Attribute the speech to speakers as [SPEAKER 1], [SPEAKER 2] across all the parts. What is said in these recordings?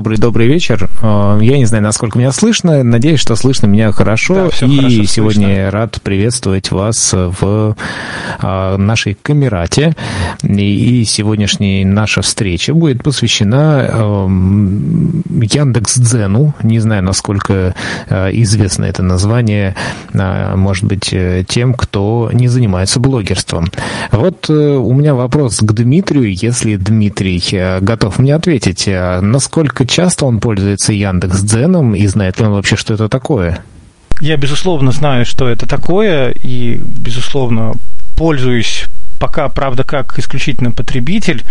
[SPEAKER 1] Добрый-добрый вечер. Э, я не знаю, насколько меня слышно. Надеюсь, что слышно меня хорошо. Да, и хорошо сегодня слышно. рад приветствовать вас в э, нашей камерате. И сегодняшняя наша встреча будет посвящена эм, Яндекс.Дзену. Не знаю, насколько э, известно это название, может быть, тем, кто не занимается блогерством. Вот у меня вопрос к Дмитрию. Если Дмитрий готов мне ответить, насколько часто он пользуется Яндекс Дзеном и знает ли он вообще, что это такое?
[SPEAKER 2] Я, безусловно, знаю, что это такое, и, безусловно, пользуюсь пока, правда, как исключительно потребитель.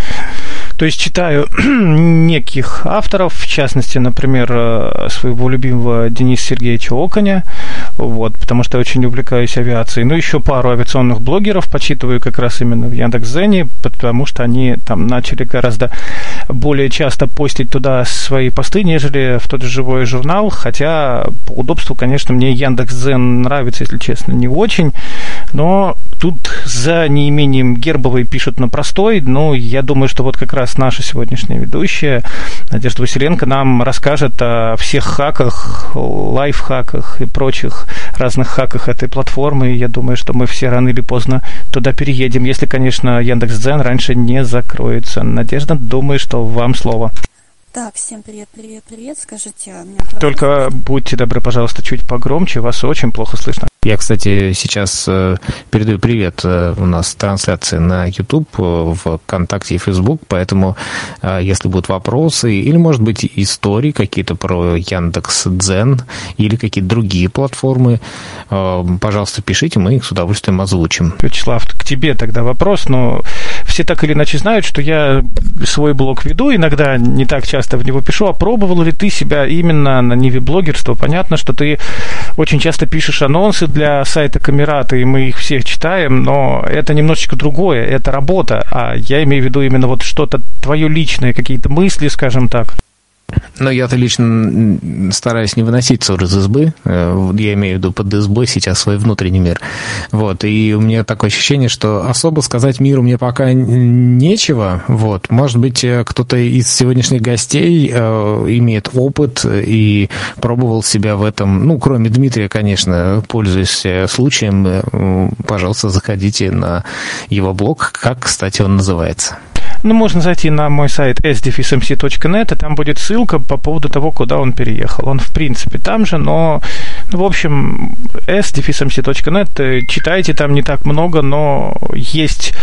[SPEAKER 2] То есть читаю неких авторов, в частности, например, э, своего любимого Дениса Сергеевича Оконя, вот, потому что я очень увлекаюсь авиацией. Ну, еще пару авиационных блогеров почитываю как раз именно в Яндекс.Зене, потому что они там начали гораздо более часто постить туда свои посты, нежели в тот же живой журнал, хотя по удобству, конечно, мне Яндекс.Зен нравится, если честно, не очень, но тут за неимением гербовой пишут на простой, но я думаю, что вот как раз раз наша сегодняшняя ведущая Надежда Василенко нам расскажет о всех хаках, лайфхаках и прочих разных хаках этой платформы. И я думаю, что мы все рано или поздно туда переедем, если, конечно, Яндекс.Дзен раньше не закроется. Надежда, думаю, что вам слово.
[SPEAKER 3] Так, всем привет, привет, привет. Скажите,
[SPEAKER 2] а меня Только будьте добры, пожалуйста, чуть погромче, вас очень плохо слышно.
[SPEAKER 1] Я, кстати, сейчас э, передаю привет. Э, у нас трансляция на YouTube, э, в ВКонтакте и Facebook, поэтому если будут вопросы или, может быть, истории какие-то про Яндекс Дзен или какие-то другие платформы, пожалуйста, пишите, мы их с удовольствием озвучим.
[SPEAKER 2] Вячеслав, к тебе тогда вопрос, но все так или иначе знают, что я свой блог веду, иногда не так часто в него пишу, а пробовал ли ты себя именно на Ниве блогерства? Понятно, что ты очень часто пишешь анонсы для сайта Камерата, и мы их всех читаем, но это немножечко другое, это работа, а я имею в виду именно вот что-то твое личное, какие-то мысли, скажем так.
[SPEAKER 1] Но я-то лично стараюсь не выносить ссор из избы. Э, я имею в виду под избой сейчас свой внутренний мир. Вот. И у меня такое ощущение, что особо сказать миру мне пока нечего. Вот. Может быть, э, кто-то из сегодняшних гостей э, имеет опыт и пробовал себя в этом. Ну, кроме Дмитрия, конечно, пользуясь случаем, пожалуйста, заходите на его блог. Как, кстати, он называется?
[SPEAKER 2] Ну, можно зайти на мой сайт sdefismc.net, и там будет ссылка по поводу того, куда он переехал. Он, в принципе, там же, но, ну, в общем, sdefismc.net, э, читайте там не так много, но есть,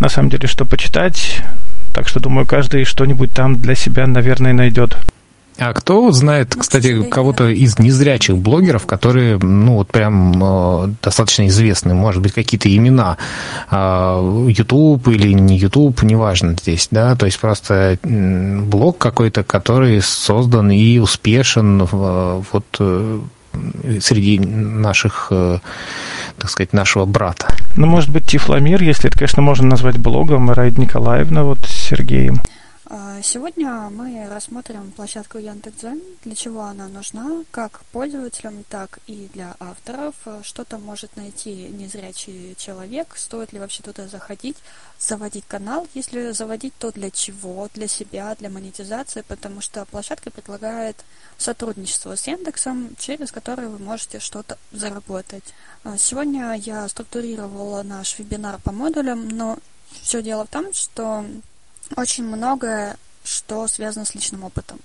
[SPEAKER 2] на самом деле, что почитать. Так что, думаю, каждый что-нибудь там для себя, наверное, найдет.
[SPEAKER 1] А кто знает, ну, кстати, кого-то из незрячих блогеров, которые, ну, вот прям э, достаточно известны, может быть, какие-то имена, э, YouTube или не YouTube, неважно здесь, да, то есть просто блог какой-то, который создан и успешен э, вот э, среди наших, э, так сказать, нашего брата.
[SPEAKER 2] Ну, может быть, Тифломир, если это, конечно, можно назвать блогом, Раид Николаевна вот с Сергеем.
[SPEAKER 3] А, сегодня мы рассмотрим площадку Яндекс.Дзен, для чего она нужна, как пользователям, так и для авторов, что там может найти незрячий человек, стоит ли вообще туда заходить, заводить канал, если заводить, то для чего, для себя, для монетизации, потому что площадка предлагает сотрудничество с Яндексом, через которое вы можете что-то заработать. А, сегодня я структурировала наш вебинар по модулям, но все дело в том, что очень многое, что связано с личным опытом.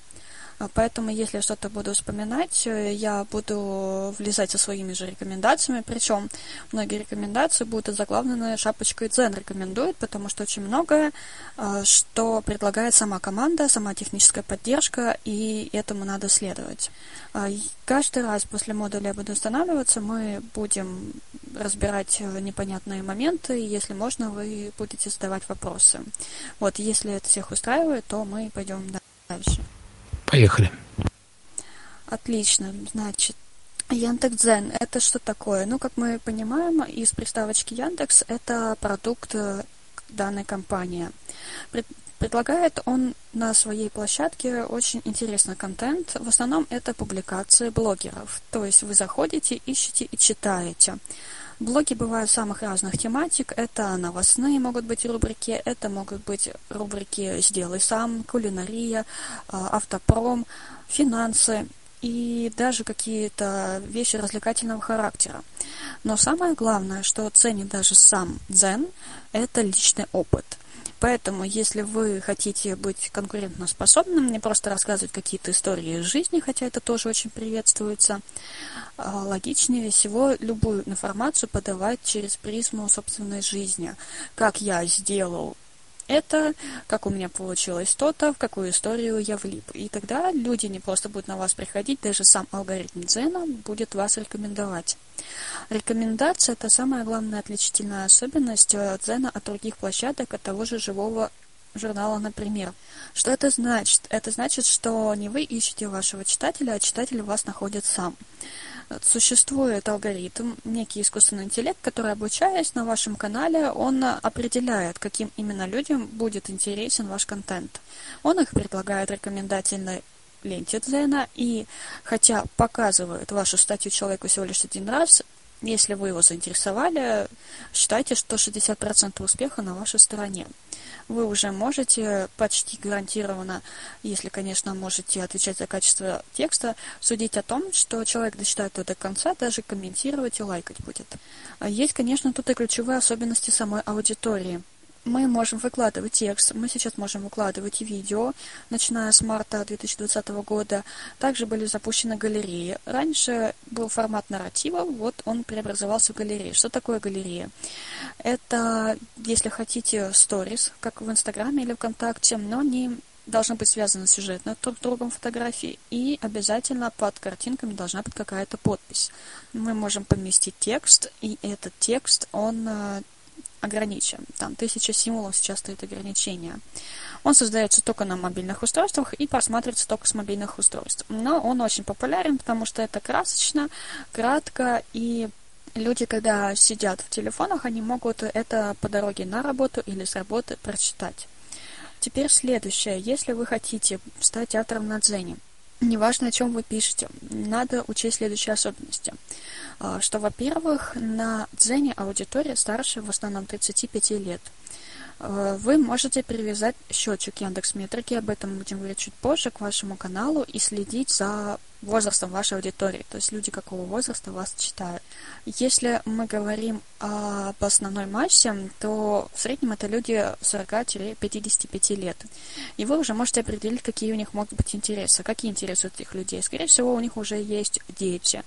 [SPEAKER 3] А, поэтому, если что-то буду вспоминать, э, я буду влезать со своими же рекомендациями. Причем многие рекомендации будут заглавлены шапочкой Дзен рекомендует, потому что очень многое, а, что предлагает сама команда, сама техническая поддержка, и этому надо следовать. А, каждый раз после модуля я буду устанавливаться, мы будем разбирать э, непонятные моменты, и если можно, вы будете задавать вопросы. Вот, если это всех устраивает, то мы пойдем дальше.
[SPEAKER 1] Поехали.
[SPEAKER 3] Отлично. Значит, Яндекс.Дзен – это что такое? Ну, как мы понимаем, из приставочки Яндекс – это продукт э, данной компании. Предлагает он на своей площадке очень интересный контент. В основном это публикации блогеров. То есть вы заходите, ищете и читаете. Блоги бывают самых разных тематик. Это новостные могут быть рубрики, это могут быть рубрики «Сделай сам», «Кулинария», а, «Автопром», «Финансы» и даже какие-то вещи развлекательного характера. Но самое главное, что ценит даже сам Дзен, это личный опыт – Поэтому, если вы хотите быть конкурентоспособным, не просто рассказывать какие-то истории из жизни, хотя это тоже очень приветствуется, а, логичнее всего любую информацию подавать через призму собственной жизни. Как я сделал это, как у меня получилось то-то, в какую историю я влип. И тогда люди не просто будут на вас приходить, даже сам алгоритм Дзена будет вас рекомендовать. Рекомендация – это самая главная отличительная особенность э, Дзена от других площадок, от того же живого журнала, например. Что это значит? Это значит, что не вы ищете вашего читателя, а читатель вас находит сам. Существует алгоритм, некий искусственный интеллект, который, обучаясь на вашем канале, он определяет, каким именно людям будет интересен ваш контент. Он их предлагает рекомендательной ленте Дзена, и хотя показывает вашу статью человеку всего лишь один раз, если вы его заинтересовали, считайте, что 60% успеха на вашей стороне. Вы уже можете почти гарантированно, если, конечно, можете отвечать за качество текста, судить о том, что человек дочитает до конца, даже комментировать и лайкать будет. Есть, конечно, тут и ключевые особенности самой аудитории – мы можем выкладывать текст, мы сейчас можем выкладывать видео, начиная с марта 2020 года. Также были запущены галереи. Раньше был формат нарратива, вот он преобразовался в галереи. Что такое галерея? Это, если хотите, сторис, как в Инстаграме или ВКонтакте, но они должны быть связаны сюжетно друг с другом фотографии, и обязательно под картинками должна быть какая-то подпись. Мы можем поместить текст, и этот текст, он ограничен. Там тысяча символов сейчас стоит ограничение. Он создается только на мобильных устройствах и просматривается только с мобильных устройств. Но он очень популярен, потому что это красочно, кратко и Люди, когда сидят в телефонах, они могут это по дороге на работу или с работы прочитать. Теперь следующее. Если вы хотите стать автором на Дзене, неважно, о чем вы пишете, надо учесть следующие особенности. А, что, во-первых, на Дзене аудитория старше в основном 35 лет. А, вы можете привязать счетчик Яндекс Метрики, об этом будем говорить чуть позже, к вашему каналу и следить за возрастом вашей аудитории, то есть люди какого возраста вас читают. Если мы говорим об основной массе, то в среднем это люди 40-55 лет. И вы уже можете определить, какие у них могут быть интересы. Какие интересы у этих людей? Скорее всего, у них уже есть дети,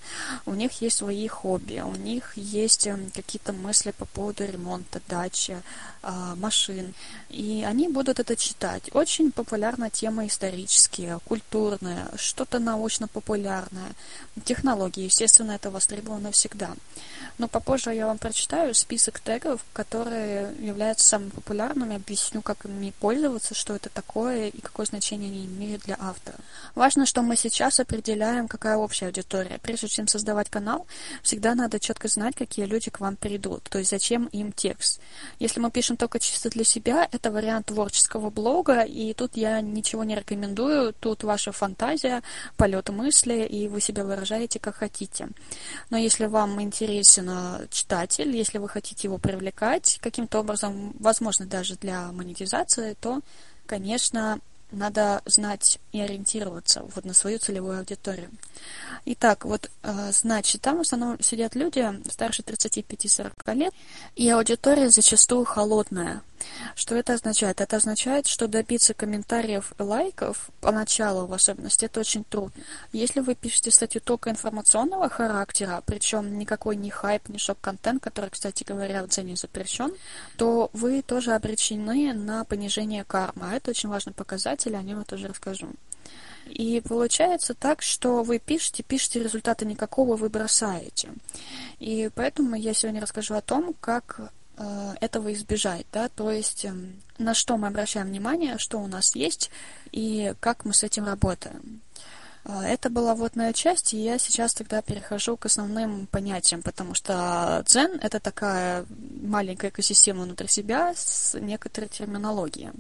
[SPEAKER 3] у них есть свои хобби, у них есть эм, какие-то мысли по поводу ремонта дачи, а, машин. И они будут это читать. Очень популярна тема исторические, культурные, что-то научно-популярное популярная. Технологии, естественно, это востребовано всегда. Но попозже я вам прочитаю список тегов, которые являются самыми популярными, объясню, как ими пользоваться, что это такое и какое значение они имеют для автора. Важно, что мы сейчас определяем, какая общая аудитория. Прежде чем создавать канал, всегда надо четко знать, какие люди к вам придут, то есть зачем им текст. Если мы пишем только чисто для себя, это вариант творческого блога, и тут я ничего не рекомендую, тут ваша фантазия, полет мысли, и вы себя выражаете как хотите. Но если вам интересен собственно, читатель, если вы хотите его привлекать каким-то образом, возможно, даже для монетизации, то, конечно, надо знать и ориентироваться вот на свою целевую аудиторию. Итак, вот, э, значит, там в основном сидят люди старше 35-40 лет, и аудитория зачастую холодная. Что это означает? Это означает, что добиться комментариев и лайков, поначалу в особенности, это очень трудно. Если вы пишете статью только информационного характера, причем никакой не хайп, не шок-контент, который, кстати говоря, в Дзене запрещен, то вы тоже обречены на понижение кармы. А это очень важный показатель, о нем я тоже расскажу. И получается так, что вы пишете, пишете, результата никакого вы бросаете. И поэтому я сегодня расскажу о том, как этого избежать, да, то есть э, на что мы обращаем внимание, что у нас есть и как мы с этим работаем. А, это была водная часть, и я сейчас тогда перехожу к основным понятиям, потому что дзен — это такая маленькая экосистема внутри себя с некоторой терминологией.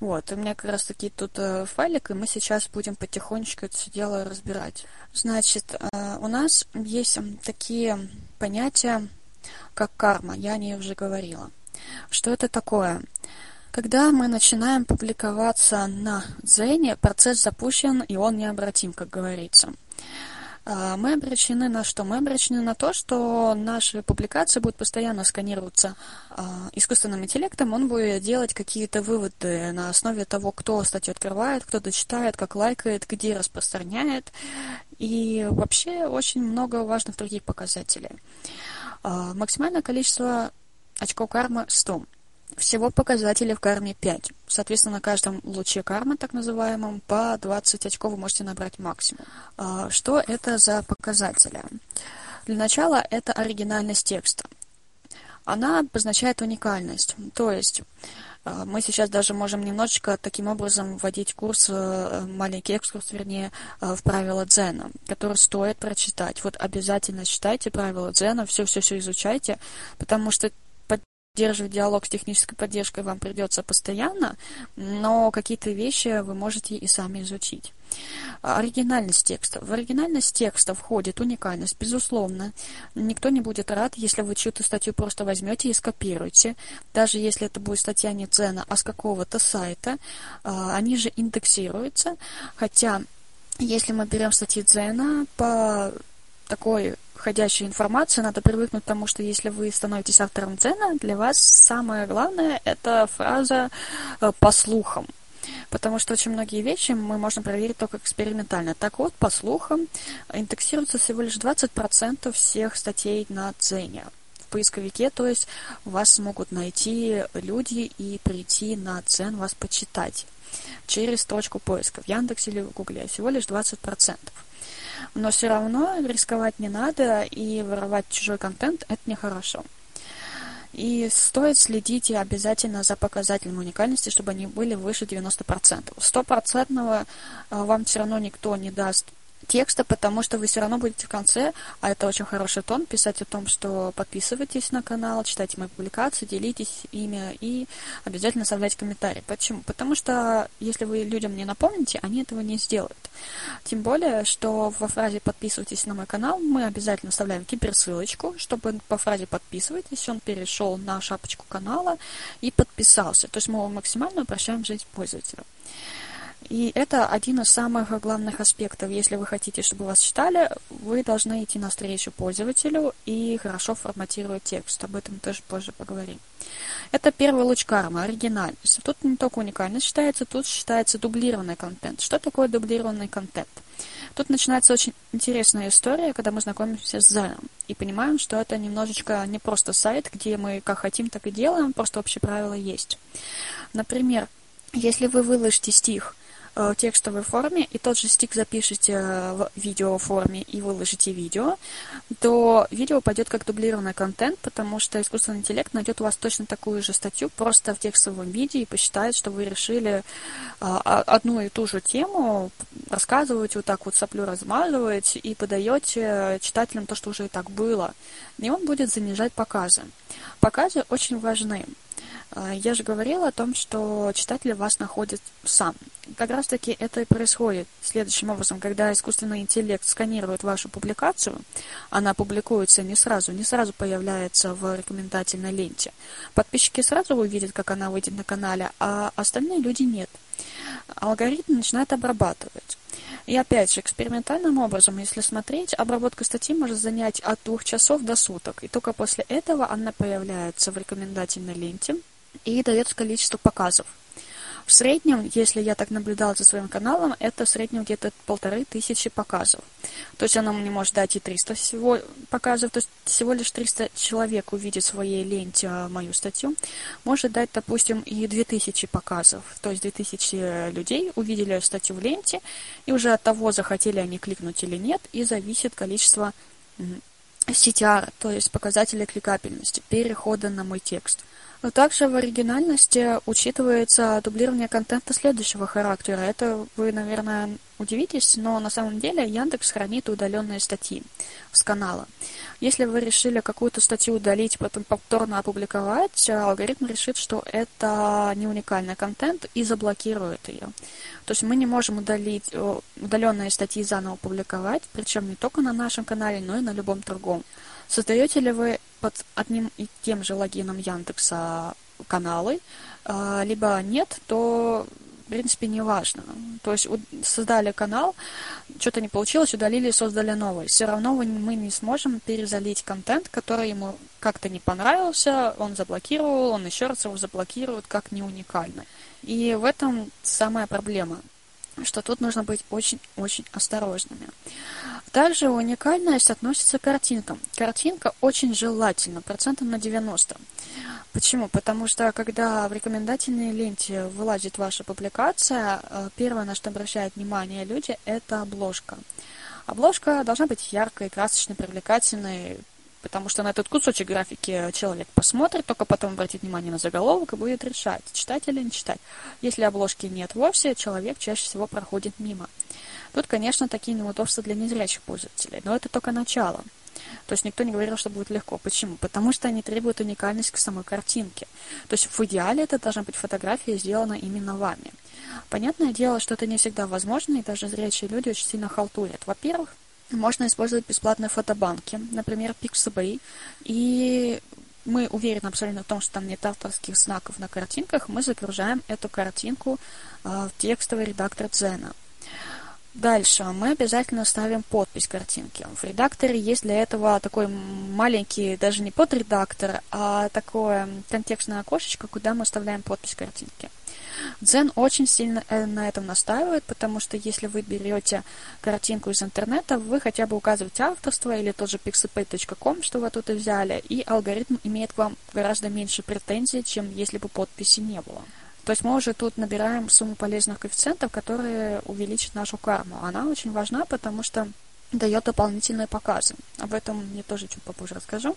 [SPEAKER 3] Вот, у меня как раз таки тут э, файлик, и мы сейчас будем потихонечку это все дело разбирать. Значит, э, у нас есть такие понятия, как карма, я о ней уже говорила. Что это такое? Когда мы начинаем публиковаться на Дзене, процесс запущен, и он необратим, как говорится. А, мы обречены на что? Мы обречены на то, что наши публикации будут постоянно сканироваться а, искусственным интеллектом. Он будет делать какие-то выводы на основе того, кто статью открывает, кто дочитает, как лайкает, где распространяет. И вообще очень много важных других показателей. А, максимальное количество очков кармы 100. Всего показателей в карме 5. Соответственно, на каждом луче кармы, так называемом, по 20 очков вы можете набрать максимум. А, что это за показатели? Для начала это оригинальность текста. Она обозначает уникальность. То есть мы сейчас даже можем немножечко таким образом вводить курс, э, маленький экскурс, вернее, э, в правила дзена, который стоит прочитать. Вот обязательно читайте правила дзена, все-все-все изучайте, потому что поддерживать диалог с технической поддержкой вам придется постоянно, но какие-то вещи вы можете и сами изучить. Оригинальность текста. В оригинальность текста входит уникальность, безусловно. Никто не будет рад, если вы чью-то статью просто возьмете и скопируете. Даже если это будет статья не цена, а с какого-то сайта. А, они же индексируются. Хотя, если мы берем статьи Дзена по такой ходящей информации, надо привыкнуть к тому, что если вы становитесь автором дзена, для вас самое главное — это фраза э, «по слухам». Потому что очень многие вещи мы можем проверить только экспериментально. Так вот, по слухам, индексируется всего лишь 20% всех статей на Дзене в поисковике, то есть вас смогут найти люди и прийти на Дзен вас почитать через точку поиска в Яндексе или в Гугле. Всего лишь 20% но все равно рисковать не надо, и воровать чужой контент – это нехорошо. И стоит следить обязательно за показателем уникальности, чтобы они были выше 90%. Стопроцентного а, вам все равно никто не даст текста, потому что вы все равно будете в конце, а это очень хороший тон, писать о том, что подписывайтесь на канал, читайте мои публикации, делитесь ими и обязательно оставляйте комментарии. Почему? Потому что если вы людям не напомните, они этого не сделают. Тем более, что во фразе «подписывайтесь на мой канал» мы обязательно вставляем киберссылочку, чтобы по фразе «подписывайтесь» он перешел на шапочку канала и подписался. То есть мы максимально упрощаем жизнь пользователя. И это один из самых главных аспектов. Если вы хотите, чтобы вас читали, вы должны идти навстречу пользователю и хорошо форматировать текст. Об этом тоже позже поговорим. Это первый луч кармы, оригинальность. Тут не только уникальность считается, тут считается дублированный контент. Что такое дублированный контент? Тут начинается очень интересная история, когда мы знакомимся с Зеном и понимаем, что это немножечко не просто сайт, где мы как хотим, так и делаем, просто общие правила есть. Например, если вы выложите стих в текстовой форме и тот же стик запишите э, в видеоформе и выложите видео, то видео пойдет как дублированный контент, потому что искусственный интеллект найдет у вас точно такую же статью просто в текстовом виде и посчитает, что вы решили а, одну и ту же тему рассказывать, вот так вот соплю размазывать и подаете читателям то, что уже и так было. И он будет занижать показы. Показы очень важны. А, я же говорила о том, что читатель вас находит сам. Как раз таки это и происходит следующим образом, когда искусственный интеллект сканирует вашу публикацию, она публикуется не сразу, не сразу появляется в рекомендательной ленте. Подписчики сразу увидят, как она выйдет на канале, а остальные люди нет. Алгоритм начинает обрабатывать. И опять же, экспериментальным образом, если смотреть, обработка статьи может занять от двух часов до суток. И только после этого она появляется в рекомендательной ленте, и дается количество показов. В среднем, если я так наблюдала за своим каналом, это в среднем где-то полторы тысячи показов. То есть она мне может дать и 300 всего показов, то есть всего лишь 300 человек увидит в своей ленте а, мою статью. Может дать, допустим, и 2000 показов. То есть 2000 людей увидели статью в ленте, и уже от того, захотели они кликнуть или нет, и зависит количество CTR, то есть показателя кликабельности, перехода на мой текст. Но также в оригинальности учитывается дублирование контента следующего характера. Это вы, наверное, удивитесь, но на самом деле Яндекс хранит удаленные статьи с канала. Если вы решили какую-то статью удалить, потом повторно опубликовать, алгоритм решит, что это не уникальный контент и заблокирует ее. То есть мы не можем удалить э, удаленные статьи заново публиковать, причем не только на нашем канале, но и на любом другом. Создаете ли вы под одним и тем же логином Яндекса каналы, а, либо нет, то в принципе, не важно. То есть создали канал, что-то не получилось, удалили, создали новый. Все равно мы не сможем перезалить контент, который ему как-то не понравился, он заблокировал, он еще раз его заблокирует, как не уникальный. И в этом самая проблема что тут нужно быть очень-очень осторожными. Также уникальность относится к картинкам. Картинка очень желательна, процентом на 90. Почему? Потому что когда в рекомендательной ленте вылазит ваша публикация, э, первое, на что обращают внимание люди, это обложка. Обложка должна быть яркой, красочной, привлекательной, потому что на этот кусочек графики человек посмотрит, только потом обратит внимание на заголовок и будет решать, читать или не читать. Если обложки нет вовсе, человек чаще всего проходит мимо. Тут, конечно, такие неудобства для незрячих пользователей, но это только начало. То есть никто не говорил, что будет легко. Почему? Потому что они требуют уникальность к самой картинке. То есть в идеале это должна быть фотография, сделана именно вами. Понятное дело, что это не всегда возможно, и даже зрячие люди очень сильно халтурят. Во-первых, можно использовать бесплатные фотобанки, например, Pixabay, и мы уверены абсолютно в том, что там нет авторских знаков на картинках, мы загружаем эту картинку э, в текстовый редактор Дзена. Дальше мы обязательно ставим подпись картинки. В редакторе есть для этого такой маленький, даже не подредактор, а такое контекстное окошечко, куда мы вставляем подпись картинки. Дзен очень сильно э, на этом настаивает, потому что если вы берете картинку из интернета, вы хотя бы указываете авторство или тот же pixelpay.com, что вы тут и взяли, и алгоритм имеет к вам гораздо меньше претензий, чем если бы подписи не было. То есть мы уже тут набираем сумму полезных коэффициентов, которые увеличат нашу карму. Она очень важна, потому что дает дополнительные показы. Об этом я тоже чуть попозже расскажу.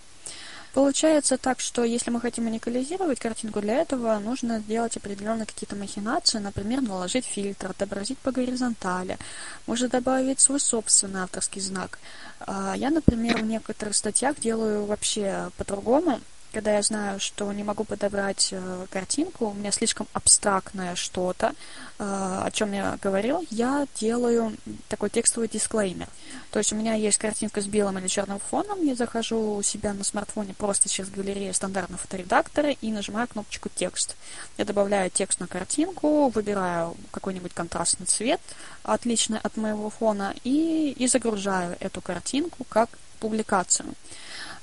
[SPEAKER 3] Получается так, что если мы хотим уникализировать картинку, для этого нужно делать определенные какие-то махинации, например, наложить фильтр, отобразить по горизонтали, можно добавить свой собственный авторский знак. А, я, например, в некоторых статьях делаю вообще по-другому когда я знаю, что не могу подобрать э, картинку, у меня слишком абстрактное что-то, э, о чем я говорил, я делаю такой текстовый дисклеймер. То есть у меня есть картинка с белым или черным фоном, я захожу у себя на смартфоне просто через галерею стандартного фоторедактора и нажимаю кнопочку «Текст». Я добавляю текст на картинку, выбираю какой-нибудь контрастный цвет, отличный от моего фона, и, и загружаю эту картинку как публикацию.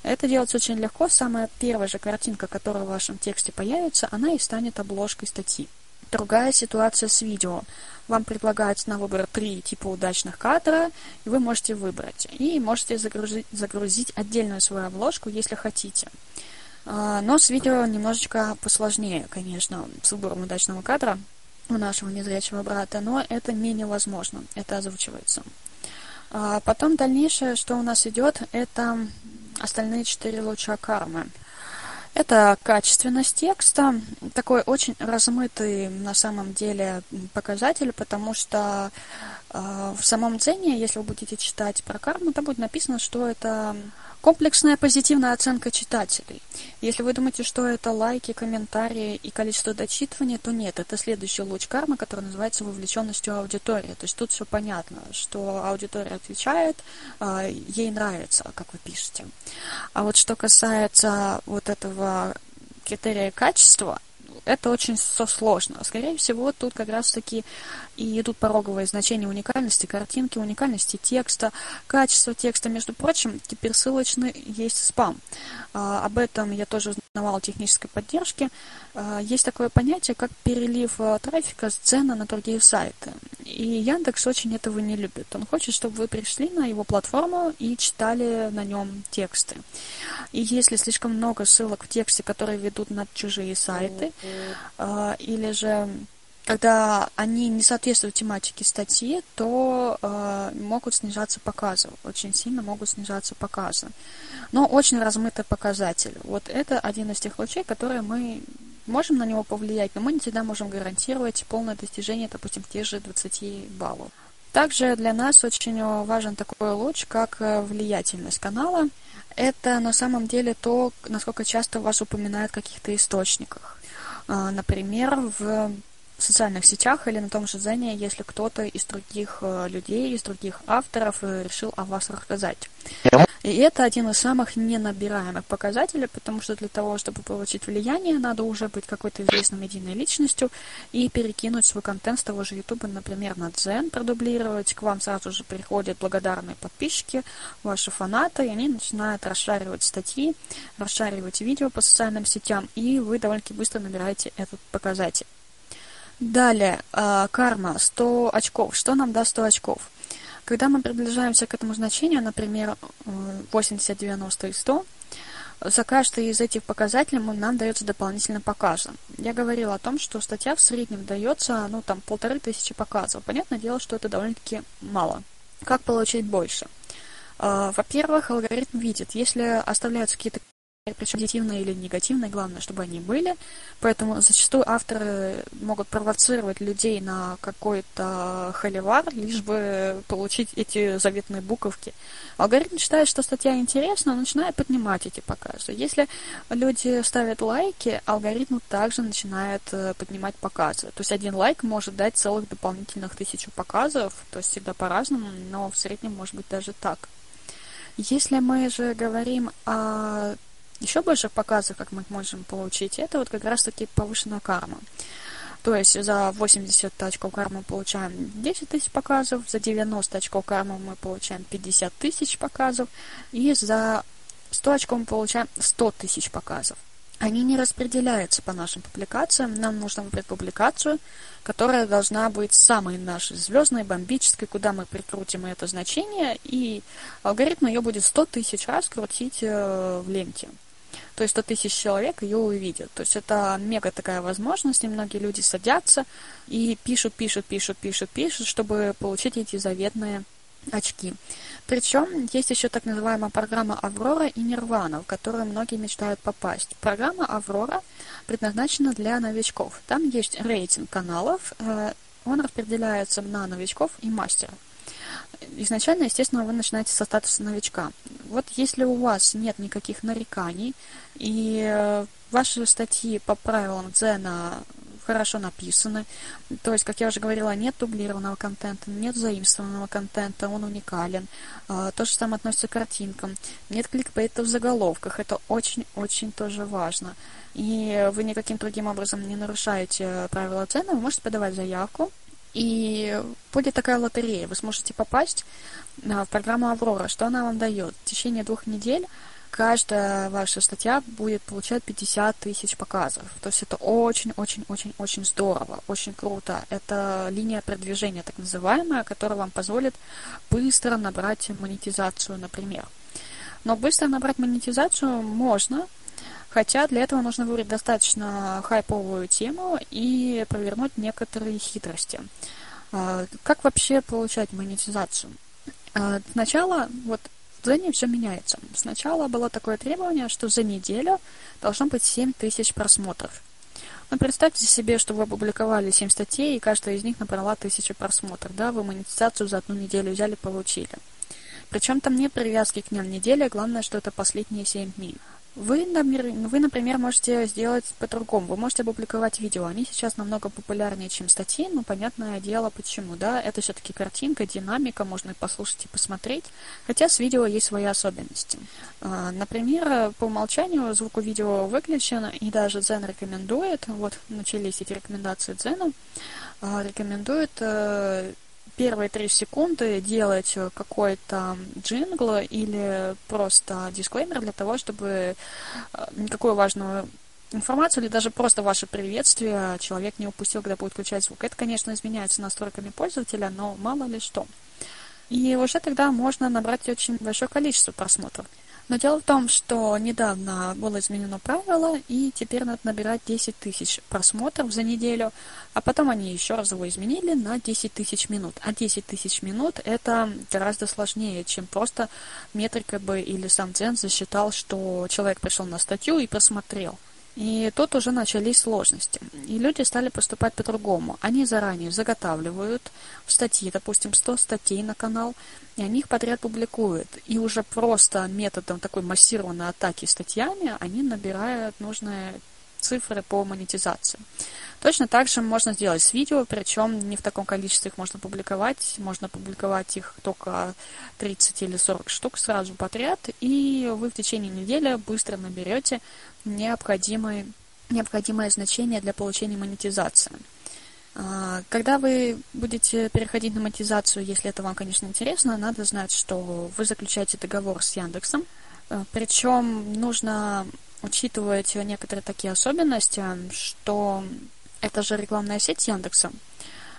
[SPEAKER 3] Это делается очень легко. Самая первая же картинка, которая в вашем тексте появится, она и станет обложкой статьи. Другая ситуация с видео. Вам предлагается на выбор три типа удачных кадра, и вы можете выбрать. И можете загрузить, загрузить отдельную свою обложку, если хотите. А, но с видео немножечко посложнее, конечно, с выбором удачного кадра у нашего незрячего брата, но это менее возможно, это озвучивается. А потом дальнейшее, что у нас идет, это остальные четыре луча кармы. Это качественность текста, такой очень размытый на самом деле показатель, потому что э, в самом дзене, если вы будете читать про карму, там будет написано, что это Комплексная позитивная оценка читателей. Если вы думаете, что это лайки, комментарии и количество дочитывания, то нет, это следующий луч кармы, который называется вовлеченностью аудитории. То есть тут все понятно, что аудитория отвечает, а, ей нравится, как вы пишете. А вот что касается вот этого критерия качества, это очень все сложно. Скорее всего, тут как раз-таки и идут пороговые значения уникальности картинки, уникальности текста, качества текста. Между прочим, теперь ссылочный есть спам. А, об этом я тоже узнавала технической поддержки. А, есть такое понятие, как перелив а, трафика с цены на другие сайты. И Яндекс очень этого не любит. Он хочет, чтобы вы пришли на его платформу и читали на нем тексты. И если слишком много ссылок в тексте, которые ведут на чужие сайты, или же когда они не соответствуют тематике статьи, то э, могут снижаться показы, очень сильно могут снижаться показы. Но очень размытый показатель. Вот это один из тех лучей, которые мы можем на него повлиять, но мы не всегда можем гарантировать полное достижение, допустим, тех же 20 баллов. Также для нас очень важен такой луч, как влиятельность канала. Это на самом деле то, насколько часто вас упоминают в каких-то источниках. Например, в социальных сетях или на том же Зене, если кто-то из других э, людей, из других авторов э, решил о вас рассказать. И это один из самых ненабираемых показателей, потому что для того, чтобы получить влияние, надо уже быть какой-то известной медийной личностью и перекинуть свой контент с того же YouTube, например, на Дзен, продублировать. К вам сразу же приходят благодарные подписчики, ваши фанаты, и они начинают расшаривать статьи, расшаривать видео по социальным сетям, и вы довольно-таки быстро набираете этот показатель. Далее, э, карма 100 очков. Что нам даст 100 очков? Когда мы приближаемся к этому значению, например, 80, 90 и 100, за каждый из этих показателей нам дается дополнительный показ. Я говорила о том, что статья в среднем дается, ну, там, полторы тысячи показов. Понятное дело, что это довольно-таки мало. Как получить больше? Э, во-первых, алгоритм видит, если оставляются какие-то причем позитивные или негативные, главное, чтобы они были. Поэтому зачастую авторы могут провоцировать людей на какой-то холивар, лишь бы получить эти заветные буковки. Алгоритм считает, что статья интересна, начинает поднимать эти показы. Если люди ставят лайки, алгоритм также начинает э, поднимать показы. То есть один лайк может дать целых дополнительных тысячу показов, то есть всегда по-разному, но в среднем может быть даже так. Если мы же говорим о еще больше показов, как мы можем получить, это вот как раз-таки повышенная карма. То есть за 80 очков кармы мы получаем 10 тысяч показов, за 90 очков кармы мы получаем 50 тысяч показов, и за 100 очков мы получаем 100 тысяч показов. Они не распределяются по нашим публикациям, нам нужно выбрать публикацию, которая должна быть самой нашей звездной, бомбической, куда мы прикрутим это значение, и алгоритм ее будет 100 тысяч раз крутить э, в ленте то есть 100 тысяч человек ее увидят. То есть это мега такая возможность, и многие люди садятся и пишут, пишут, пишут, пишут, пишут, чтобы получить эти заветные очки. Причем есть еще так называемая программа Аврора и Нирвана, в которую многие мечтают попасть. Программа Аврора предназначена для новичков. Там есть рейтинг каналов, э, он распределяется на новичков и мастеров изначально, естественно, вы начинаете со статуса новичка. Вот если у вас нет никаких нареканий, и э, ваши статьи по правилам Дзена хорошо написаны, то есть, как я уже говорила, нет дублированного контента, нет заимствованного контента, он уникален. А, то же самое относится к картинкам. Нет кликбейта в заголовках, это очень-очень тоже важно. И вы никаким другим образом не нарушаете правила цены, вы можете подавать заявку, и будет такая лотерея. Вы сможете попасть а, в программу «Аврора». Что она вам дает? В течение двух недель каждая ваша статья будет получать 50 тысяч показов. То есть это очень-очень-очень-очень здорово, очень круто. Это линия продвижения, так называемая, которая вам позволит быстро набрать монетизацию, например. Но быстро набрать монетизацию можно, Хотя для этого нужно выбрать достаточно хайповую тему и провернуть некоторые хитрости. А, как вообще получать монетизацию? А, сначала, вот в Дзене все меняется. Сначала было такое требование, что за неделю должно быть 7 тысяч просмотров. Ну, представьте себе, что вы опубликовали 7 статей, и каждая из них набрала 1000 просмотров. Да, вы монетизацию за одну неделю взяли, получили. Причем там нет привязки к дням недели, главное, что это последние 7 дней. Вы, вы, например, можете сделать по-другому. Вы можете опубликовать видео. Они сейчас намного популярнее, чем статьи, но понятное дело почему, да. Это все-таки картинка, динамика, можно и послушать, и посмотреть. Хотя с видео есть свои особенности. А, например, по умолчанию звук у видео выключен, и даже Zen рекомендует, вот начались эти рекомендации Дзена, рекомендует э, первые три секунды делать э, какой-то джингл или просто дисклеймер для того, чтобы э, никакую важную информацию или даже просто ваше приветствие человек не упустил, когда будет включать звук. Это, конечно, изменяется настройками пользователя, но мало ли что. И уже тогда можно набрать очень большое количество просмотров. Но дело в том, что недавно было изменено правило, и теперь надо набирать 10 тысяч просмотров за неделю, а потом они еще раз его изменили на 10 тысяч минут. А 10 тысяч минут это гораздо сложнее, чем просто метрика бы или сам Дзен засчитал, что человек пришел на статью и просмотрел. И тут уже начались сложности. И люди стали поступать по-другому. Они заранее заготавливают в статьи, допустим, 100 статей на канал, и они их подряд публикуют. И уже просто методом такой массированной атаки статьями они набирают нужные цифры по монетизации. Точно так же можно сделать с видео, причем не в таком количестве их можно публиковать. Можно публиковать их только 30 или 40 штук сразу подряд, и вы в течение недели быстро наберете необходимые, необходимое значение для получения монетизации. А, когда вы будете переходить на монетизацию, если это вам, конечно, интересно, надо знать, что вы заключаете договор с Яндексом. А, Причем нужно учитывать некоторые такие особенности, что это же рекламная сеть Яндекса.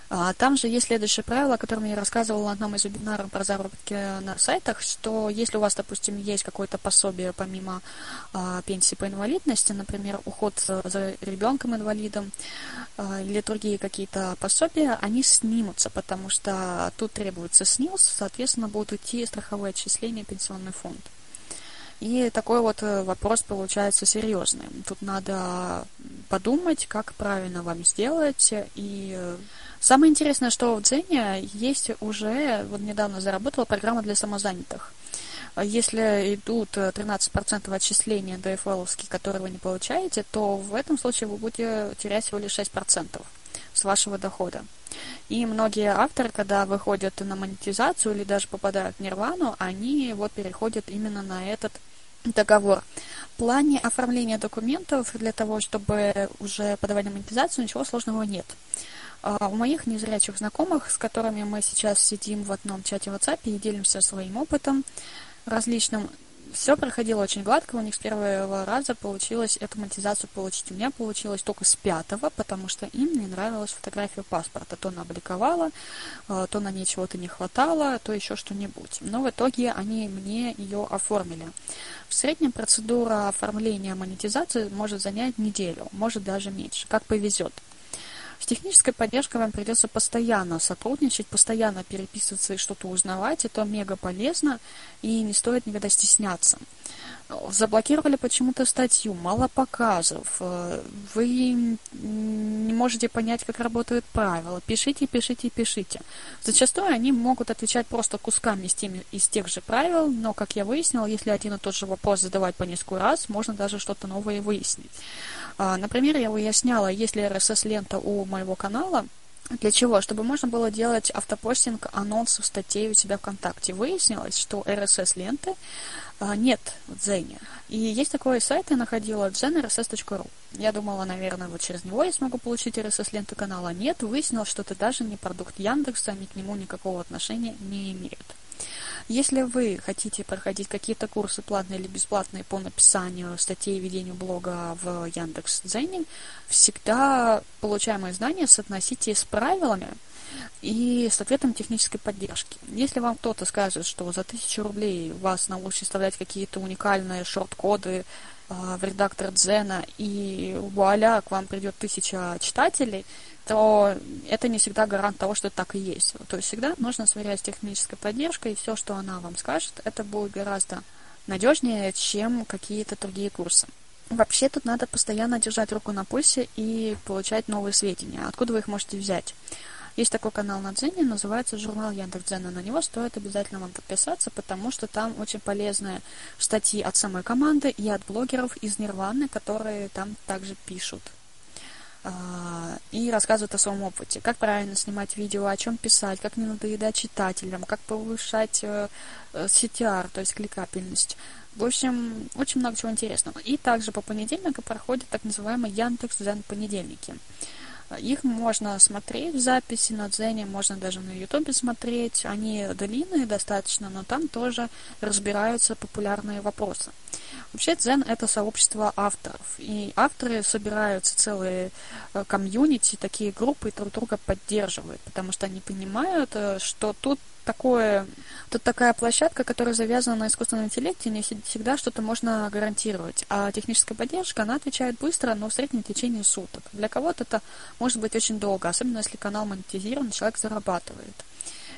[SPEAKER 3] А, там же есть следующее правило, о котором я рассказывала на одном из вебинаров про заработки на сайтах, что если у вас, допустим, есть какое-то пособие помимо а, пенсии по инвалидности, например, уход за ребенком-инвалидом а, или другие какие-то пособия, они снимутся, потому что тут требуется СНИЛС, соответственно, будут идти страховые отчисления в пенсионный фонд. И такой вот э, вопрос получается серьезный. Тут надо подумать, как правильно вам сделать. И э, самое интересное, что в Дзене есть уже, вот недавно заработала программа для самозанятых. Если идут 13% отчисления ДФЛ, которые вы не получаете, то в этом случае вы будете терять всего лишь 6% с вашего дохода. И многие авторы, когда выходят на монетизацию или даже попадают в нирвану, они вот переходят именно на этот договор. В плане оформления документов для того, чтобы уже подавать на монетизацию, ничего сложного нет. А, у моих незрячих знакомых, с которыми мы сейчас сидим в одном чате WhatsApp и делимся своим опытом различным, все проходило очень гладко, у них с первого раза получилось эту монетизацию получить. У меня получилось только с пятого, потому что им не нравилась фотография паспорта. То она обликовала, э, то на ней чего-то не хватало, то еще что-нибудь. Но в итоге они мне ее оформили. В среднем процедура оформления монетизации может занять неделю, может даже меньше, как повезет. С технической поддержкой вам придется постоянно сотрудничать, постоянно переписываться и что-то узнавать. Это мега полезно и не стоит никогда стесняться. Заблокировали почему-то статью, мало показов, э, вы не можете понять, как работают правила. Пишите, пишите, пишите. Зачастую они могут отвечать просто кусками из, теми, из тех же правил, но, как я выяснила, если один и тот же вопрос задавать по несколько раз, можно даже что-то новое выяснить. А, например, я выясняла, есть ли RSS-лента у моего канала, для чего? Чтобы можно было делать автопостинг анонсов статей у себя ВКонтакте. Выяснилось, что RSS-ленты а, нет в Дзене. И есть такой сайт, я находила, zenrss.ru. Я думала, наверное, вот через него я смогу получить RSS-ленту канала. Нет, выяснилось, что это даже не продукт Яндекса, они к нему никакого отношения не имеют. Если вы хотите проходить какие-то курсы платные или бесплатные по написанию статей и ведению блога в Яндекс Дзене, всегда получаемые знания соотносите с правилами и с ответом технической поддержки. Если вам кто-то скажет, что за тысячу рублей вас научат вставлять какие-то уникальные шорт-коды э, в редактор Дзена, и вуаля, к вам придет тысяча читателей, то это не всегда гарант того, что так и есть. То есть всегда нужно сверять с технической поддержкой, и все, что она вам скажет, это будет гораздо надежнее, чем какие-то другие курсы. Вообще тут надо постоянно держать руку на пульсе и получать новые сведения. Откуда вы их можете взять? Есть такой канал на Дзене, называется журнал Яндекс.Дзена. На него стоит обязательно вам подписаться, потому что там очень полезные статьи от самой команды и от блогеров из Нирваны, которые там также пишут. А, и рассказывают о своем опыте. Как правильно снимать видео, о чем писать, как не надоедать читателям, как повышать э, э, CTR, то есть кликабельность. В общем, очень много чего интересного. И также по понедельникам проходят так называемые Яндекс Дзен понедельники. Их можно смотреть в записи на Дзене, можно даже на Ютубе смотреть. Они длинные достаточно, но там тоже разбираются популярные вопросы. Вообще Дзен — это сообщество авторов, и авторы собираются целые э, комьюнити, такие группы друг друга поддерживают, потому что они понимают, э, что тут такое, тут такая площадка, которая завязана на искусственном интеллекте, не всегда что-то можно гарантировать. А техническая поддержка, она отвечает быстро, но в среднем в течение суток. Для кого-то это может быть очень долго, особенно если канал монетизирован, человек зарабатывает.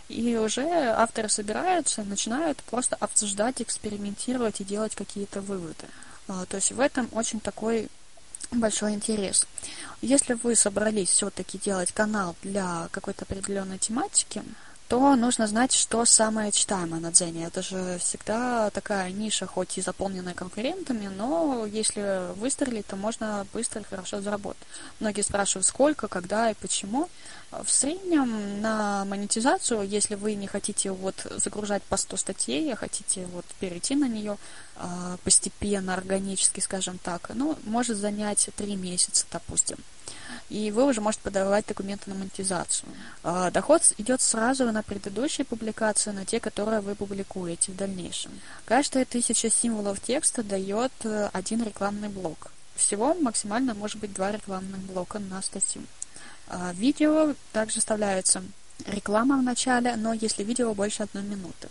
[SPEAKER 3] И уже авторы собираются, начинают просто обсуждать, экспериментировать и делать какие-то выводы. А, то есть в этом очень такой большой интерес. Если вы собрались все-таки делать канал для какой-то определенной тематики, то нужно знать, что самое читаемое на Дзене. Это же всегда такая ниша, хоть и заполненная конкурентами, но если выстрелить, то можно быстро и хорошо заработать. Многие спрашивают, сколько, когда и почему. В среднем на монетизацию, если вы не хотите вот загружать по 100 статей, а хотите вот перейти на нее э, постепенно, органически, скажем так, ну, может занять 3 месяца, допустим и вы уже можете подавать документы на монетизацию. А, доход идет сразу на предыдущие публикации, на те, которые вы публикуете в дальнейшем. Каждая тысяча символов текста дает э, один рекламный блок. Всего максимально может быть два рекламных блока на статью. А, видео также вставляется реклама в начале, но если видео больше одной минуты.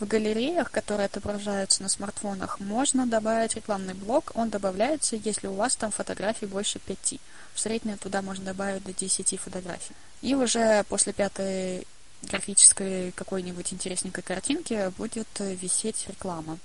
[SPEAKER 3] В галереях, которые отображаются на смартфонах, можно добавить рекламный блок. Он добавляется, если у вас там фотографий больше пяти. В среднем туда можно добавить до 10 фотографий. И уже после пятой графической какой-нибудь интересненькой картинки будет висеть реклама.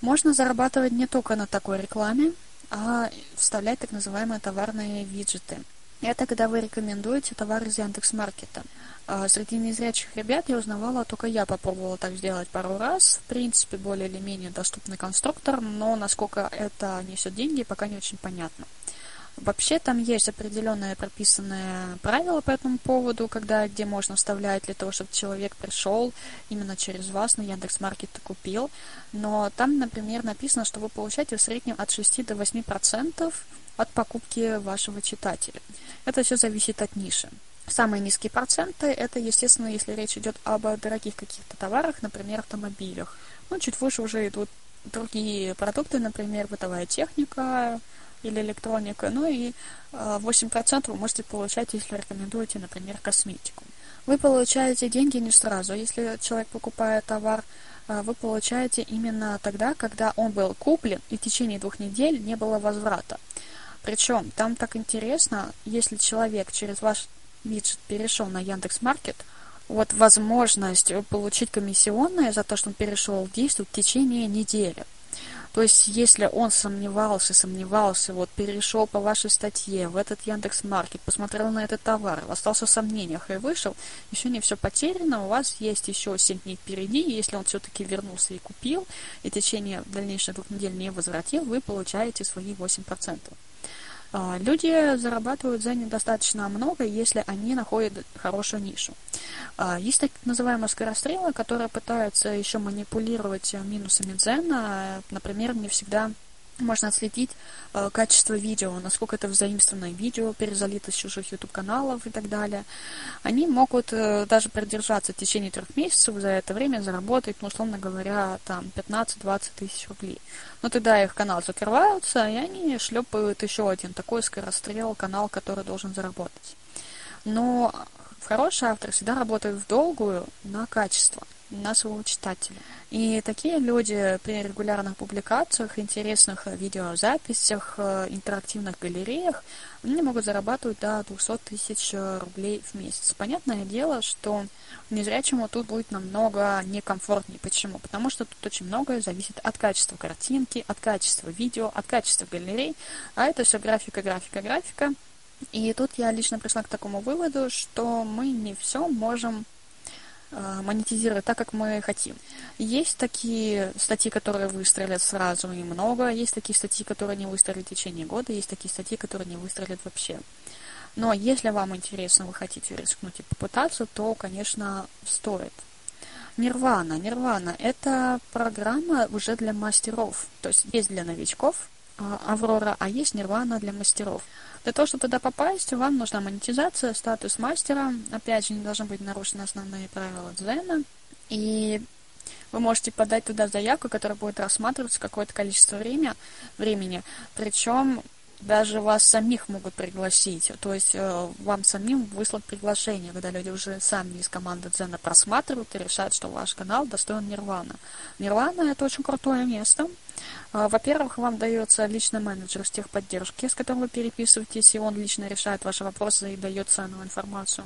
[SPEAKER 3] Можно зарабатывать не только на такой рекламе, а вставлять так называемые товарные виджеты. Это когда вы рекомендуете товар из Яндекс.Маркета. А среди незрячих ребят я узнавала, только я попробовала так сделать пару раз. В принципе, более или менее доступный конструктор, но насколько это несет деньги, пока не очень понятно. Вообще там есть определенные прописанные правила по этому поводу, когда где можно вставлять для того, чтобы человек пришел именно через вас на Яндекс.Маркет купил. Но там, например, написано, что вы получаете в среднем от 6 до 8 процентов от покупки вашего читателя. Это все зависит от ниши. Самые низкие проценты это, естественно, если речь идет об дорогих каких-то товарах, например, автомобилях. Ну, чуть выше уже идут другие продукты, например, бытовая техника, или электроника. Ну и 8% а, вы можете получать, если рекомендуете, например, косметику. Вы получаете деньги не сразу. Если человек покупает товар, а, вы получаете именно тогда, когда он был куплен, и в течение двух недель не было возврата. Причем там так интересно, если человек через ваш виджет перешел на Яндекс Маркет, вот возможность получить комиссионное за то, что он перешел действует в течение недели. То есть, если он сомневался, сомневался, вот перешел по вашей статье в этот Яндекс Маркет, посмотрел на этот товар, остался в сомнениях и вышел, еще не все потеряно, у вас есть еще 7 дней впереди, если он все-таки вернулся и купил, и в течение дальнейших двух недель не возвратил, вы получаете свои 8%. А, люди зарабатывают за недостаточно много, если они находят хорошую нишу. А, есть так называемые скорострелы, которые пытаются еще манипулировать минусами дзена. Например, не всегда можно отследить э, качество видео, насколько это взаимственное видео, перезалито с чужих YouTube-каналов и так далее. Они могут э, даже продержаться в течение трех месяцев, за это время заработать, ну, условно говоря, там 15-20 тысяч рублей. Но тогда их канал закрываются, и они шлепают еще один такой скорострел, канал, который должен заработать. Но хороший автор всегда работает в долгую на качество на своего читателя. И такие люди при регулярных публикациях, интересных видеозаписях, э, интерактивных галереях, они могут зарабатывать до 200 тысяч рублей в месяц. Понятное дело, что незрячему тут будет намного некомфортнее. Почему? Потому что тут очень многое зависит от качества картинки, от качества видео, от качества галерей, а это все графика, графика, графика. И тут я лично пришла к такому выводу, что мы не все можем Э, монетизировать так, как мы хотим. Есть такие статьи, которые выстрелят сразу и много, есть такие статьи, которые не выстрелят в течение года, есть такие статьи, которые не выстрелят вообще. Но если вам интересно, вы хотите рискнуть и попытаться, то, конечно, стоит. Нирвана. Нирвана – это программа уже для мастеров. То есть есть для новичков а, Аврора, а есть Нирвана для мастеров. Для того, чтобы туда попасть, вам нужна монетизация, статус мастера. Опять же, не должны быть нарушены основные правила Дзена. И вы можете подать туда заявку, которая будет рассматриваться какое-то количество времени. Причем даже вас самих могут пригласить. То есть э, вам самим выслать приглашение, когда люди уже сами из команды Дзена просматривают и решают, что ваш канал достоин Нирвана. Нирвана это очень крутое место. А, во-первых, вам дается личный менеджер с техподдержки, с которым вы переписываетесь, и он лично решает ваши вопросы и дает ценную информацию.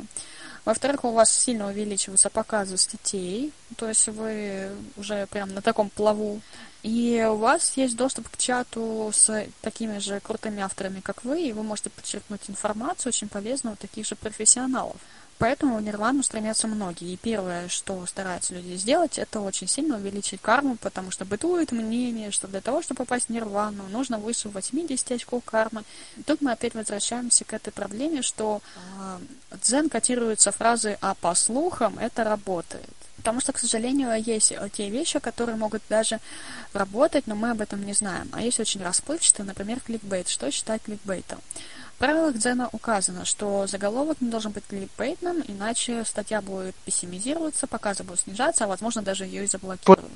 [SPEAKER 3] Во-вторых, у вас сильно увеличиваются показы статей, то есть вы уже прям на таком плаву. И у вас есть доступ к чату с такими же крутыми авторами, как вы, и вы можете подчеркнуть информацию очень полезную у таких же профессионалов. Поэтому в Нирвану стремятся многие. И первое, что стараются люди сделать, это очень сильно увеличить карму, потому что бытует мнение, что для того, чтобы попасть в Нирвану, нужно выше 80 очков кармы. И тут мы опять возвращаемся к этой проблеме, что э, дзен котируется фразы «а по слухам это работает». Потому что, к сожалению, есть те вещи, которые могут даже работать, но мы об этом не знаем. А есть очень расплывчатые, например, кликбейт. Что считать кликбейтом? В правилах Дзена указано, что заголовок не должен быть кликбейтным, иначе статья будет пессимизироваться, показы будут снижаться, а возможно даже ее и заблокируют.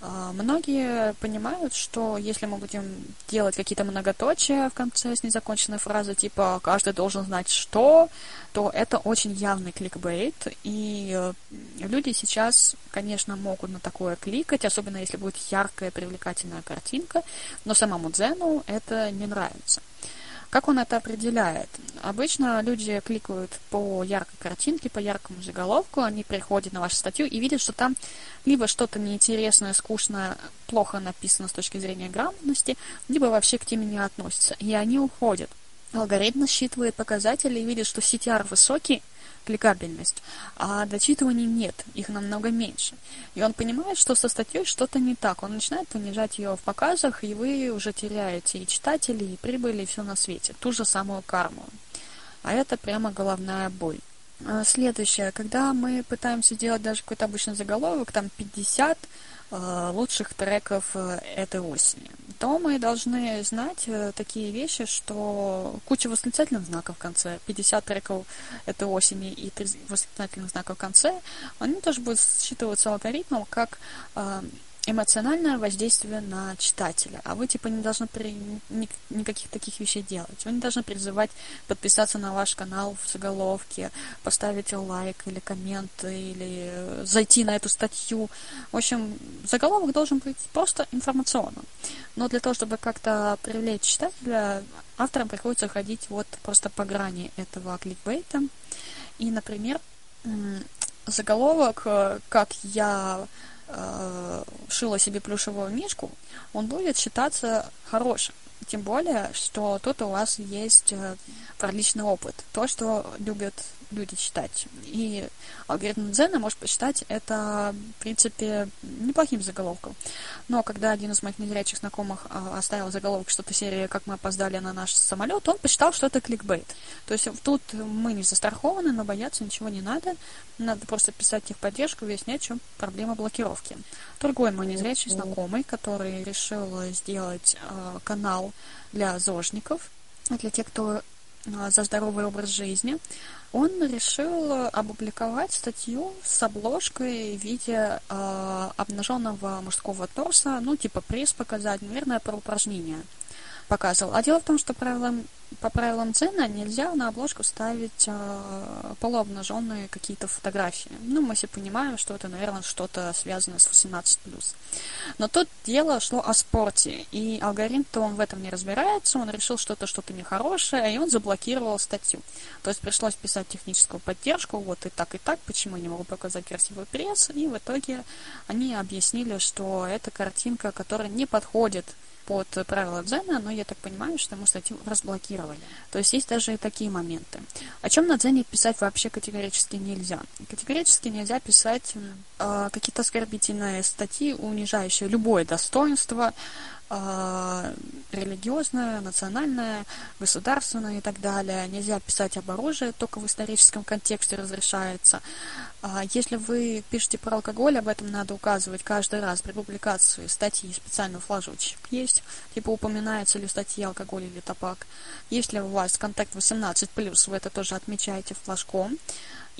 [SPEAKER 3] А, многие понимают, что если мы будем делать какие-то многоточия в конце с незаконченной фразой, типа «каждый должен знать что», то это очень явный кликбейт, и э, люди сейчас, конечно, могут на такое кликать, особенно если будет яркая, привлекательная картинка, но самому Дзену это не нравится. Как он это определяет? Обычно люди кликают по яркой картинке, по яркому заголовку, они приходят на вашу статью и видят, что там либо что-то неинтересное, скучное, плохо написано с точки зрения грамотности, либо вообще к теме не относится, и они уходят. Алгоритм считывает показатели и видит, что CTR высокий, кликабельность, а дочитываний нет, их намного меньше. И он понимает, что со статьей что-то не так. Он начинает понижать ее в показах, и вы уже теряете и читателей, и прибыли, и все на свете. Ту же самую карму. А это прямо головная боль. А следующее, когда мы пытаемся сделать даже какой-то обычный заголовок, там 50 Э, лучших треков э, этой осени, то мы должны знать э, такие вещи, что куча восклицательных знаков в конце, 50 треков этой осени и 3 восклицательных знаков в конце, они тоже будут считываться алгоритмом как эмоциональное воздействие на читателя. А вы, типа, не должны при... ни... никаких таких вещей делать. Вы не должны призывать подписаться на ваш канал в заголовке, поставить лайк или коммент, или зайти на эту статью. В общем, заголовок должен быть просто информационным. Но для того, чтобы как-то привлечь читателя, авторам приходится ходить вот просто по грани этого кликбейта. И, например, заголовок, э, как я э, шила себе плюшевую мишку, он будет считаться хорошим. Тем более, что тут у вас есть э, проличный опыт. То, что любят люди читать. И алгоритм Дзена может посчитать это, в принципе, неплохим заголовком. Но когда один из моих незрячих знакомых а, оставил заголовок что-то серии «Как мы опоздали на наш самолет», он посчитал, что это кликбейт. То есть тут мы не застрахованы, но бояться ничего не надо. Надо просто писать техподдержку, выяснять, в чем проблема блокировки. Другой мой незрячий знакомый, который решил сделать э, канал для зожников, для тех, кто за здоровый образ жизни, он решил опубликовать статью с обложкой в виде э, обнаженного мужского торса, ну, типа пресс показать, наверное, про упражнения показывал. А дело в том, что правилам, по правилам Дзена нельзя на обложку ставить э, полуобнаженные какие-то фотографии. Ну, мы все понимаем, что это, наверное, что-то связанное с 18+. Но тут дело шло о спорте, и алгоритм-то он в этом не разбирается, он решил, что это что-то нехорошее, и он заблокировал статью. То есть пришлось писать техническую поддержку, вот и так, и так, почему я не могу показать красивый пресс, и в итоге они объяснили, что это картинка, которая не подходит под правила Дзена, но я так понимаю, что ему статью разблокировали. То есть есть даже и такие моменты. О чем на Дзене писать вообще категорически нельзя. Категорически нельзя писать э, какие-то оскорбительные статьи, унижающие любое достоинство, э, религиозное, национальное, государственное и так далее. Нельзя писать об оружии, только в историческом контексте разрешается. Э, если вы пишете про алкоголь, об этом надо указывать каждый раз при публикации статьи, специальный флажочек есть, типа упоминается ли статья алкоголь или табак. Если у вас контакт 18+, вы это тоже отмечаете флажком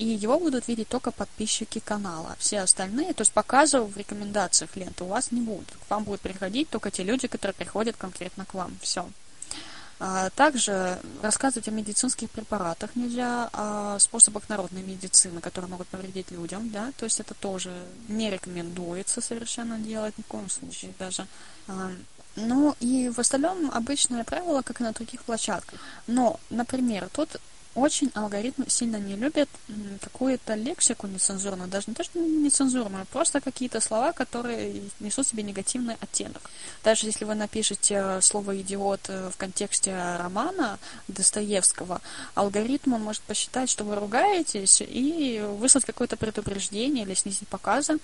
[SPEAKER 3] и его будут видеть только подписчики канала. Все остальные, то есть показов в рекомендациях ленты у вас не будут. К вам будут приходить только те люди, которые приходят конкретно к вам. Все. А, также рассказывать о медицинских препаратах нельзя, о способах народной медицины, которые могут повредить людям, да, то есть это тоже не рекомендуется совершенно делать, ни в коем случае даже. А, ну и в остальном обычное правило, как и на других площадках. Но, например, тут очень алгоритм сильно не любит какую-то лексику нецензурную, даже не то, что нецензурную, просто какие-то слова, которые несут себе негативный оттенок. Даже если вы напишете слово «идиот» в контексте романа Достоевского, алгоритм может посчитать, что вы ругаетесь, и выслать какое-то предупреждение или снизить показы.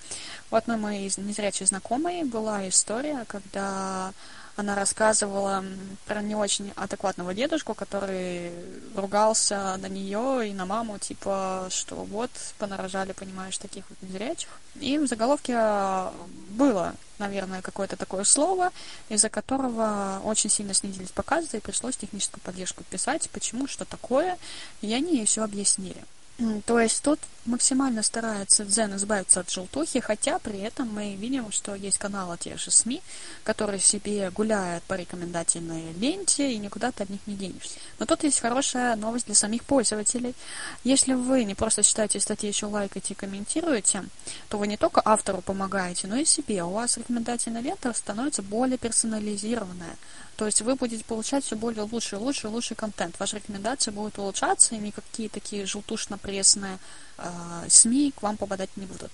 [SPEAKER 3] У одной моей незрячей знакомой была история, когда она рассказывала про не очень адекватного дедушку, который ругался на нее и на маму, типа, что вот, понарожали, понимаешь, таких вот незрячих. И в заголовке было, наверное, какое-то такое слово, из-за которого очень сильно снизились показы, и пришлось техническую поддержку писать, почему, что такое, и они ей все объяснили. То есть тут максимально старается Дзен избавиться от желтухи, хотя при этом мы видим, что есть каналы тех же СМИ, которые себе гуляют по рекомендательной ленте и никуда ты от них не денешься. Но тут есть хорошая новость для самих пользователей. Если вы не просто читаете статьи, еще лайкаете и комментируете, то вы не только автору помогаете, но и себе. У вас рекомендательная лента становится более персонализированная. То есть вы будете получать все более лучший, лучший, лучший контент. Ваши рекомендации будут улучшаться, и никакие такие желтушно-пресные э, СМИ к вам попадать не будут.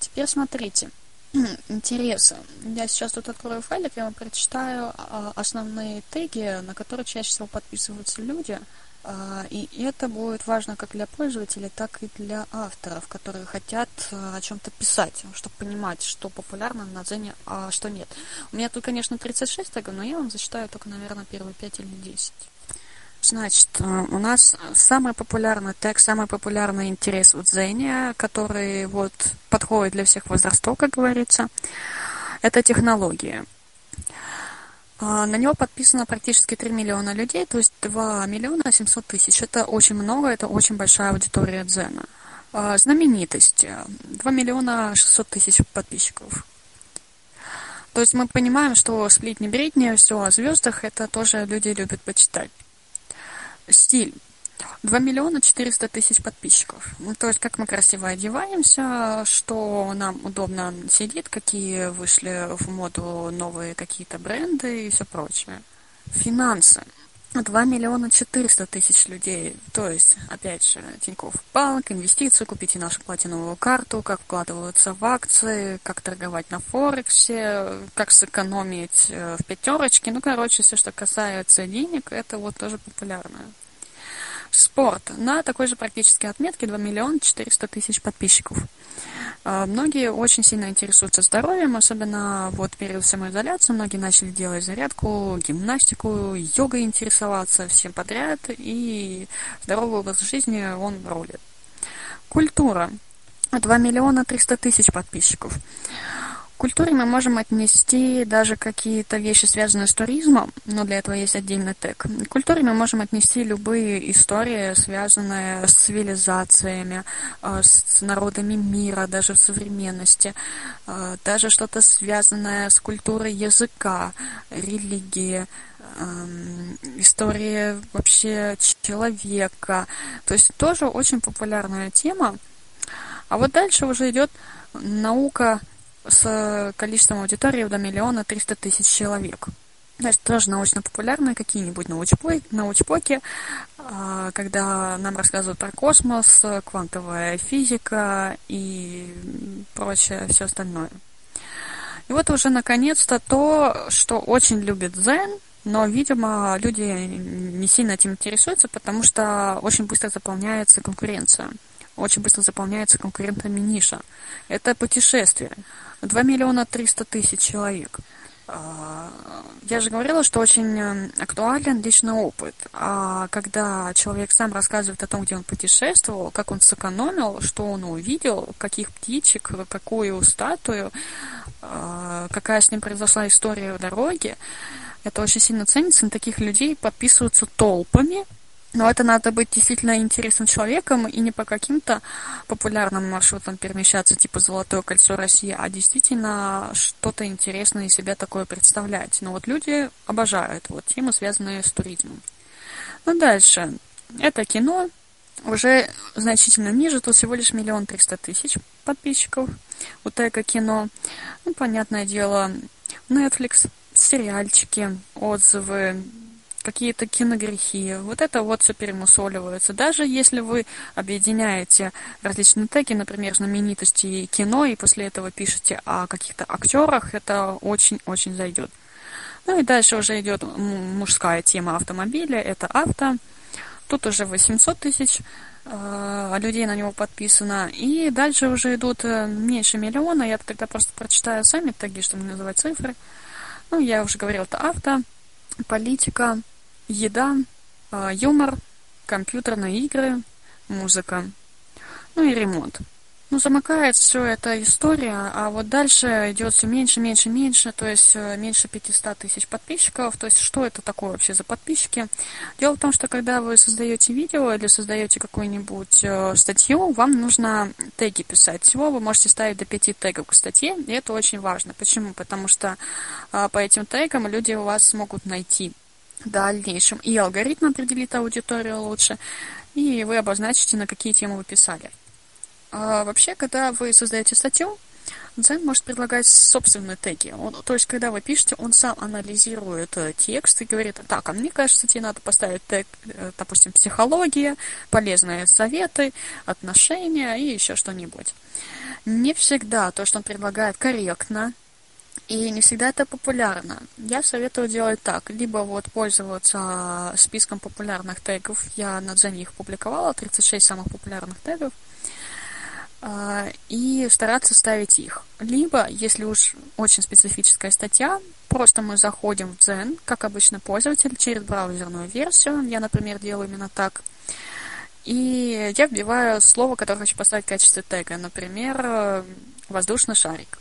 [SPEAKER 3] Теперь смотрите. Интересы. Я сейчас тут открою файлик, я вам прочитаю э, основные теги, на которые чаще всего подписываются люди. А, и это будет важно как для пользователей, так и для авторов, которые хотят а, о чем-то писать, чтобы понимать, что популярно на Дзене, а что нет. У меня тут, конечно, 36 тегов, но я вам зачитаю только, наверное, первые 5 или 10. Значит, а, у нас самый популярный тег, самый популярный интерес в Дзене, который вот подходит для всех возрастов, как говорится, это технологии. А, на него подписано практически 3 миллиона людей, то есть 2 миллиона 700 тысяч. Это очень много, это очень большая аудитория Дзена. А, знаменитости. 2 миллиона 600 тысяч подписчиков. То есть мы понимаем, что сплетни-бредни, все о звездах, это тоже люди любят почитать. Стиль. 2 миллиона 400 тысяч подписчиков. Ну, то есть, как мы красиво одеваемся, что нам удобно сидит, какие вышли в моду новые какие-то бренды и все прочее. Финансы. 2 миллиона 400 тысяч людей. То есть, опять же, Тинькофф банк, инвестиции, купите нашу платиновую карту, как вкладываются в акции, как торговать на Форексе, как сэкономить э, в пятерочке. Ну, короче, все, что касается денег, это вот тоже популярно. Спорт. На такой же практически отметке 2 миллиона 400 тысяч подписчиков. А, многие очень сильно интересуются здоровьем, особенно вот период самоизоляции. Многие начали делать зарядку, гимнастику, йогой интересоваться всем подряд. И здоровый образ жизни он ролит. Культура. 2 миллиона 300 тысяч подписчиков культуре мы можем отнести даже какие-то вещи, связанные с туризмом, но для этого есть отдельный тег. К культуре мы можем отнести любые истории, связанные с цивилизациями, э, с народами мира, даже в современности, э, даже что-то связанное с культурой языка, религии, эм, истории вообще человека. То есть тоже очень популярная тема. А вот дальше уже идет наука с количеством аудитории до миллиона триста тысяч человек. Есть тоже научно-популярные какие-нибудь научпоки, а, когда нам рассказывают про космос, квантовая физика и прочее, все остальное. И вот уже наконец-то то, что очень любит Зен, но, видимо, люди не сильно этим интересуются, потому что очень быстро заполняется конкуренция. Очень быстро заполняется конкурентами ниша. Это путешествие. 2 миллиона 300 тысяч человек. А, я же говорила, что очень э, актуален личный опыт. А когда человек сам рассказывает о том, где он путешествовал, как он сэкономил, что он увидел, каких птичек, какую статую, а, какая с ним произошла история в дороге, это очень сильно ценится. На таких людей подписываются толпами, но это надо быть действительно интересным человеком и не по каким-то популярным маршрутам перемещаться, типа Золотое кольцо России, а действительно что-то интересное из себя такое представлять. Но вот люди обожают вот темы, связанные с туризмом. Ну, дальше. Это кино. Уже значительно ниже, тут всего лишь миллион триста тысяч подписчиков. У Тека кино. Ну, понятное дело, Netflix, сериальчики, отзывы, какие-то киногрехи. Вот это вот все перемусоливается. Даже если вы объединяете различные теги, например, знаменитости кино, и после этого пишете о каких-то актерах, это очень-очень зайдет. Ну и дальше уже идет мужская тема автомобиля, это авто. Тут уже 800 тысяч э, людей на него подписано. И дальше уже идут э, меньше миллиона. Я тогда просто прочитаю сами теги, чтобы не называть цифры. Ну, я уже говорил, это авто, политика, еда, э, юмор, компьютерные игры, музыка, ну и ремонт. Ну, замыкает все эта история, а вот дальше идет все меньше, меньше, меньше, то есть э, меньше 500 тысяч подписчиков. То есть что это такое вообще за подписчики? Дело в том, что когда вы создаете видео или создаете какую-нибудь э, статью, вам нужно теги писать. Всего вы можете ставить до 5 тегов к статье, и это очень важно. Почему? Потому что э, по этим тегам люди вас смогут найти в дальнейшем. И алгоритм определит аудиторию лучше, и вы обозначите, на какие темы вы писали. А вообще, когда вы создаете статью, Дзен может предлагать собственные теги. Он, то есть, когда вы пишете, он сам анализирует э, текст и говорит, так, а мне кажется, тебе надо поставить тег, э, допустим, психология, полезные советы, отношения и еще что-нибудь. Не всегда то, что он предлагает, корректно, и не всегда это популярно. Я советую делать так. Либо вот пользоваться списком популярных тегов. Я на Дзене их публиковала, 36 самых популярных тегов. А, и стараться ставить их. Либо, если уж очень специфическая статья, просто мы заходим в Zen, как обычно пользователь, через браузерную версию. Я, например, делаю именно так. И я вбиваю слово, которое хочу поставить в качестве тега. Например, воздушный шарик.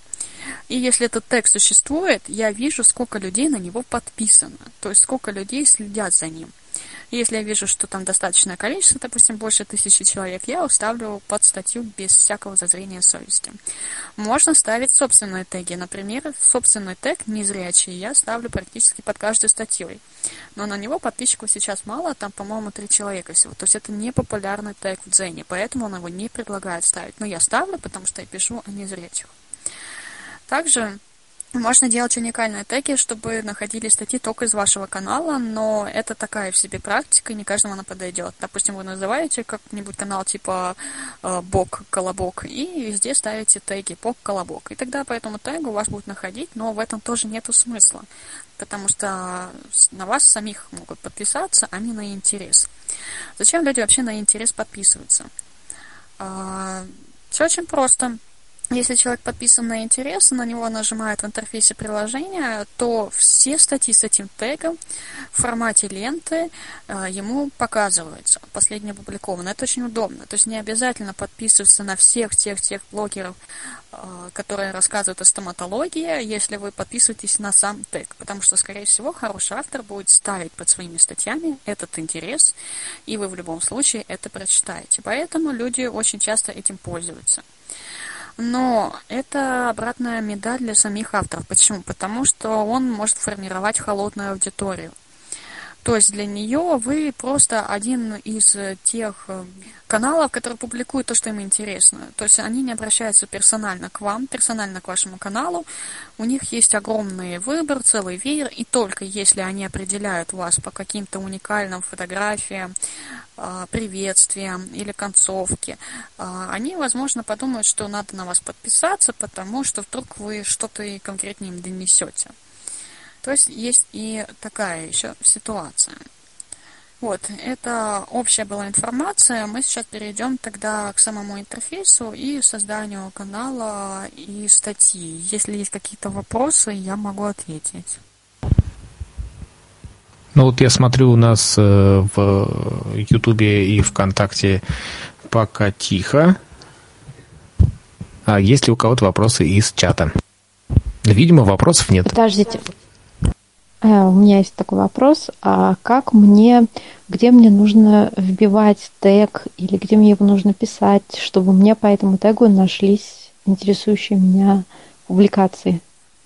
[SPEAKER 3] И если этот тег существует, я вижу, сколько людей на него подписано. То есть, сколько людей следят за ним. И если я вижу, что там достаточное количество, допустим, больше тысячи человек, я уставлю под статью без всякого зазрения совести. Можно ставить собственные теги. Например, собственный тег незрячий я ставлю практически под каждой статьей. Но на него подписчиков сейчас мало, там, по-моему, три человека всего. То есть это не популярный тег в Дзене, поэтому он его не предлагает ставить. Но я ставлю, потому что я пишу о незрячих. Также можно делать уникальные теги, чтобы находили статьи только из вашего канала, но это такая в себе практика, не каждому она подойдет. Допустим, вы называете как-нибудь канал типа э, Бог Колобок и везде ставите теги Бог Колобок. И тогда по этому тегу вас будут находить, но в этом тоже нету смысла, потому что на вас самих могут подписаться, а не на интерес. Зачем люди вообще на интерес подписываются? А, все очень просто. Если человек подписан на интерес, на него нажимает в интерфейсе приложения, то все статьи с этим тегом в формате ленты э, ему показываются. Последнее опубликовано. Это очень удобно. То есть не обязательно подписываться на всех тех тех блогеров, э, которые рассказывают о стоматологии, если вы подписываетесь на сам тег. Потому что, скорее всего, хороший автор будет ставить под своими статьями этот интерес, и вы в любом случае это прочитаете. Поэтому люди очень часто этим пользуются. Но это обратная медаль для самих авторов. Почему? Потому что он может формировать холодную аудиторию. То есть для нее вы просто один из тех э, каналов, которые публикуют то, что им интересно. То есть они не обращаются персонально к вам, персонально к вашему каналу. У них есть огромный выбор, целый веер, и только если они определяют вас по каким-то уникальным фотографиям, а, приветствиям или концовке, а, они, возможно, подумают, что надо на вас подписаться, потому что вдруг вы что-то и конкретнее им донесете. То есть есть и такая еще ситуация. Вот, это общая была информация. Мы сейчас перейдем тогда к самому интерфейсу и созданию канала и статьи. Если есть какие-то вопросы, я могу ответить.
[SPEAKER 1] Ну вот я смотрю у нас э, в Ютубе и ВКонтакте пока тихо. А есть ли у кого-то вопросы из чата? Видимо, вопросов нет.
[SPEAKER 4] Подождите, у меня есть такой вопрос. А как мне, где мне нужно вбивать тег или где мне его нужно писать, чтобы мне по этому тегу нашлись интересующие меня публикации?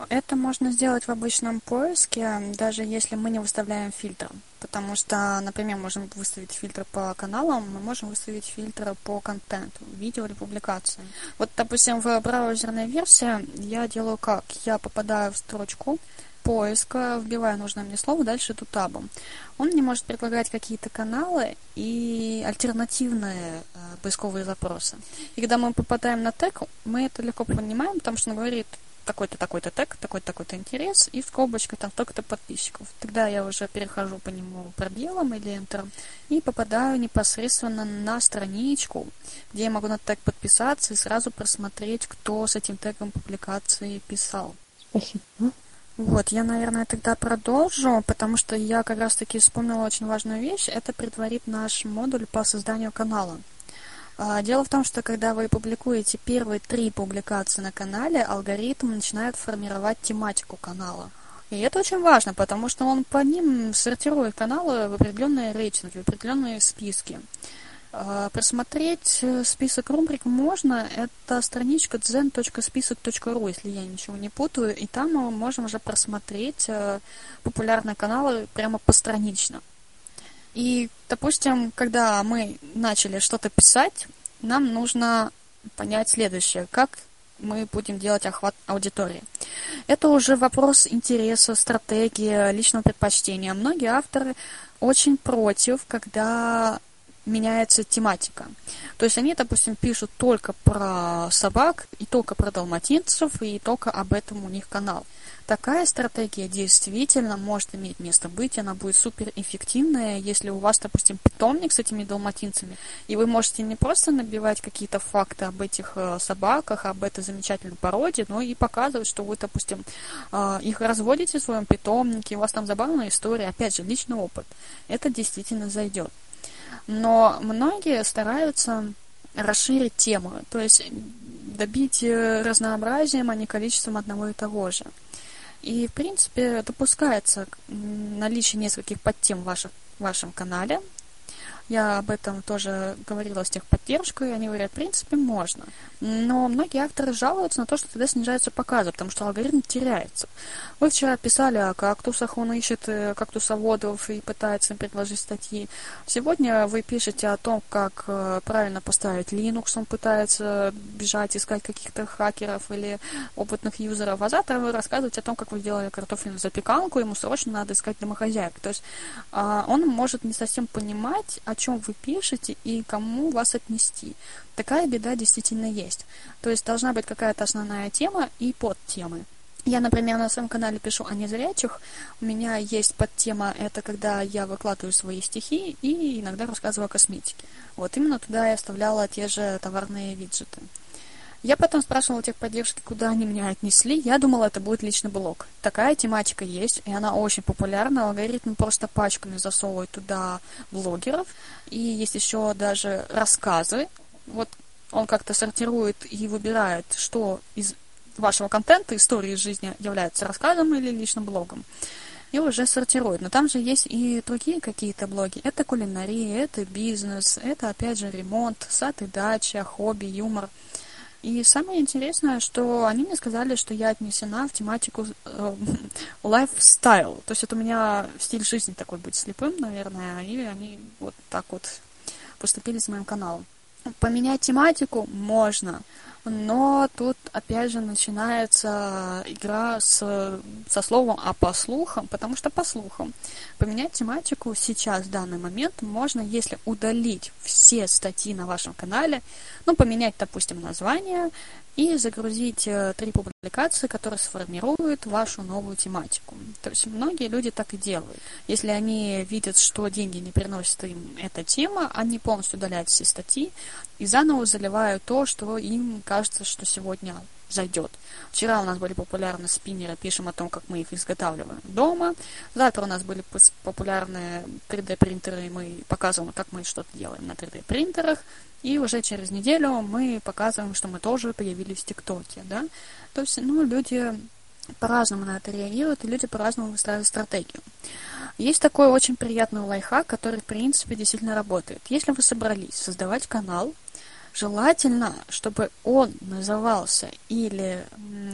[SPEAKER 3] Это можно сделать в обычном поиске, даже если мы не выставляем фильтр. Потому что, например, можем выставить фильтр по каналам, мы можем выставить фильтр по контенту, видео или публикации. Вот, допустим, в браузерной версии я делаю как? Я попадаю в строчку, поиска, вбиваю нужное мне слово, дальше иду табом. Он мне может предлагать какие-то каналы и альтернативные э, поисковые запросы. И когда мы попадаем на тег, мы это легко понимаем, потому что он говорит, такой-то, такой-то тег, такой-то, такой-то интерес, и в скобочках там столько-то подписчиков. Тогда я уже перехожу по нему пробелом или Enter и попадаю непосредственно на страничку, где я могу на тег подписаться и сразу просмотреть, кто с этим тегом публикации писал.
[SPEAKER 4] Спасибо.
[SPEAKER 3] Вот, я, наверное, тогда продолжу, потому что я как раз-таки вспомнила очень важную вещь. Это предварит наш модуль по созданию канала. А, дело в том, что когда вы публикуете первые три публикации на канале, алгоритм начинает формировать тематику канала. И это очень важно, потому что он по ним сортирует каналы в определенные рейтинги, в определенные списки. А, просмотреть э, список рубрик можно. Это страничка zen.список.ру, если я ничего не путаю. И там мы можем уже просмотреть э, популярные каналы прямо постранично. И, допустим, когда мы начали что-то писать, нам нужно понять следующее. Как мы будем делать охват аудитории. Это уже вопрос интереса, стратегии, личного предпочтения. Многие авторы очень против, когда меняется тематика. То есть они, допустим, пишут только про собак, и только про далматинцев, и только об этом у них канал. Такая стратегия действительно может иметь место быть, она будет суперэффективная, если у вас, допустим, питомник с этими далматинцами, и вы можете не просто набивать какие-то факты об этих э, собаках, об этой замечательной породе, но и показывать, что вы, допустим, э, их разводите в своем питомнике, у вас там забавная история, опять же, личный опыт. Это действительно зайдет. Но многие стараются расширить тему, то есть добить э, разнообразием, а не количеством одного и того же. И, в принципе, допускается наличие нескольких подтем в вашем, в вашем канале. Я об этом тоже говорила с техподдержкой, они говорят, в принципе, можно. Но многие авторы жалуются на то, что тогда снижаются показы, потому что алгоритм теряется. Вы вчера писали о кактусах, он ищет э, кактусоводов и пытается им предложить статьи. Сегодня вы пишете о том, как э, правильно поставить Linux, он пытается бежать, искать каких-то хакеров или опытных юзеров, а завтра вы рассказываете о том, как вы делали картофельную запеканку, ему срочно надо искать домохозяек. То есть а, он может не совсем понимать, о чем вы пишете и кому вас отнести. Такая беда действительно есть. То есть должна быть какая-то основная тема и подтемы. Я, например, на своем канале пишу о незрячих. У меня есть подтема, это когда я выкладываю свои стихи и иногда рассказываю о косметике. Вот именно туда я оставляла те же товарные виджеты. Я потом спрашивала техподдержки, куда они меня отнесли. Я думала, это будет личный блог. Такая тематика есть, и она очень популярна. Алгоритм просто пачками засовывает туда блогеров. И есть еще даже рассказы. Вот он как-то сортирует и выбирает, что из вашего контента, истории из жизни является рассказом или личным блогом. И уже сортирует. Но там же есть и другие какие-то блоги. Это кулинария, это бизнес, это опять же ремонт, сад и дача, хобби, юмор. И самое интересное, что они мне сказали, что я отнесена в тематику э, lifestyle. То есть это у меня стиль жизни такой быть слепым, наверное, и они вот так вот поступили с моим каналом. Поменять тематику можно, но тут опять же начинается игра с, со словом «а по слухам», потому что по слухам. Поменять тематику сейчас, в данный момент, можно, если удалить все статьи на вашем канале, ну, поменять, допустим, название, и загрузить э, три публикации, которые сформируют вашу новую тематику. То есть многие люди так и делают. Если они видят, что деньги не приносит им эта тема, они полностью удаляют все статьи и заново заливают то, что им кажется, что сегодня зайдет. Вчера у нас были популярны спиннеры, пишем о том, как мы их изготавливаем дома. Завтра у нас были популярны 3D-принтеры, и мы показываем, как мы что-то делаем на 3D-принтерах. И уже через неделю мы показываем, что мы тоже появились в ТикТоке, да. То есть, ну, люди по-разному на это реагируют, и люди по-разному выстраивают стратегию. Есть такой очень приятный лайфхак, который, в принципе, действительно работает. Если вы собрались создавать канал, желательно, чтобы он назывался или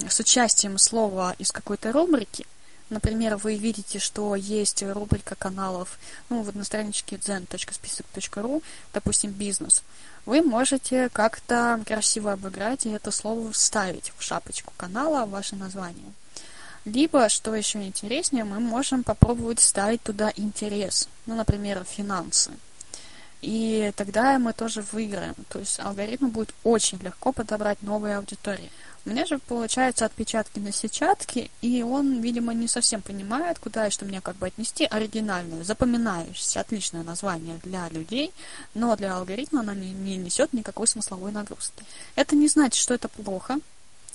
[SPEAKER 3] с участием слова из какой-то рубрики, Например, вы видите, что есть рубрика каналов, ну, вот на страничке zen.список.ру, допустим, бизнес вы можете как-то красиво обыграть и это слово вставить в шапочку канала, ваше название. Либо, что еще интереснее, мы можем попробовать ставить туда интерес. Ну, например, финансы. И тогда мы тоже выиграем. То есть алгоритму будет очень легко подобрать новые аудитории. У меня же получается отпечатки на сетчатке, и он, видимо, не совсем понимает, куда и что мне как бы отнести оригинальную, запоминающееся, отличное название для людей, но для алгоритма оно не, не несет никакой смысловой нагрузки. Это не значит, что это плохо,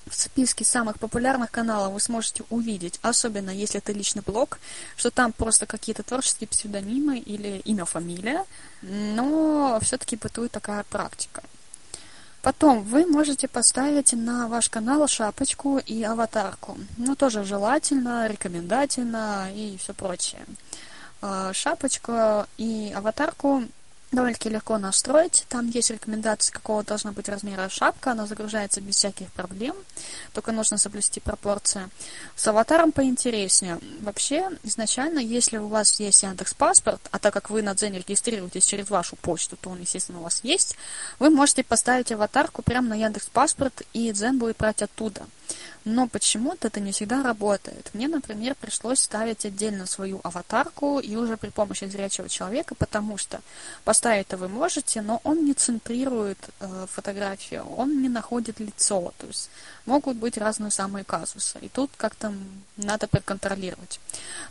[SPEAKER 3] в списке самых популярных каналов вы сможете увидеть, особенно если это личный блог, что там просто какие-то творческие псевдонимы или имя, фамилия, но все-таки бытует такая практика. Потом вы можете поставить на ваш канал шапочку и аватарку. Ну, тоже желательно, рекомендательно и все прочее. А, шапочку и аватарку довольно-таки легко настроить. Там есть рекомендации, какого должна быть размера шапка. Она загружается без всяких проблем. Только нужно соблюсти пропорции. С аватаром поинтереснее. Вообще, изначально, если у вас есть Яндекс Паспорт, а так как вы на Дзене регистрируетесь через вашу почту, то он, естественно, у вас есть, вы можете поставить аватарку прямо на Яндекс Паспорт, и Дзен будет брать оттуда. Но почему-то это не всегда работает. Мне, например, пришлось ставить отдельно свою аватарку и уже при помощи зрячего человека, потому что поставить-то вы можете, но он не центрирует э, фотографию, он не находит лицо. То есть могут быть разные самые казусы. И тут как-то надо проконтролировать.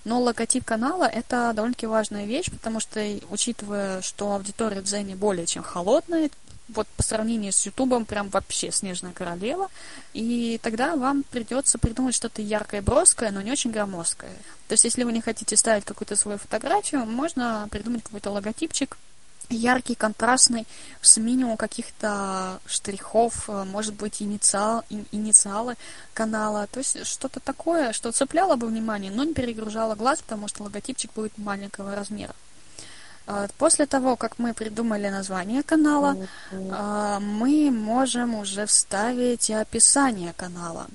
[SPEAKER 3] Но логотип канала это довольно-таки важная вещь, потому что, учитывая, что аудитория в Дзене более чем холодная, вот по сравнению с Ютубом прям вообще снежная королева. И тогда вам придется придумать что-то яркое, броское, но не очень громоздкое. То есть, если вы не хотите ставить какую-то свою фотографию, можно придумать какой-то логотипчик, яркий, контрастный, с минимум каких-то штрихов, может быть, инициал, инициалы канала. То есть что-то такое, что цепляло бы внимание, но не перегружало глаз, потому что логотипчик будет маленького размера. А, после того, как мы придумали название канала, а, мы можем уже вставить описание канала.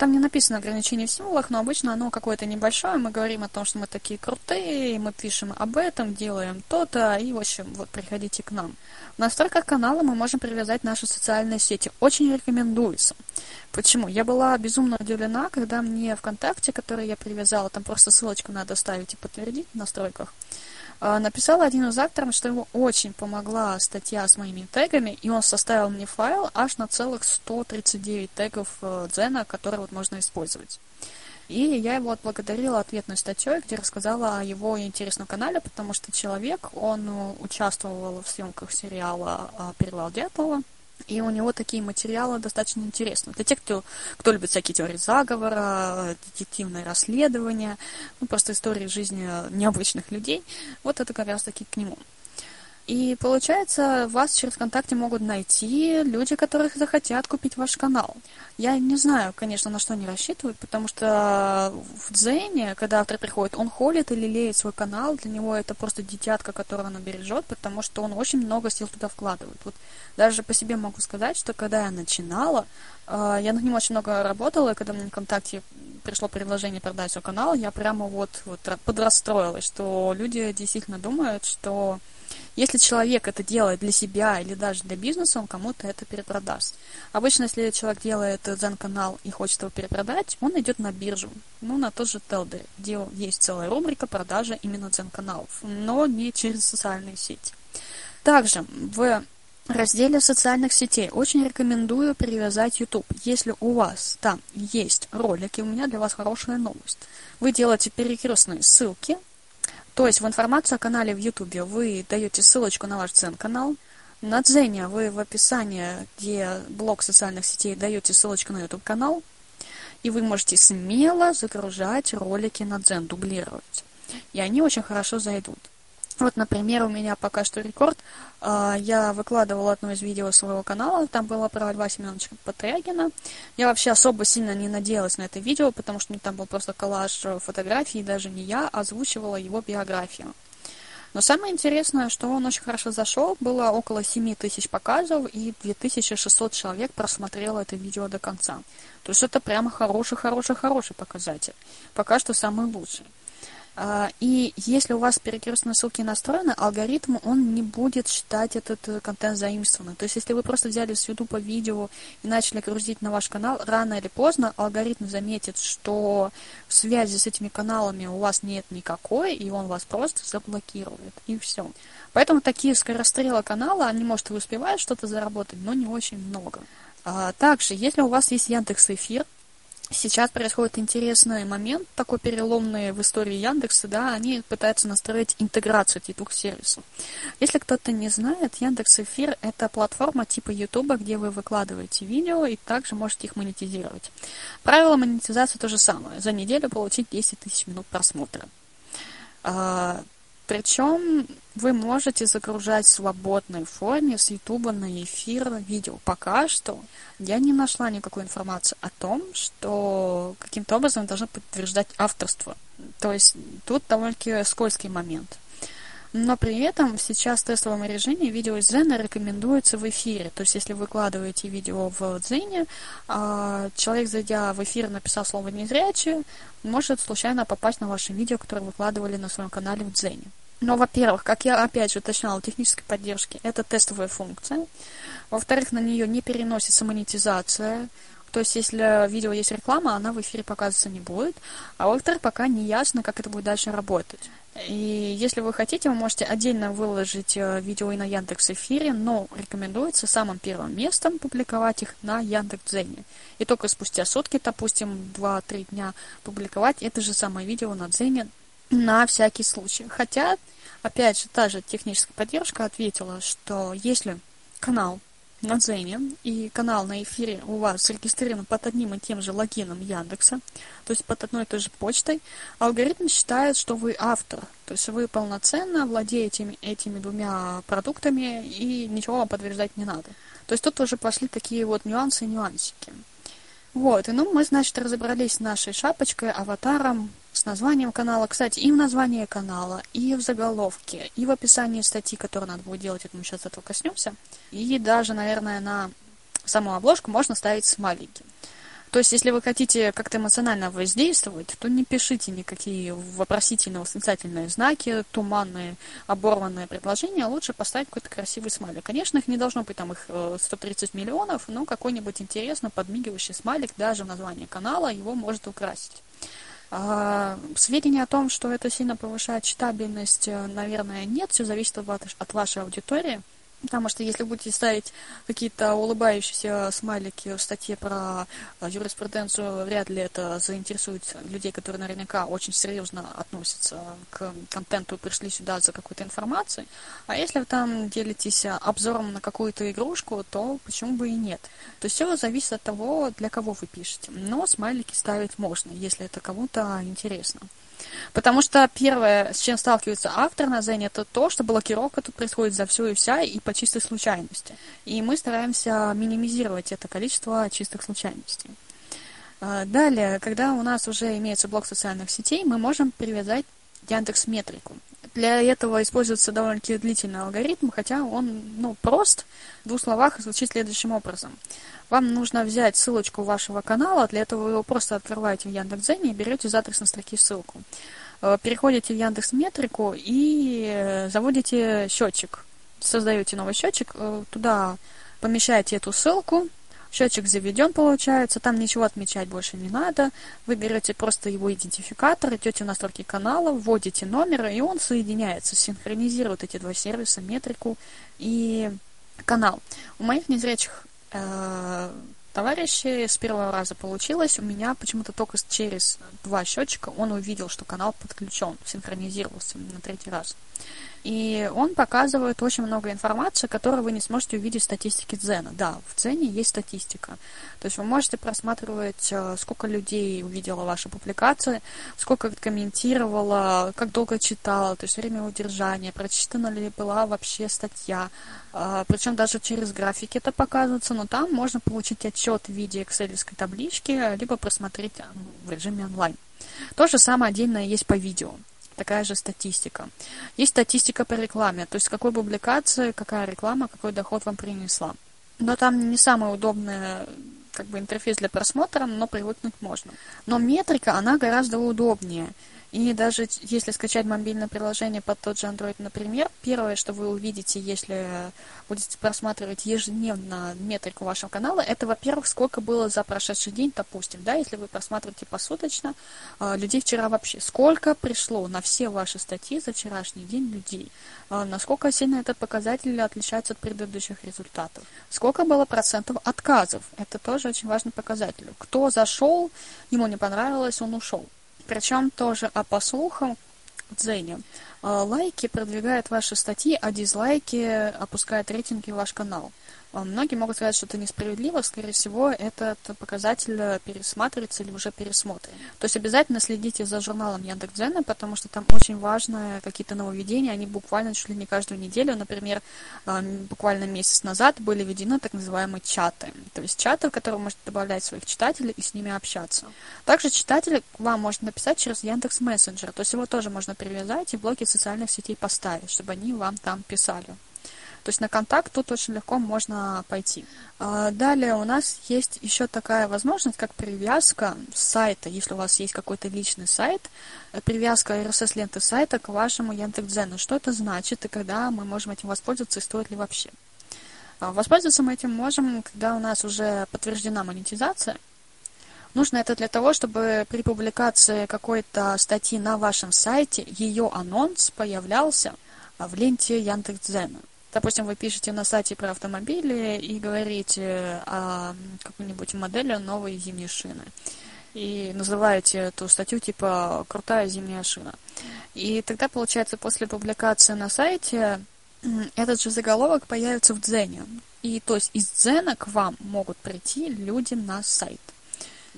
[SPEAKER 3] Там не написано ограничение в символах, но обычно оно какое-то небольшое. Мы говорим о том, что мы такие крутые, мы пишем об этом, делаем то-то, и, в общем, вот приходите к нам. В настройках канала мы можем привязать наши социальные сети. Очень рекомендуется. Почему? Я была безумно удивлена, когда мне ВКонтакте, который я привязала, там просто ссылочку надо ставить и подтвердить в настройках, написал один из авторов, что ему очень помогла статья с моими тегами, и он составил мне файл аж на целых 139 тегов э, Дзена, которые вот можно использовать. И я его отблагодарила ответной статьей, где рассказала о его интересном канале, потому что человек, он э, участвовал в съемках сериала э, «Перевал Дятлова», и у него такие материалы достаточно интересны. Для тех, кто, кто любит всякие теории заговора, детективные расследования, ну, просто истории жизни необычных людей, вот это как раз таки к нему. И получается, вас через ВКонтакте могут найти люди, которых захотят купить ваш канал. Я не знаю, конечно, на что они рассчитывают, потому что в Дзене, когда автор приходит, он холит и лелеет свой канал, для него это просто дитятка, которую он бережет, потому что он очень много сил туда вкладывает. Вот даже по себе могу сказать, что когда я начинала, э, я над ним очень много работала, и когда мне ВКонтакте пришло предложение продать свой канал, я прямо вот, вот подрастроилась, что люди действительно думают, что если человек это делает для себя или даже для бизнеса, он кому-то это перепродаст. Обычно, если человек делает Zen-канал и хочет его перепродать, он идет на биржу, ну, на тот же Телдер, где есть целая рубрика продажи именно Zen-каналов, но не через социальные сети. Также в разделе социальных сетей очень рекомендую привязать YouTube. Если у вас там есть ролики, у меня для вас хорошая новость. Вы делаете перекрестные ссылки то есть в информацию о канале в Ютубе вы даете ссылочку на ваш Дзен-канал. На Дзене вы в описании, где блок социальных сетей, даете ссылочку на YouTube канал. И вы можете смело загружать ролики на Дзен, дублировать. И они очень хорошо зайдут. Вот, например, у меня пока что рекорд. А, я выкладывала одно из видео своего канала, там было про Льва Семеновича Патрягина. Я вообще особо сильно не надеялась на это видео, потому что там был просто коллаж фотографий, даже не я озвучивала его биографию. Но самое интересное, что он очень хорошо зашел, было около 7 тысяч показов, и 2600 человек просмотрело это видео до конца. То есть это прямо хороший-хороший-хороший показатель. Пока что самый лучший. А, и если у вас перекрестные ссылки настроены, алгоритм, он не будет считать этот э, контент заимствованным. То есть, если вы просто взяли с YouTube видео и начали грузить на ваш канал, рано или поздно алгоритм заметит, что связи с этими каналами у вас нет никакой, и он вас просто заблокирует. И все. Поэтому такие скорострелы канала, они, может, и успевают что-то заработать, но не очень много. А, также, если у вас есть Яндекс Эфир, Сейчас происходит интересный момент, такой переломный в истории Яндекса, да, они пытаются настроить интеграцию этих двух сервисов. Если кто-то не знает, Яндекс Эфир – это платформа типа Ютуба, где вы выкладываете видео и также можете их монетизировать. Правило монетизации то же самое. За неделю получить 10 тысяч минут просмотра. Причем вы можете загружать в свободной форме с YouTube на эфир видео. Пока что я не нашла никакой информации о том, что каким-то образом должно подтверждать авторство. То есть тут довольно-таки скользкий момент. Но при этом сейчас в тестовом режиме видео из Дзена рекомендуется в эфире. То есть, если вы выкладываете видео в Дзене, а, человек, зайдя в эфир, написал слово «незрячее», может случайно попасть на ваше видео, которое выкладывали на своем канале в Дзене. Но, во-первых, как я опять же уточняла, технической поддержки это тестовая функция. Во-вторых, на нее не переносится монетизация. То есть, если видео есть реклама, она в эфире показываться не будет. А во-вторых, пока не ясно, как это будет дальше работать. И если вы хотите, вы можете отдельно выложить э, видео и на Яндекс Эфире, но рекомендуется самым первым местом публиковать их на Яндекс.Дзене. И только спустя сутки, допустим, 2-3 дня публиковать это же самое видео на Дзене на всякий случай. Хотя, опять же, та же техническая поддержка ответила, что если канал на Дзене и канал на эфире у вас зарегистрирован под одним и тем же логином Яндекса, то есть под одной и той же почтой, алгоритм считает, что вы автор, то есть вы полноценно владеете этими, этими двумя продуктами и ничего вам подтверждать не надо. То есть тут уже пошли такие вот нюансы и нюансики. Вот, и ну мы, значит, разобрались с нашей шапочкой, аватаром, с названием канала. Кстати, и в названии канала, и в заголовке, и в описании статьи, которую надо будет делать, это мы сейчас этого коснемся. И даже, наверное, на саму обложку можно ставить смайлики. То есть, если вы хотите как-то эмоционально воздействовать, то не пишите никакие вопросительные, восклицательные знаки, туманные, оборванные предложения, лучше поставить какой-то красивый смайлик. Конечно, их не должно быть там их 130 э, миллионов, но какой-нибудь интересно подмигивающий смайлик даже в названии канала его может украсить. А, сведения о том, что это сильно повышает читабельность, э, наверное, нет. Все зависит от вашей аудитории. Потому что если будете ставить какие-то улыбающиеся смайлики в статье про э, юриспруденцию, вряд ли это заинтересует людей, которые наверняка очень серьезно относятся к контенту и пришли сюда за какой-то информацией. А если вы там делитесь обзором на какую-то игрушку, то почему бы и нет? То есть все зависит от того, для кого вы пишете. Но смайлики ставить можно, если это кому-то интересно. Потому что первое, с чем сталкивается автор на Зене, это то, что блокировка тут происходит за все и вся и по чистой случайности. И мы стараемся минимизировать это количество чистых случайностей. А, далее, когда у нас уже имеется блок социальных сетей, мы можем привязать Яндекс Метрику. Для этого используется довольно-таки длительный алгоритм, хотя он ну, прост. В двух словах звучит следующим образом. Вам нужно взять ссылочку вашего канала, для этого вы его просто открываете в Яндекс.Дзене и берете из адресной строки ссылку. Э, переходите в Яндекс Метрику и э, заводите счетчик. Создаете новый счетчик, э, туда помещаете эту ссылку, Счетчик заведен, получается, там ничего отмечать больше не надо. Вы берете просто его идентификатор, идете в настройки канала, вводите номер, и он соединяется, синхронизирует эти два сервиса, метрику и канал. У моих незрячих э, товарищей с первого раза получилось. У меня почему-то только через два счетчика он увидел, что канал подключен, синхронизировался на третий раз. И он показывает очень много информации, которую вы не сможете увидеть в статистике Дзена. Да, в Дзене есть статистика. То есть вы можете просматривать, э, сколько людей увидело ваши публикации, сколько комментировало, как долго читала, то есть время удержания, прочитана ли была вообще статья. А, Причем даже через графики это показывается, но там можно получить отчет в виде excel таблички, либо просмотреть в режиме онлайн. То же самое отдельно есть по видео такая же статистика. Есть статистика по рекламе, то есть какой публикации, какая реклама, какой доход вам принесла. Но там не самый удобный как бы интерфейс для просмотра, но привыкнуть можно. Но метрика, она гораздо удобнее. И даже если скачать мобильное приложение под тот же Android, например, первое, что вы увидите, если будете просматривать ежедневно метрику вашего канала, это, во-первых, сколько было за прошедший день, допустим, да, если вы просматриваете посуточно, а, людей вчера вообще, сколько пришло на все ваши статьи за вчерашний день людей, а, насколько сильно этот показатель отличается от предыдущих результатов, сколько было процентов отказов, это тоже очень важный показатель, кто зашел, ему не понравилось, он ушел. Причем тоже, а по слухам, Дзене, а, лайки продвигают ваши статьи, а дизлайки опускают рейтинги в ваш канал. А, многие могут сказать, что это несправедливо, скорее всего, этот показатель пересматривается или уже пересмотрен. То есть обязательно следите за журналом Яндекс.Дзена, потому что там очень важные какие-то нововведения, они буквально чуть ли не каждую неделю, например, а, буквально месяц назад были введены так называемые чаты. То есть чаты, в которые можете добавлять своих читателей и с ними общаться. Также читатель вам может написать через Яндекс Мессенджер, то есть его тоже можно привязать и блоки социальных сетей поставить, чтобы они вам там писали. То есть на контакт тут очень легко можно пойти. А, далее у нас есть еще такая возможность, как привязка сайта. Если у вас есть какой-то личный сайт, э, привязка RSS-ленты сайта к вашему Яндекс.Дзену. Что это значит и когда мы можем этим воспользоваться и стоит ли вообще? А, воспользоваться мы этим можем, когда у нас уже подтверждена монетизация. Нужно это для того, чтобы при публикации какой-то статьи на вашем сайте ее анонс появлялся в ленте Яндекс.Дзена. Допустим, вы пишете на сайте про автомобили и говорите о какой-нибудь модели новой зимней шины. И называете эту статью типа «Крутая зимняя шина». И тогда, получается, после публикации на сайте этот же заголовок появится в Дзене. И то есть из Дзена к вам могут прийти люди на сайт.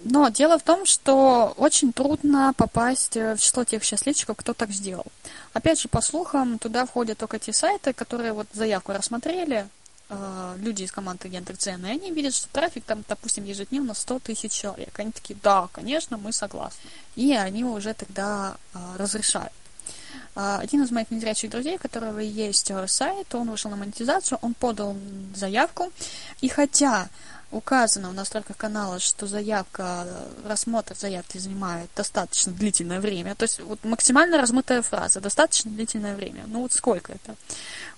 [SPEAKER 3] Но дело в том, что очень трудно попасть в число тех счастливчиков, кто так сделал. Опять же, по слухам, туда входят только те сайты, которые вот заявку рассмотрели, э, люди из команды Яндекс.Дзен, и они видят, что трафик там, допустим, ежедневно 100 тысяч человек. Они такие, да, конечно, мы согласны. И они уже тогда э, разрешают. Э, один из моих незрячих друзей, у которого есть сайт, он вышел на монетизацию, он подал заявку, и хотя указано в настройках канала, что заявка, рассмотр заявки занимает достаточно длительное время. То есть вот максимально размытая фраза, достаточно длительное время. Ну вот сколько это?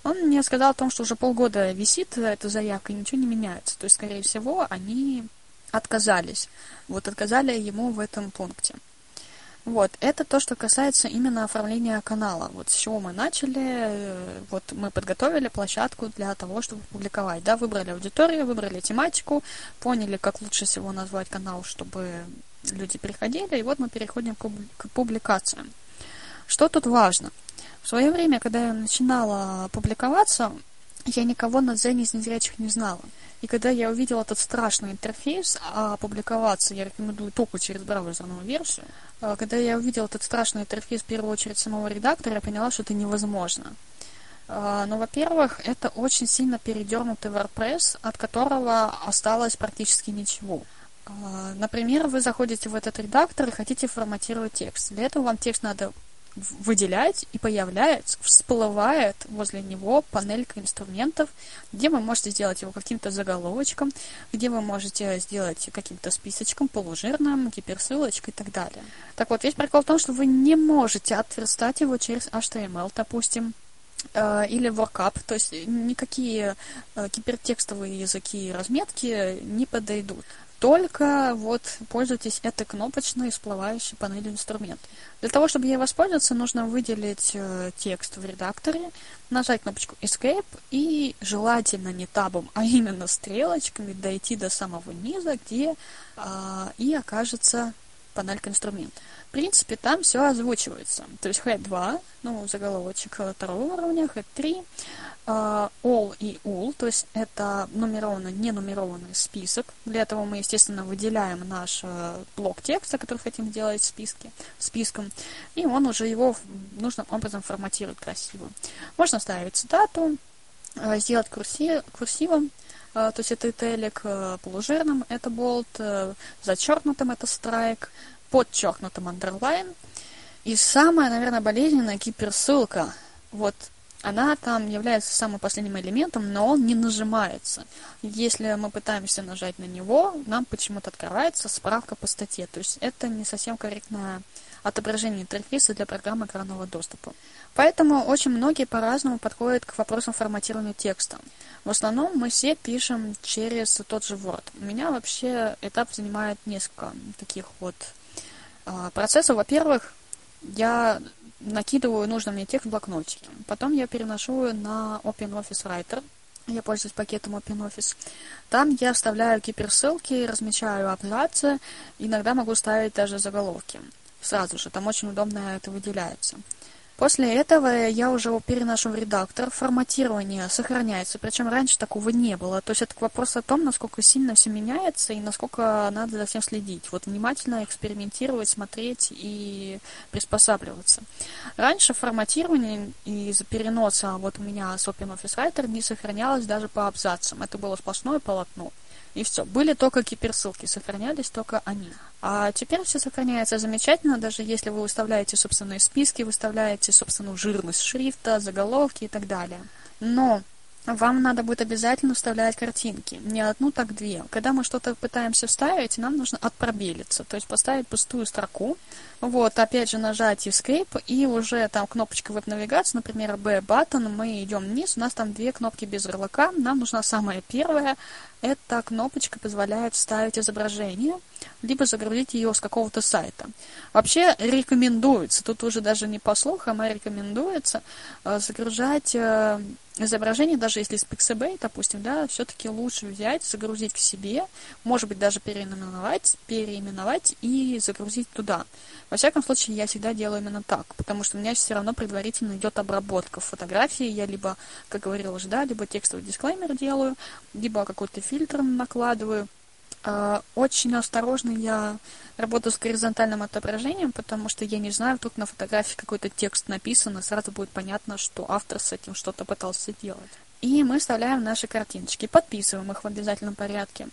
[SPEAKER 3] Он мне сказал о том, что уже полгода висит эта заявка и ничего не меняется. То есть, скорее всего, они отказались. Вот отказали ему в этом пункте. Вот, это то, что касается именно оформления канала. Вот с чего мы начали, э, вот мы подготовили площадку для того, чтобы публиковать, да, выбрали аудиторию, выбрали тематику, поняли, как лучше всего назвать канал, чтобы люди приходили, и вот мы переходим к публикациям. Что тут важно? В свое время, когда я начинала публиковаться, я никого на Дзене из незрячих не знала. И когда я увидела этот страшный интерфейс, а опубликоваться я рекомендую только через браузерную версию, а, когда я увидела этот страшный интерфейс в первую очередь самого редактора, я поняла, что это невозможно. А, ну, во-первых, это очень сильно передернутый WordPress, от которого осталось практически ничего. А, например, вы заходите в этот редактор и хотите форматировать текст. Для этого вам текст надо выделять, и появляется, всплывает возле него панелька инструментов, где вы можете сделать его каким-то заголовочком, где вы можете сделать каким-то списочком, полужирным, гиперссылочкой и так далее. Так вот, весь прикол в том, что вы не можете отверстать его через HTML, допустим, э, или workup, то есть никакие э, гипертекстовые языки и разметки не подойдут. Только вот пользуйтесь этой кнопочной всплывающей панелью инструмент. Для того, чтобы ей воспользоваться, нужно выделить э, текст в редакторе, нажать кнопочку Escape и желательно не табом, а именно стрелочками дойти до самого низа, где э, и окажется панелька инструмент. В принципе, там все озвучивается. То есть Head 2, ну, заголовочек второго уровня, Head 3, uh, all и all, то есть это нумерованный, не нумерованный список. Для этого мы, естественно, выделяем наш uh, блок текста, который хотим сделать в списке, списком, и он уже его нужным образом форматирует красиво. Можно ставить цитату, uh, сделать курси, курсивом, то есть это италик, полужирным это болт, зачеркнутым это страйк, подчеркнутым underline. И самая, наверное, болезненная гиперссылка. Вот она там является самым последним элементом, но он не нажимается. Если мы пытаемся нажать на него, нам почему-то открывается справка по статье. То есть это не совсем корректное отображение интерфейса для программы экранного доступа. Поэтому очень многие по-разному подходят к вопросам форматирования текста. В основном мы все пишем через тот же Word. У меня вообще этап занимает несколько таких вот а, процессов. Во-первых, я накидываю нужный мне текст в блокнотике. Потом я переношу на OpenOffice Writer. Я пользуюсь пакетом OpenOffice. Там я вставляю гиперссылки, размечаю абзацы, иногда могу ставить даже заголовки. Сразу же, там очень удобно это выделяется. После этого я уже переношу в редактор, форматирование сохраняется, причем раньше такого не было. То есть это вопрос о том, насколько сильно все меняется и насколько надо за всем следить. Вот внимательно экспериментировать, смотреть и приспосабливаться. Раньше форматирование из-за переноса вот у меня с OpenOffice Writer не сохранялось даже по абзацам. Это было сплошное полотно. И все. Были только гиперссылки, сохранялись только они. А теперь все сохраняется замечательно, даже если вы выставляете собственные списки, выставляете собственную жирность шрифта, заголовки и так далее. Но вам надо будет обязательно вставлять картинки. Не одну, так две. Когда мы что-то пытаемся вставить, нам нужно отпробелиться, то есть поставить пустую строку. Вот, опять же, нажать Escape, и уже там кнопочка веб-навигации, например, B-баттон, мы идем вниз, у нас там две кнопки без ярлыка. Нам нужна самая первая. Эта кнопочка позволяет вставить изображение, либо загрузить ее с какого-то сайта. Вообще рекомендуется, тут уже даже не по слухам, а рекомендуется э, загружать э, изображение, даже если из Pixabay, допустим, да, все-таки лучше взять, загрузить к себе, может быть, даже переименовать, переименовать и загрузить туда. Во всяком случае, я всегда делаю именно так, потому что у меня все равно предварительно идет обработка фотографии, я либо, как говорила уже, да, либо текстовый дисклеймер делаю, либо какой-то фильтр накладываю, очень осторожно я работаю с горизонтальным отображением, потому что я не знаю, вдруг на фотографии какой-то текст написан, и сразу будет понятно, что автор с этим что-то пытался делать. И мы вставляем наши картиночки, подписываем их в обязательном порядке.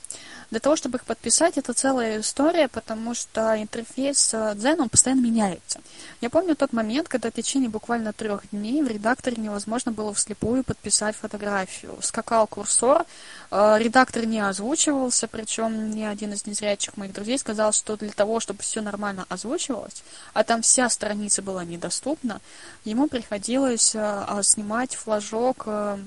[SPEAKER 3] Для того, чтобы их подписать, это целая история, потому что интерфейс Zen, он постоянно меняется. Я помню тот момент, когда в течение буквально трех дней в редакторе невозможно было вслепую подписать фотографию. Скакал курсор, э, редактор не озвучивался, причем ни один из незрячих моих друзей сказал, что для того, чтобы все нормально озвучивалось, а там вся страница была недоступна, ему приходилось э, снимать флажок э,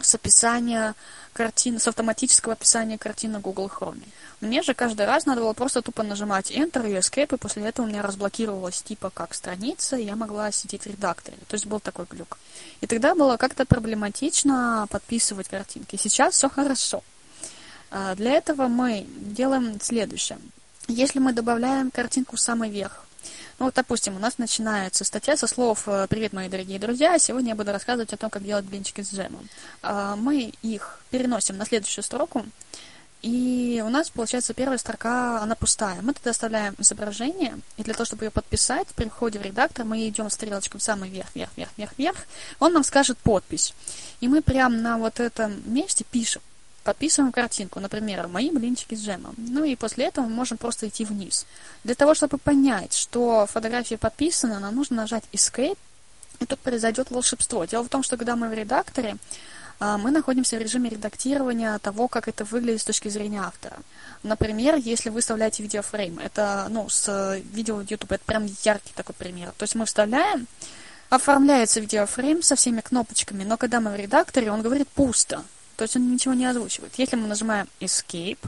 [SPEAKER 3] с описания картины, с автоматического описания картины Google Chrome. Мне же каждый раз надо было просто тупо нажимать Enter и Escape, и после этого у меня разблокировалась типа как страница, и я могла сидеть в редакторе. То есть был такой глюк. И тогда было как-то проблематично подписывать картинки. Сейчас все хорошо. А, для этого мы делаем следующее. Если мы добавляем картинку в самый верх, ну, вот, допустим, у нас начинается статья со слов э, «Привет, мои дорогие друзья, сегодня я буду рассказывать о том, как делать блинчики с джемом». А, мы их переносим на следующую строку, и у нас, получается, первая строка, она пустая. Мы тогда оставляем изображение, и для того, чтобы ее подписать, при входе в редактор мы идем стрелочкой в самый верх, вверх, вверх, вверх, вверх. Он нам скажет подпись. И мы прямо на вот этом месте пишем подписываем картинку, например, «Мои блинчики с джемом». Ну и после этого мы можем просто идти вниз. Для того, чтобы понять, что фотография подписана, нам нужно нажать Escape, и тут произойдет волшебство. Дело в том, что когда мы в редакторе, а, мы находимся в режиме редактирования того, как это выглядит с точки зрения автора. Например, если вы вставляете видеофрейм, это, ну, с видео в YouTube, это прям яркий такой пример. То есть мы вставляем, оформляется видеофрейм со всеми кнопочками, но когда мы в редакторе, он говорит пусто. То есть он ничего не озвучивает. Если мы нажимаем Escape,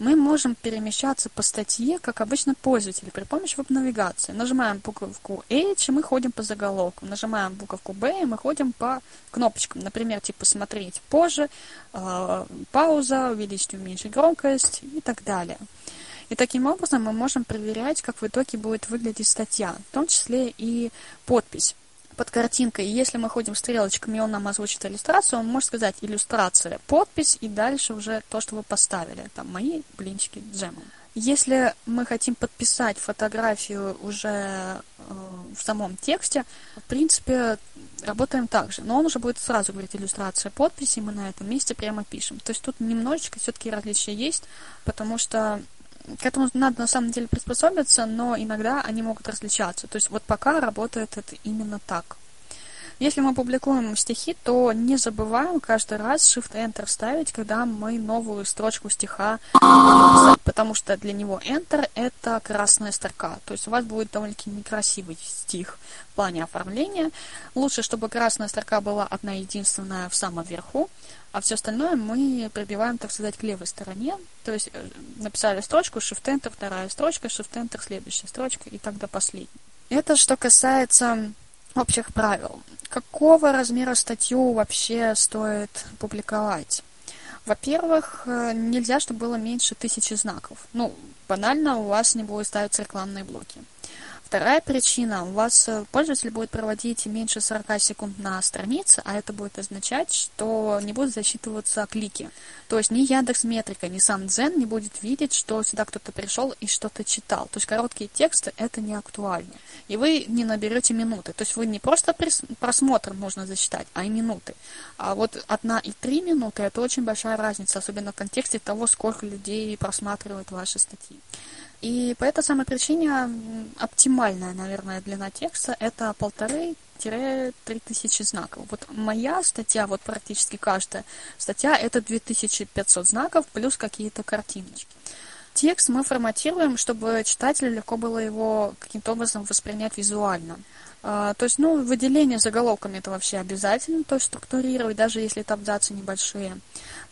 [SPEAKER 3] мы можем перемещаться по статье, как обычно пользователи, при помощи веб-навигации. Нажимаем буковку H, и мы ходим по заголовку. Нажимаем буковку B, и мы ходим по кнопочкам. Например, типа «Смотреть позже», э, «Пауза», «Увеличить, уменьшить громкость» и так далее. И таким образом мы можем проверять, как в итоге будет выглядеть статья, в том числе и подпись под картинкой. И если мы ходим стрелочками, и он нам озвучит иллюстрацию, он может сказать иллюстрация, подпись и дальше уже то, что вы поставили. Там мои блинчики джемом. Если мы хотим подписать фотографию уже э, в самом тексте, в принципе, работаем так же. Но он уже будет сразу говорить иллюстрация подписи, мы на этом месте прямо пишем. То есть тут немножечко все-таки различия есть, потому что к этому надо на самом деле приспособиться, но иногда они могут различаться. То есть вот пока работает это именно так. Если мы публикуем стихи, то не забываем каждый раз Shift-Enter ставить, когда мы новую строчку стиха будем потому что для него Enter — это красная строка. То есть у вас будет довольно-таки некрасивый стих в плане оформления. Лучше, чтобы красная строка была одна единственная в самом верху, а все остальное мы пробиваем, так сказать, к левой стороне. То есть э, написали строчку, Shift-Enter, вторая строчка, Shift-Enter, следующая строчка и так до последней. Это что касается общих правил. Какого размера статью вообще стоит публиковать? Во-первых, э, нельзя, чтобы было меньше тысячи знаков. Ну, банально, у вас не будет ставиться рекламные блоки. Вторая причина. У вас э, пользователь будет проводить меньше 40 секунд на странице, а это будет означать, что не будут засчитываться клики. То есть ни Яндекс Метрика, ни сам Дзен не будет видеть, что сюда кто-то пришел и что-то читал. То есть короткие тексты это не актуально. И вы не наберете минуты. То есть вы не просто просмотр можно засчитать, а и минуты. А вот одна и три минуты это очень большая разница, особенно в контексте того, сколько людей просматривают ваши статьи. И по этой самой причине оптимальная, наверное, длина текста это полторы-три тысячи знаков. Вот моя статья, вот практически каждая статья, это 2500 знаков плюс какие-то картиночки. Текст мы форматируем, чтобы читателю легко было его каким-то образом воспринять визуально. А, то есть, ну, выделение заголовками это вообще обязательно, то есть структурировать, даже если это абзацы небольшие.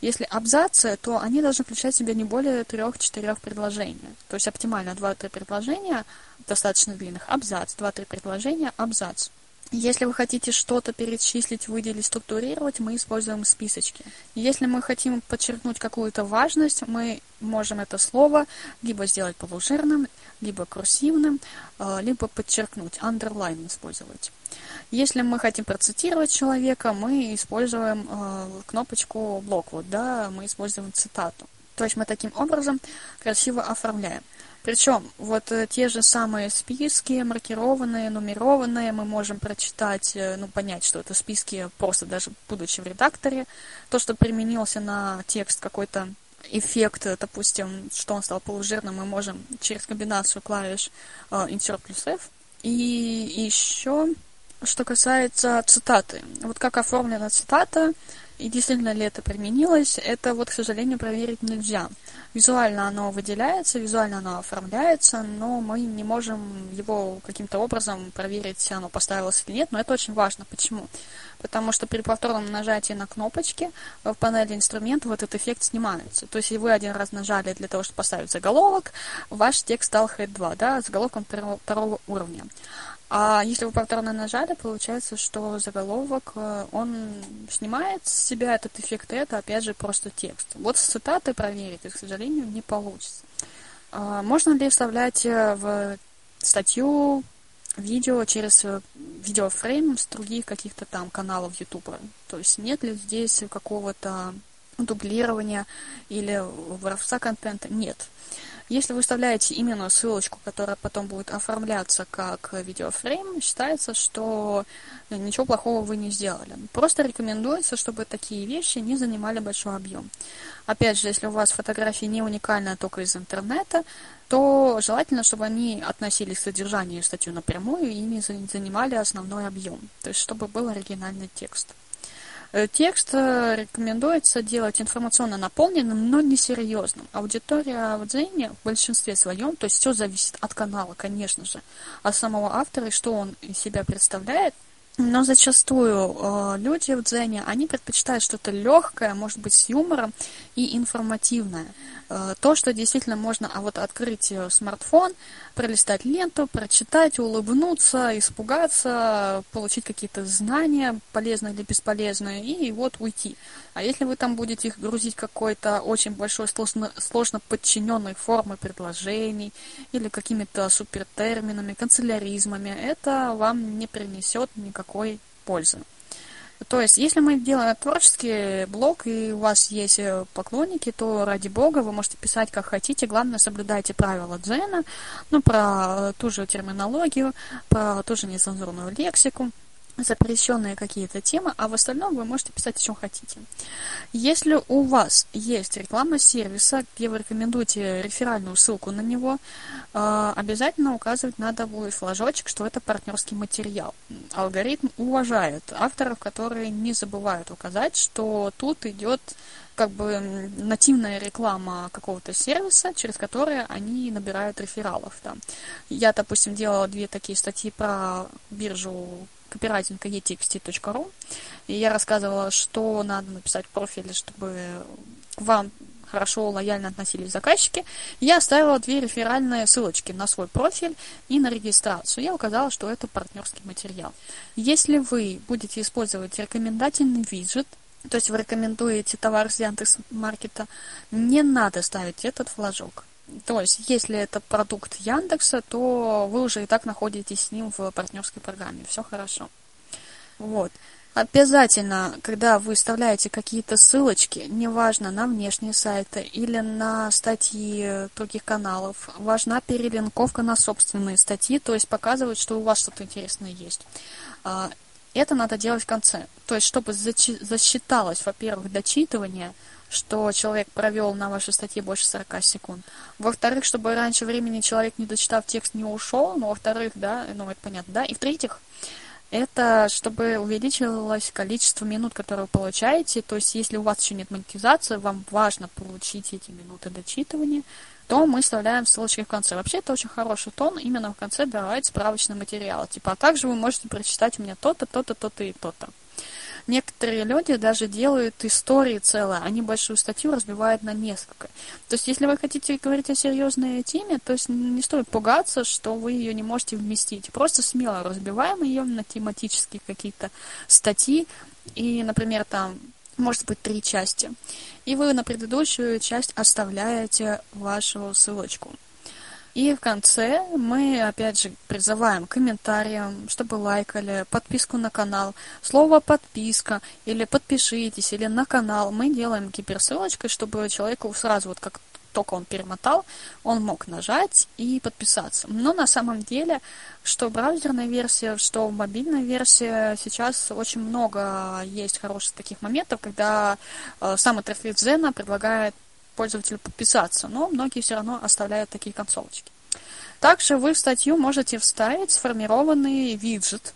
[SPEAKER 3] Если абзацы, то они должны включать в себя не более трех-четырех предложений. То есть оптимально 2-3 предложения, достаточно длинных, абзац, 2-3 предложения, абзац. Если вы хотите что-то перечислить, выделить, структурировать, мы используем списочки. Если мы хотим подчеркнуть какую-то важность, мы можем это слово либо сделать полужирным, либо курсивным, а, либо подчеркнуть, underline использовать. Если мы хотим процитировать человека, мы используем э, кнопочку блок, вот, да, мы используем цитату. То есть мы таким образом красиво оформляем. Причем вот э, те же самые списки, маркированные, нумерованные, мы можем прочитать, э, ну, понять, что это списки просто даже будучи в редакторе. То, что применился на текст какой-то эффект, допустим, что он стал полужирным, мы можем через комбинацию клавиш э, Insert плюс F. И еще, что касается цитаты. Вот как оформлена цитата, и действительно ли это применилось, это вот, к сожалению, проверить нельзя. Визуально оно выделяется, визуально оно оформляется, но мы не можем его каким-то образом проверить, оно поставилось или нет, но это очень важно. Почему? Потому что при повторном нажатии на кнопочки в панели инструментов вот этот эффект снимается. То есть, вы один раз нажали для того, чтобы поставить заголовок, ваш текст стал Head 2, да, заголовком второго уровня. А если вы повторно нажали, получается, что заголовок, э, он снимает с себя этот эффект, и это, опять же, просто текст. Вот с цитатой проверить, к сожалению, не получится. А можно ли вставлять э, в статью видео через э, видеофрейм с других каких-то там каналов YouTube? То есть нет ли здесь какого-то дублирования или воровства контента? Нет. Если вы вставляете именно ссылочку, которая потом будет оформляться как видеофрейм, считается, что ничего плохого вы не сделали. Просто рекомендуется, чтобы такие вещи не занимали большой объем. Опять же, если у вас фотографии не уникальные только из интернета, то желательно, чтобы они относились к содержанию статью напрямую и не занимали основной объем. То есть, чтобы был оригинальный текст. Э, текст э, рекомендуется делать информационно наполненным, но не серьезным. Аудитория в Дзене в большинстве своем, то есть все зависит от канала, конечно же, от самого автора и что он из себя представляет, но зачастую э, люди в дзене, они предпочитают что-то легкое, может быть, с юмором и информативное. Э, то, что действительно можно а вот открыть э, смартфон, пролистать ленту, прочитать, улыбнуться, испугаться, получить какие-то знания, полезные или бесполезные, и вот уйти. А если вы там будете их грузить какой-то очень большой, сложно, сложно подчиненной формой предложений или какими-то супертерминами, канцеляризмами, это вам не принесет никакой пользы. То есть, если мы делаем творческий блог, и у вас есть э, поклонники, то ради бога вы можете писать как хотите. Главное, соблюдайте правила Дзена, ну, про ту же терминологию, про ту же нецензурную лексику. Запрещенные какие-то темы, а в остальном вы можете писать, о чем хотите. Если у вас есть реклама сервиса, где вы рекомендуете реферальную ссылку на него, э, обязательно указывать надо будет флажочек, что это партнерский материал. Алгоритм уважает авторов, которые не забывают указать, что тут идет как бы нативная реклама какого-то сервиса, через который они набирают рефералов. Да. Я, допустим, делала две такие статьи про биржу копирайтинг etxt.ru, и я рассказывала, что надо написать в профиле, чтобы к вам хорошо, лояльно относились заказчики. Я оставила две реферальные ссылочки на свой профиль и на регистрацию. Я указала, что это партнерский материал. Если вы будете использовать рекомендательный виджет, то есть вы рекомендуете товар с Яндекс Маркета, не надо ставить этот флажок. То есть, если это продукт Яндекса, то вы уже и так находитесь с ним в партнерской программе. Все хорошо. Вот. Обязательно, когда вы вставляете какие-то ссылочки, неважно, на внешние сайты или на статьи других каналов, важна перелинковка на собственные статьи, то есть показывать, что у вас что-то интересное есть. А, это надо делать в конце. То есть, чтобы засчиталось, во-первых, дочитывание – что человек провел на вашей статье больше 40 секунд. Во-вторых, чтобы раньше времени человек, не дочитав текст, не ушел. Ну, во-вторых, да, ну, это понятно, да. И в-третьих, это чтобы увеличилось количество минут, которые вы получаете. То есть, если у вас еще нет монетизации, вам важно получить эти минуты дочитывания, то мы вставляем ссылочки в конце. Вообще, это очень хороший тон, именно в конце давать справочный материал. Типа, а также вы можете прочитать у меня то-то, то-то, то-то и то-то. Некоторые люди даже делают истории целые, они большую статью разбивают на несколько. То есть, если вы хотите говорить о серьезной теме, то есть не стоит пугаться, что вы ее не можете вместить. Просто смело разбиваем ее на тематические какие-то статьи, и, например, там может быть три части. И вы на предыдущую часть оставляете вашу ссылочку. И в конце мы, опять же, призываем комментариям, чтобы лайкали, подписку на канал. Слово «подписка» или «подпишитесь» или «на канал» мы делаем гиперссылочкой, чтобы человеку сразу, вот как только он перемотал, он мог нажать и подписаться. Но на самом деле, что браузерная версия, что мобильная версия, сейчас очень много есть хороших таких моментов, когда э, сам интерфейс Zena предлагает пользователю подписаться, но многие все равно оставляют такие концовочки. Также вы в статью можете вставить сформированный виджет,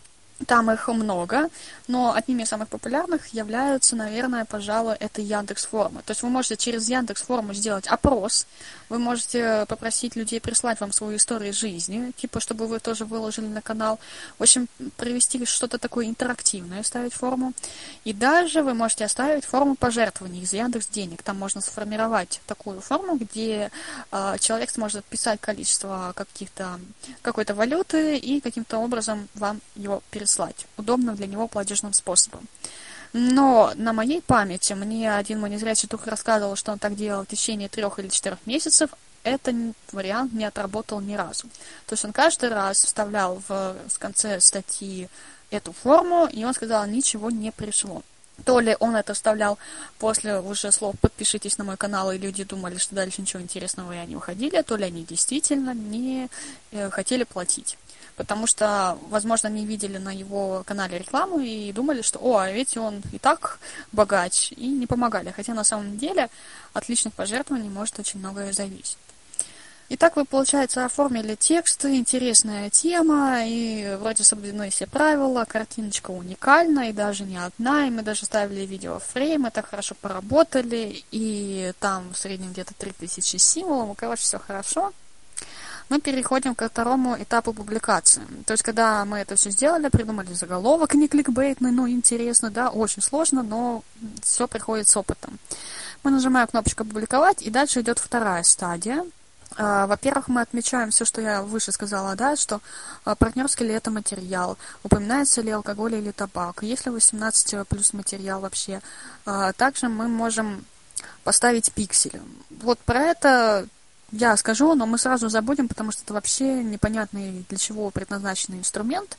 [SPEAKER 3] там их много, но одними из самых популярных являются, наверное, пожалуй, это Яндекс Формы. То есть вы можете через Яндекс Форму сделать опрос, вы можете попросить людей прислать вам свою историю жизни, типа, чтобы вы тоже выложили на канал. В общем, провести что-то такое интерактивное, ставить форму. И даже вы можете оставить форму пожертвований из Яндекс Денег. Там можно сформировать такую форму, где э, человек сможет писать количество каких-то какой-то валюты и каким-то образом вам его переслать. Удобно для него платежным способом. Но на моей памяти мне один мой незрячий дух рассказывал, что он так делал в течение трех или четырех месяцев. Это вариант не отработал ни разу. То есть он каждый раз вставлял в, в конце статьи эту форму, и он сказал, ничего не пришло. То ли он это вставлял после уже слов «подпишитесь на мой канал», и люди думали, что дальше ничего интересного и они уходили, то ли они действительно не э, хотели платить потому что, возможно, они видели на его канале рекламу и думали, что, о, а ведь он и так богач, и не помогали. Хотя на самом деле от личных пожертвований может очень многое зависеть. Итак, вы, получается, оформили текст, интересная тема, и вроде соблюдены все правила, картиночка уникальна, и даже не одна, и мы даже ставили видеофрейм, так хорошо поработали, и там в среднем где-то 3000 символов, короче, все хорошо мы переходим ко второму этапу публикации. То есть, когда мы это все сделали, придумали заголовок не кликбейтный, но интересно, да, очень сложно, но все приходит с опытом. Мы нажимаем кнопочку «Публиковать», и дальше идет вторая стадия. А, во-первых, мы отмечаем все, что я выше сказала, да, что а, партнерский ли это материал, упоминается ли алкоголь или табак, есть ли 18 плюс материал вообще. А, также мы можем поставить пиксели. Вот про это я скажу, но мы сразу забудем, потому что это вообще непонятный для чего предназначенный инструмент.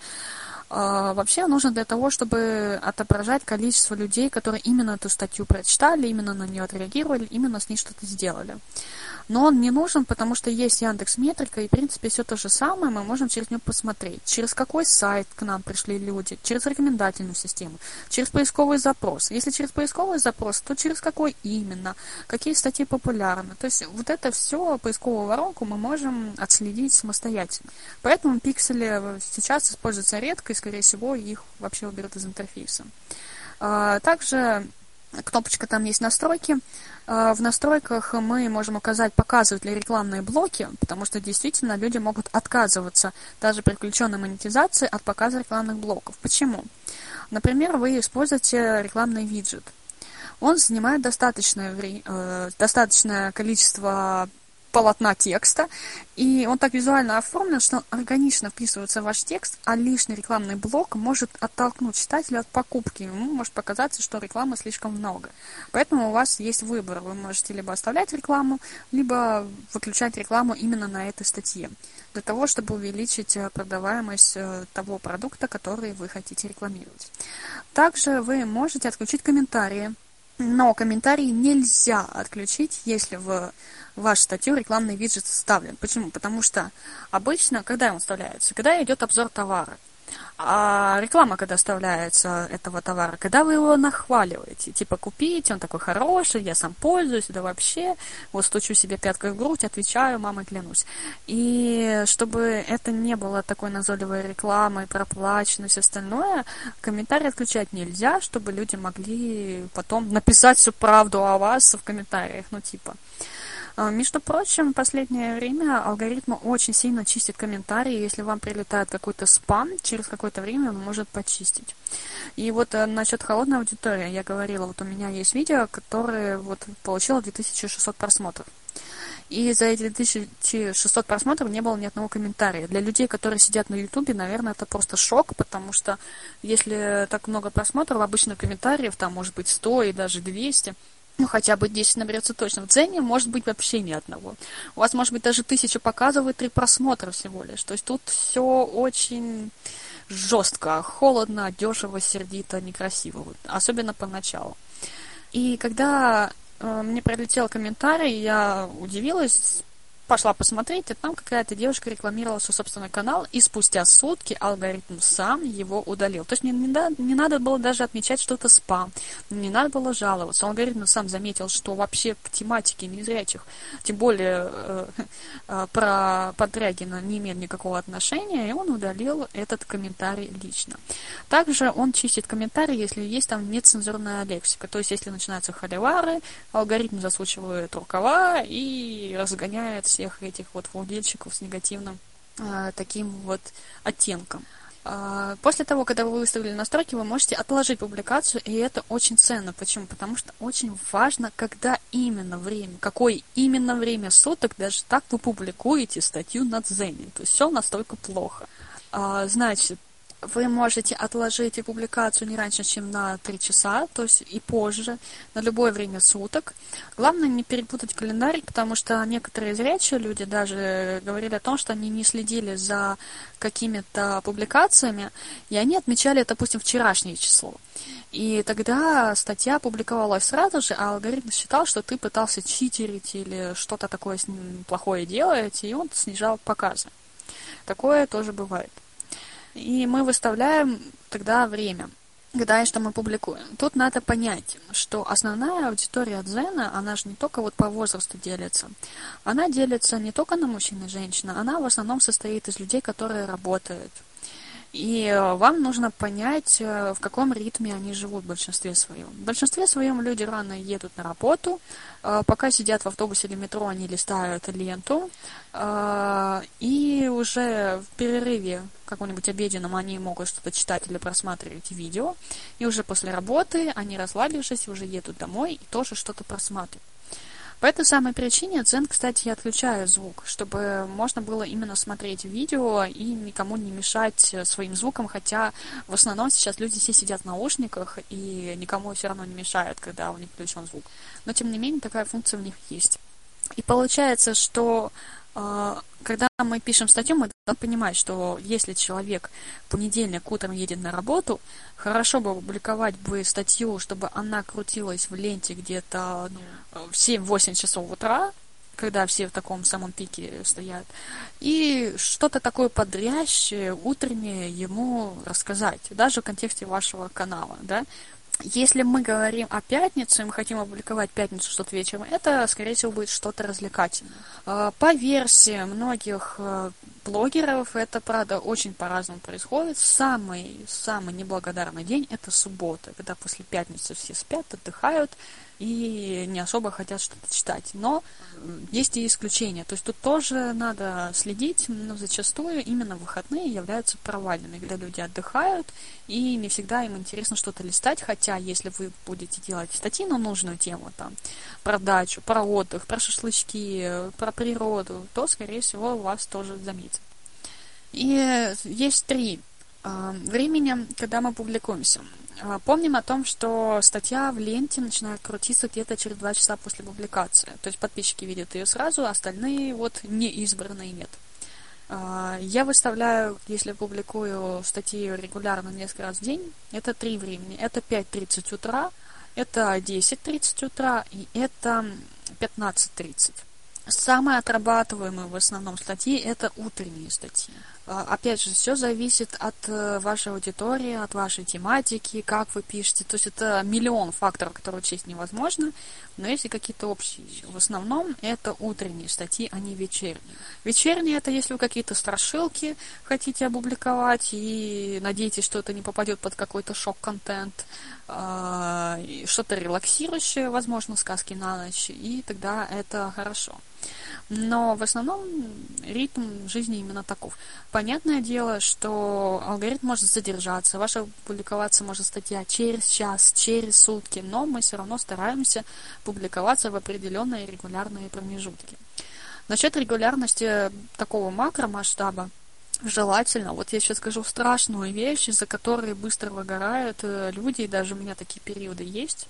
[SPEAKER 3] А, вообще нужно для того, чтобы отображать количество людей, которые именно эту статью прочитали, именно на нее отреагировали, именно с ней что-то сделали но он не нужен, потому что есть Яндекс Метрика, и, в принципе, все то же самое мы можем через него посмотреть. Через какой сайт к нам пришли люди, через рекомендательную систему, через поисковый запрос. Если через поисковый запрос, то через какой именно, какие статьи популярны. То есть вот это все, поисковую воронку мы можем отследить самостоятельно. Поэтому пиксели сейчас используются редко, и, скорее всего, их вообще уберут из интерфейса. А, также кнопочка там есть настройки. А, в настройках мы можем указать, показывать ли рекламные блоки, потому что действительно люди могут отказываться даже при включенной монетизации от показа рекламных блоков. Почему? Например, вы используете рекламный виджет. Он занимает достаточное, э, достаточное количество полотна текста, и он так визуально оформлен, что он органично вписывается в ваш текст, а лишний рекламный блок может оттолкнуть читателя от покупки. Ему может показаться, что рекламы слишком много. Поэтому у вас есть выбор. Вы можете либо оставлять рекламу, либо выключать рекламу именно на этой статье, для того, чтобы увеличить э, продаваемость э, того продукта, который вы хотите рекламировать. Также вы можете отключить комментарии, но комментарии нельзя отключить, если в вашу статью рекламный виджет вставлен. Почему? Потому что обычно, когда он вставляется? Когда идет обзор товара. А реклама, когда вставляется этого товара, когда вы его нахваливаете, типа купите, он такой хороший, я сам пользуюсь, да вообще, вот стучу себе пяткой в грудь, отвечаю, мамой клянусь. И чтобы это не было такой назойливой рекламой, проплаченной, все остальное, комментарии отключать нельзя, чтобы люди могли потом написать всю правду о вас в комментариях, ну типа. А, между прочим, в последнее время алгоритм очень сильно чистит комментарии. Если вам прилетает какой-то спам, через какое-то время он может почистить. И вот э, насчет холодной аудитории я говорила, вот у меня есть видео, которое вот получило 2600 просмотров. И за эти 2600 просмотров не было ни одного комментария. Для людей, которые сидят на Ютубе, наверное, это просто шок, потому что если так много просмотров, обычно комментариев там может быть 100 и даже 200 ну, хотя бы 10 наберется точно. В Дзене может быть вообще ни одного. У вас может быть даже тысяча показывает три просмотра всего лишь. То есть тут все очень жестко, холодно, дешево, сердито, некрасиво. Особенно поначалу. И когда э, мне прилетел комментарий, я удивилась, пошла посмотреть, и там какая-то девушка рекламировала свой собственный канал, и спустя сутки алгоритм сам его удалил. То есть мне не, да, не надо было даже отмечать, что это спам, не надо было жаловаться. Алгоритм сам заметил, что вообще к тематике незрячих, тем более э, э, про Подрягина не имеет никакого отношения, и он удалил этот комментарий лично. Также он чистит комментарии, если есть там нецензурная лексика. То есть если начинаются холивары, алгоритм засучивает рукава и разгоняет всех этих вот владельщиков с негативным э, таким вот оттенком. Э, после того, когда вы выставили настройки, вы можете отложить публикацию, и это очень ценно. Почему? Потому что очень важно, когда именно время, какое именно время суток, даже так вы публикуете статью на Дзене. То есть все настолько плохо. Э, значит, вы можете отложить публикацию не раньше, чем на 3 часа, то есть и позже, на любое время суток. Главное не перепутать календарь, потому что некоторые зрячие люди даже говорили о том, что они не следили за какими-то публикациями, и они отмечали, допустим, вчерашнее число. И тогда статья публиковалась сразу же, а алгоритм считал, что ты пытался читерить или что-то такое плохое делать, и он снижал показы. Такое тоже бывает. И мы выставляем тогда время, когда и что мы публикуем. Тут надо понять, что основная аудитория Дзена, она же не только вот по возрасту делится. Она делится не только на мужчин и женщин, она в основном состоит из людей, которые работают. И э, вам нужно понять, э, в каком ритме они живут в большинстве своем. В большинстве своем люди рано едут на работу, э, пока сидят в автобусе или метро, они листают ленту, и уже в перерыве каком-нибудь обеденном они могут что-то читать или просматривать видео, и уже после работы они, расслабившись, уже едут домой и тоже что-то просматривают. По этой самой причине Дзен, кстати, отключает звук, чтобы можно было именно смотреть видео и никому не мешать э, своим звуком, хотя в основном сейчас люди все сидят в наушниках и никому все равно не мешают, когда у них включен звук. Но тем не менее такая функция у них есть. И получается, что А, когда мы пишем статью, мы должны понимать, что если человек в понедельник утром едет на работу, хорошо бы опубликовать бы статью, чтобы она крутилась в ленте где-то ну, в 7-8 часов утра, когда все в таком самом пике стоят, и что-то такое подрящее, утреннее ему рассказать, даже в контексте вашего канала, да, если мы говорим о пятнице, мы хотим опубликовать пятницу что-то вечером, это, скорее всего, будет что-то развлекательное. А, по версии многих э, блогеров, это, правда, очень по-разному происходит. Самый, самый неблагодарный день – это суббота, когда после пятницы все спят, отдыхают, и не особо хотят что-то читать. Но есть и исключения. То есть тут тоже надо следить, но зачастую именно выходные являются провальными, когда люди отдыхают, и не всегда им интересно что-то листать, хотя если вы будете делать статьи на нужную тему, там, про дачу, про отдых, про шашлычки, про природу, то, скорее всего, вас тоже заметят. И есть три а, времени, когда мы публикуемся. А, помним о том, что статья в ленте начинает крутиться где-то через два часа после публикации. То есть подписчики видят ее сразу, а остальные вот не избранные нет. А, я выставляю, если публикую статьи регулярно несколько раз в день, это три времени. Это 5.30 утра, это 10.30 утра и это 15.30. Самые отрабатываемые в основном статьи – это утренние статьи. А, опять же, все зависит от э, вашей аудитории, от вашей тематики, как вы пишете. То есть это миллион факторов, которые учесть невозможно, но есть и какие-то общие. В основном это утренние статьи, а не вечерние. Вечерние это если вы какие-то страшилки хотите опубликовать и надеетесь, что это не попадет под какой-то шок-контент, а, что-то релаксирующее, возможно, сказки на ночь, и тогда это хорошо. Но в основном ритм жизни именно таков. Понятное дело, что алгоритм может задержаться, ваша публиковаться может статья через час, через сутки, но мы все равно стараемся публиковаться в определенные регулярные промежутки. Насчет регулярности такого макромасштаба, желательно, вот я сейчас скажу страшную вещь, из-за которой быстро выгорают э, люди, и даже у меня такие периоды есть,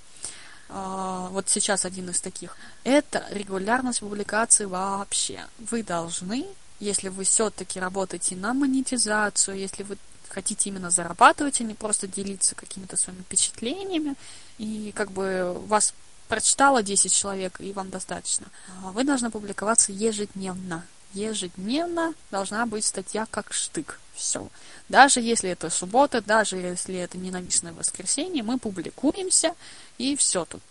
[SPEAKER 3] вот сейчас один из таких, это регулярность публикации вообще. Вы должны, если вы все-таки работаете на монетизацию, если вы хотите именно зарабатывать, а не просто делиться какими-то своими впечатлениями, и как бы вас прочитало 10 человек, и вам достаточно. А вы должны публиковаться ежедневно. Ежедневно должна быть статья как штык. Все. Даже если это суббота, даже если это ненавистное воскресенье, мы публикуемся, и все тут.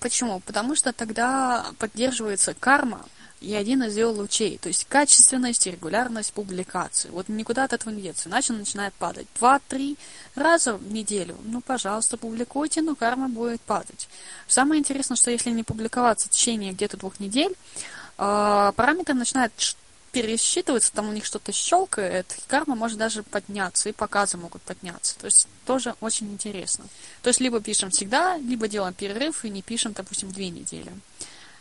[SPEAKER 3] Почему? Потому что тогда поддерживается карма и один из ее лучей, то есть качественность и регулярность публикации. Вот никуда от этого не деться, иначе начинает падать. Два-три раза в неделю, ну, пожалуйста, публикуйте, но карма будет падать. Самое интересное, что если не публиковаться в течение где-то двух недель, а, параметр начинает пересчитывается, там у них что-то щелкает, карма может даже подняться, и показы могут подняться. То есть тоже очень интересно. То есть либо пишем всегда, либо делаем перерыв и не пишем, допустим, две недели.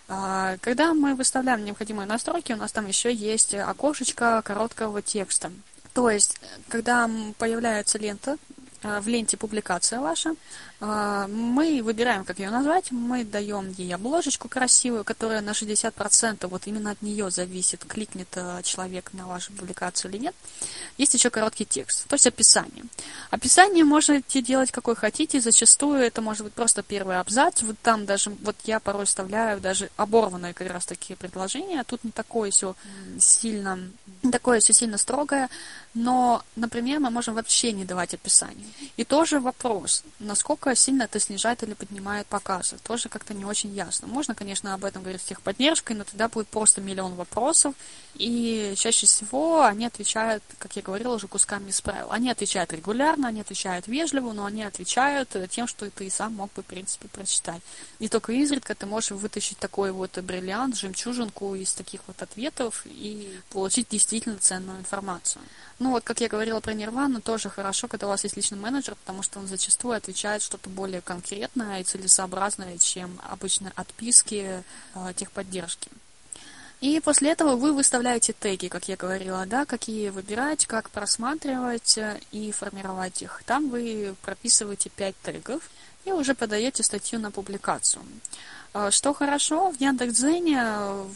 [SPEAKER 3] А, когда мы выставляем необходимые настройки, у нас там еще есть окошечко короткого текста. То есть, когда появляется лента, а, в ленте публикация ваша, мы выбираем, как ее назвать, мы даем ей обложечку красивую, которая на 60%, вот именно от нее зависит, кликнет э, человек на вашу публикацию или нет. Есть еще короткий текст, то есть описание. Описание можете делать какой хотите, зачастую это может быть просто первый абзац, вот там даже, вот я порой вставляю даже оборванные как раз такие предложения, тут не такое все сильно, не такое все сильно строгое, но, например, мы можем вообще не давать описание. И тоже вопрос, насколько насколько сильно это снижает или поднимает показы. Тоже как-то не очень ясно. Можно, конечно, об этом говорить с техподдержкой, но тогда будет просто миллион вопросов, и чаще всего они отвечают, как я говорила, уже кусками из правил. Они отвечают регулярно, они отвечают вежливо, но они отвечают тем, что ты и сам мог бы, в принципе, прочитать. И только изредка ты можешь вытащить такой вот бриллиант, жемчужинку из таких вот ответов и получить действительно ценную информацию. Ну вот, как я говорила про Нирвану, тоже хорошо, когда у вас есть личный менеджер, потому что он зачастую отвечает что-то более конкретное и целесообразное, чем обычно отписки э, техподдержки. И после этого вы выставляете теги, как я говорила, да, какие выбирать, как просматривать э, и формировать их. Там вы прописываете 5 тегов и уже подаете статью на публикацию. А, что хорошо, в Яндекс.Дзене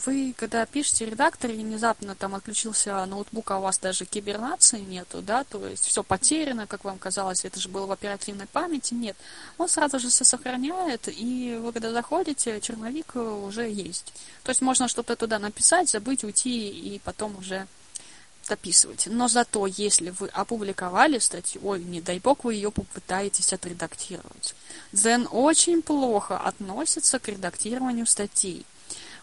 [SPEAKER 3] вы, когда пишете редактор, внезапно там отключился ноутбук, а у вас даже кибернации нету, да, то есть все потеряно, как вам казалось, это же было в оперативной памяти, нет. Он сразу же все сохраняет, и вы когда заходите, черновик уже есть. То есть можно что-то туда написать, забыть, уйти, и потом уже дописывать. Но зато, если вы опубликовали статью, ой, не дай бог, вы ее попытаетесь отредактировать. Дзен очень плохо относится к редактированию статей.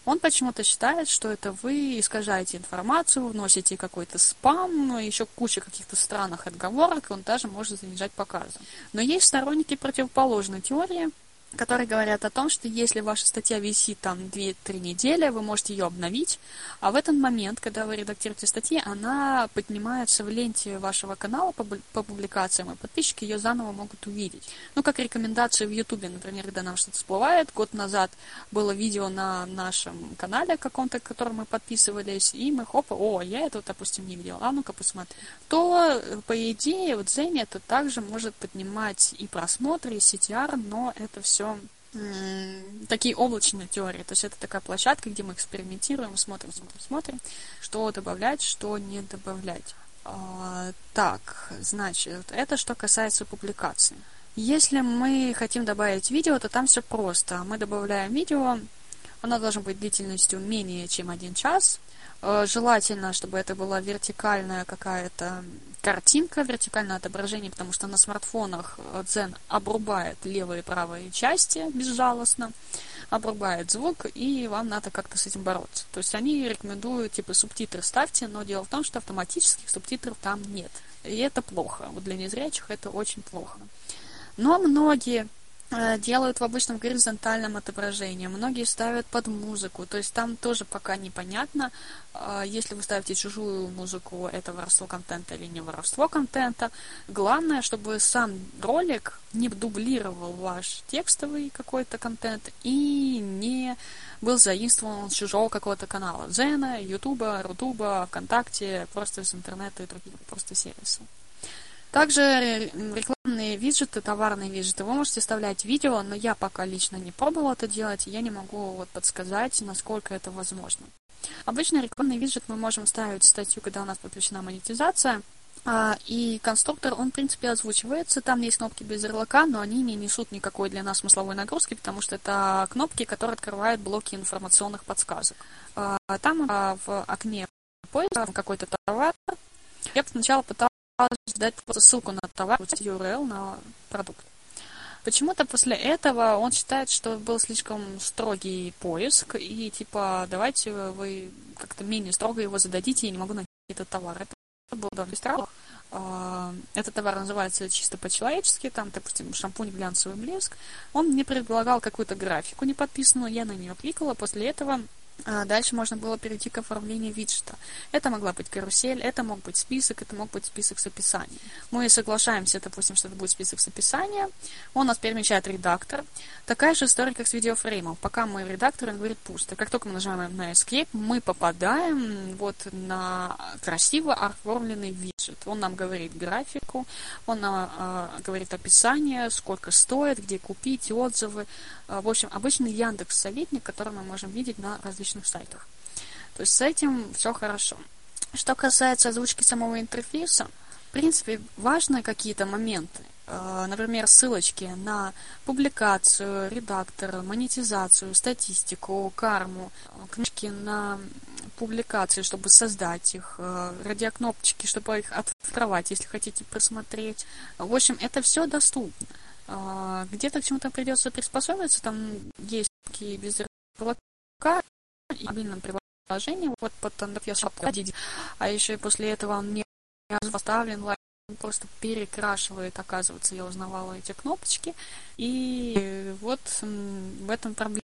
[SPEAKER 3] Он почему-то считает, что это вы искажаете информацию, вносите какой-то спам, ну, еще куча каких-то странных отговорок, и он даже может занижать показы. Но есть сторонники противоположной теории, которые говорят о том, что если ваша статья висит там 2-3 недели, вы можете ее обновить, а в этот момент, когда вы редактируете статьи, она поднимается в ленте вашего канала по, публикациям, и подписчики ее заново могут увидеть. Ну, как рекомендации в Ютубе, например, когда нам что-то всплывает. Год назад было видео на нашем канале каком-то, к которому мы подписывались, и мы, хопа, о, я это, допустим, не видела, а ну-ка посмотри. То, по идее, вот Дзене это также может поднимать и просмотры, и CTR, но это все все такие облачные теории. То есть это такая площадка, где мы экспериментируем, смотрим, смотрим, смотрим, что добавлять, что не добавлять. А, так, значит, это что касается публикации. Если мы хотим добавить видео, то там все просто. Мы добавляем видео, оно должно быть длительностью менее чем один час, желательно, чтобы это была вертикальная какая-то картинка, вертикальное отображение, потому что на смартфонах Zen обрубает левые и правые части безжалостно, обрубает звук, и вам надо как-то с этим бороться. То есть они рекомендуют, типа, субтитры ставьте, но дело в том, что автоматических субтитров там нет. И это плохо. Вот для незрячих это очень плохо. Но многие Э, делают в обычном горизонтальном отображении. Многие ставят под музыку. То есть там тоже пока непонятно, э, если вы ставите чужую музыку, это воровство контента или не воровство контента. Главное, чтобы сам ролик не дублировал ваш текстовый какой-то контент и не был заимствован с чужого какого-то канала. Зена, Ютуба, Рутуба, ВКонтакте, просто из интернета и других просто сервисов. Также рекламные виджеты, товарные виджеты, вы можете вставлять видео, но я пока лично не пробовала это делать, я не могу вот подсказать, насколько это возможно. Обычно рекламный виджет мы можем ставить в статью, когда у нас подключена монетизация, а, и конструктор, он, в принципе, озвучивается. Там есть кнопки без ярлыка, но они не несут никакой для нас смысловой нагрузки, потому что это кнопки, которые открывают блоки информационных подсказок. А, там а, в окне поиска какой-то товар. Я сначала пыталась дать просто ссылку на товар, URL на продукт. Почему-то после этого он считает, что был слишком строгий поиск, и типа давайте вы как-то менее строго его зададите, я не могу найти этот товар. Это было довольно странно. Этот товар называется чисто по-человечески, там, допустим, шампунь глянцевый блеск. Он мне предлагал какую-то графику не подписанную, я на нее кликала, после этого дальше можно было перейти к оформлению виджета. Это могла быть карусель, это мог быть список, это мог быть список с описанием. Мы соглашаемся, допустим, что это будет список с описанием. Он нас перемещает редактор. Такая же история, как с видеофреймом. Пока мы в редакторе, он говорит пусто. Как только мы нажимаем на Escape, мы попадаем вот на красиво оформленный виджет. Он нам говорит графику, он нам э, говорит описание, сколько стоит, где купить, отзывы. Э, в общем, обычный Яндекс советник, который мы можем видеть на различных сайтах. То есть с этим все хорошо. Что касается озвучки самого интерфейса, в принципе, важны какие-то моменты. Э, например, ссылочки на публикацию, редактор, монетизацию, статистику, карму, книжки на публикации, чтобы создать их, э, радиокнопочки, чтобы их открывать, если хотите просмотреть. В общем, это все доступно. Где-то к чему-то придется приспособиться, там есть такие без ярлыка и мобильном приложении, вот под я а еще и после этого он не поставлен лайк, он просто перекрашивает, оказывается, я узнавала эти кнопочки, и вот в этом проблема.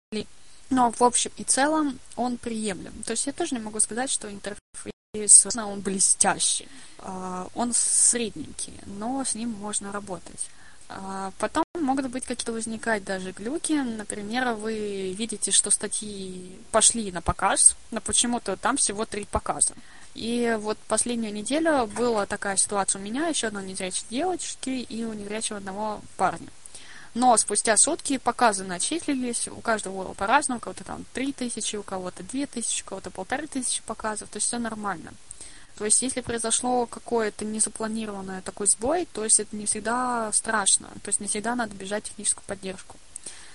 [SPEAKER 3] Но в общем и целом он приемлем. То есть я тоже не могу сказать, что интерфейс он блестящий. А, он средненький, но с ним можно работать. А, потом могут быть какие-то возникать даже глюки. Например, вы видите, что статьи пошли на показ, но почему-то там всего три показа. И вот последнюю неделю была такая ситуация у меня, еще одной незрячей девочки и у незрячего одного парня. Но спустя сутки показы начислились, у каждого было по-разному, у кого-то там 3 тысячи, у кого-то 2 тысячи, у кого-то полторы тысячи показов, то есть все нормально. То есть, если произошло какое-то незапланированное такой сбой, то есть это не всегда страшно, то есть не всегда надо бежать в техническую поддержку.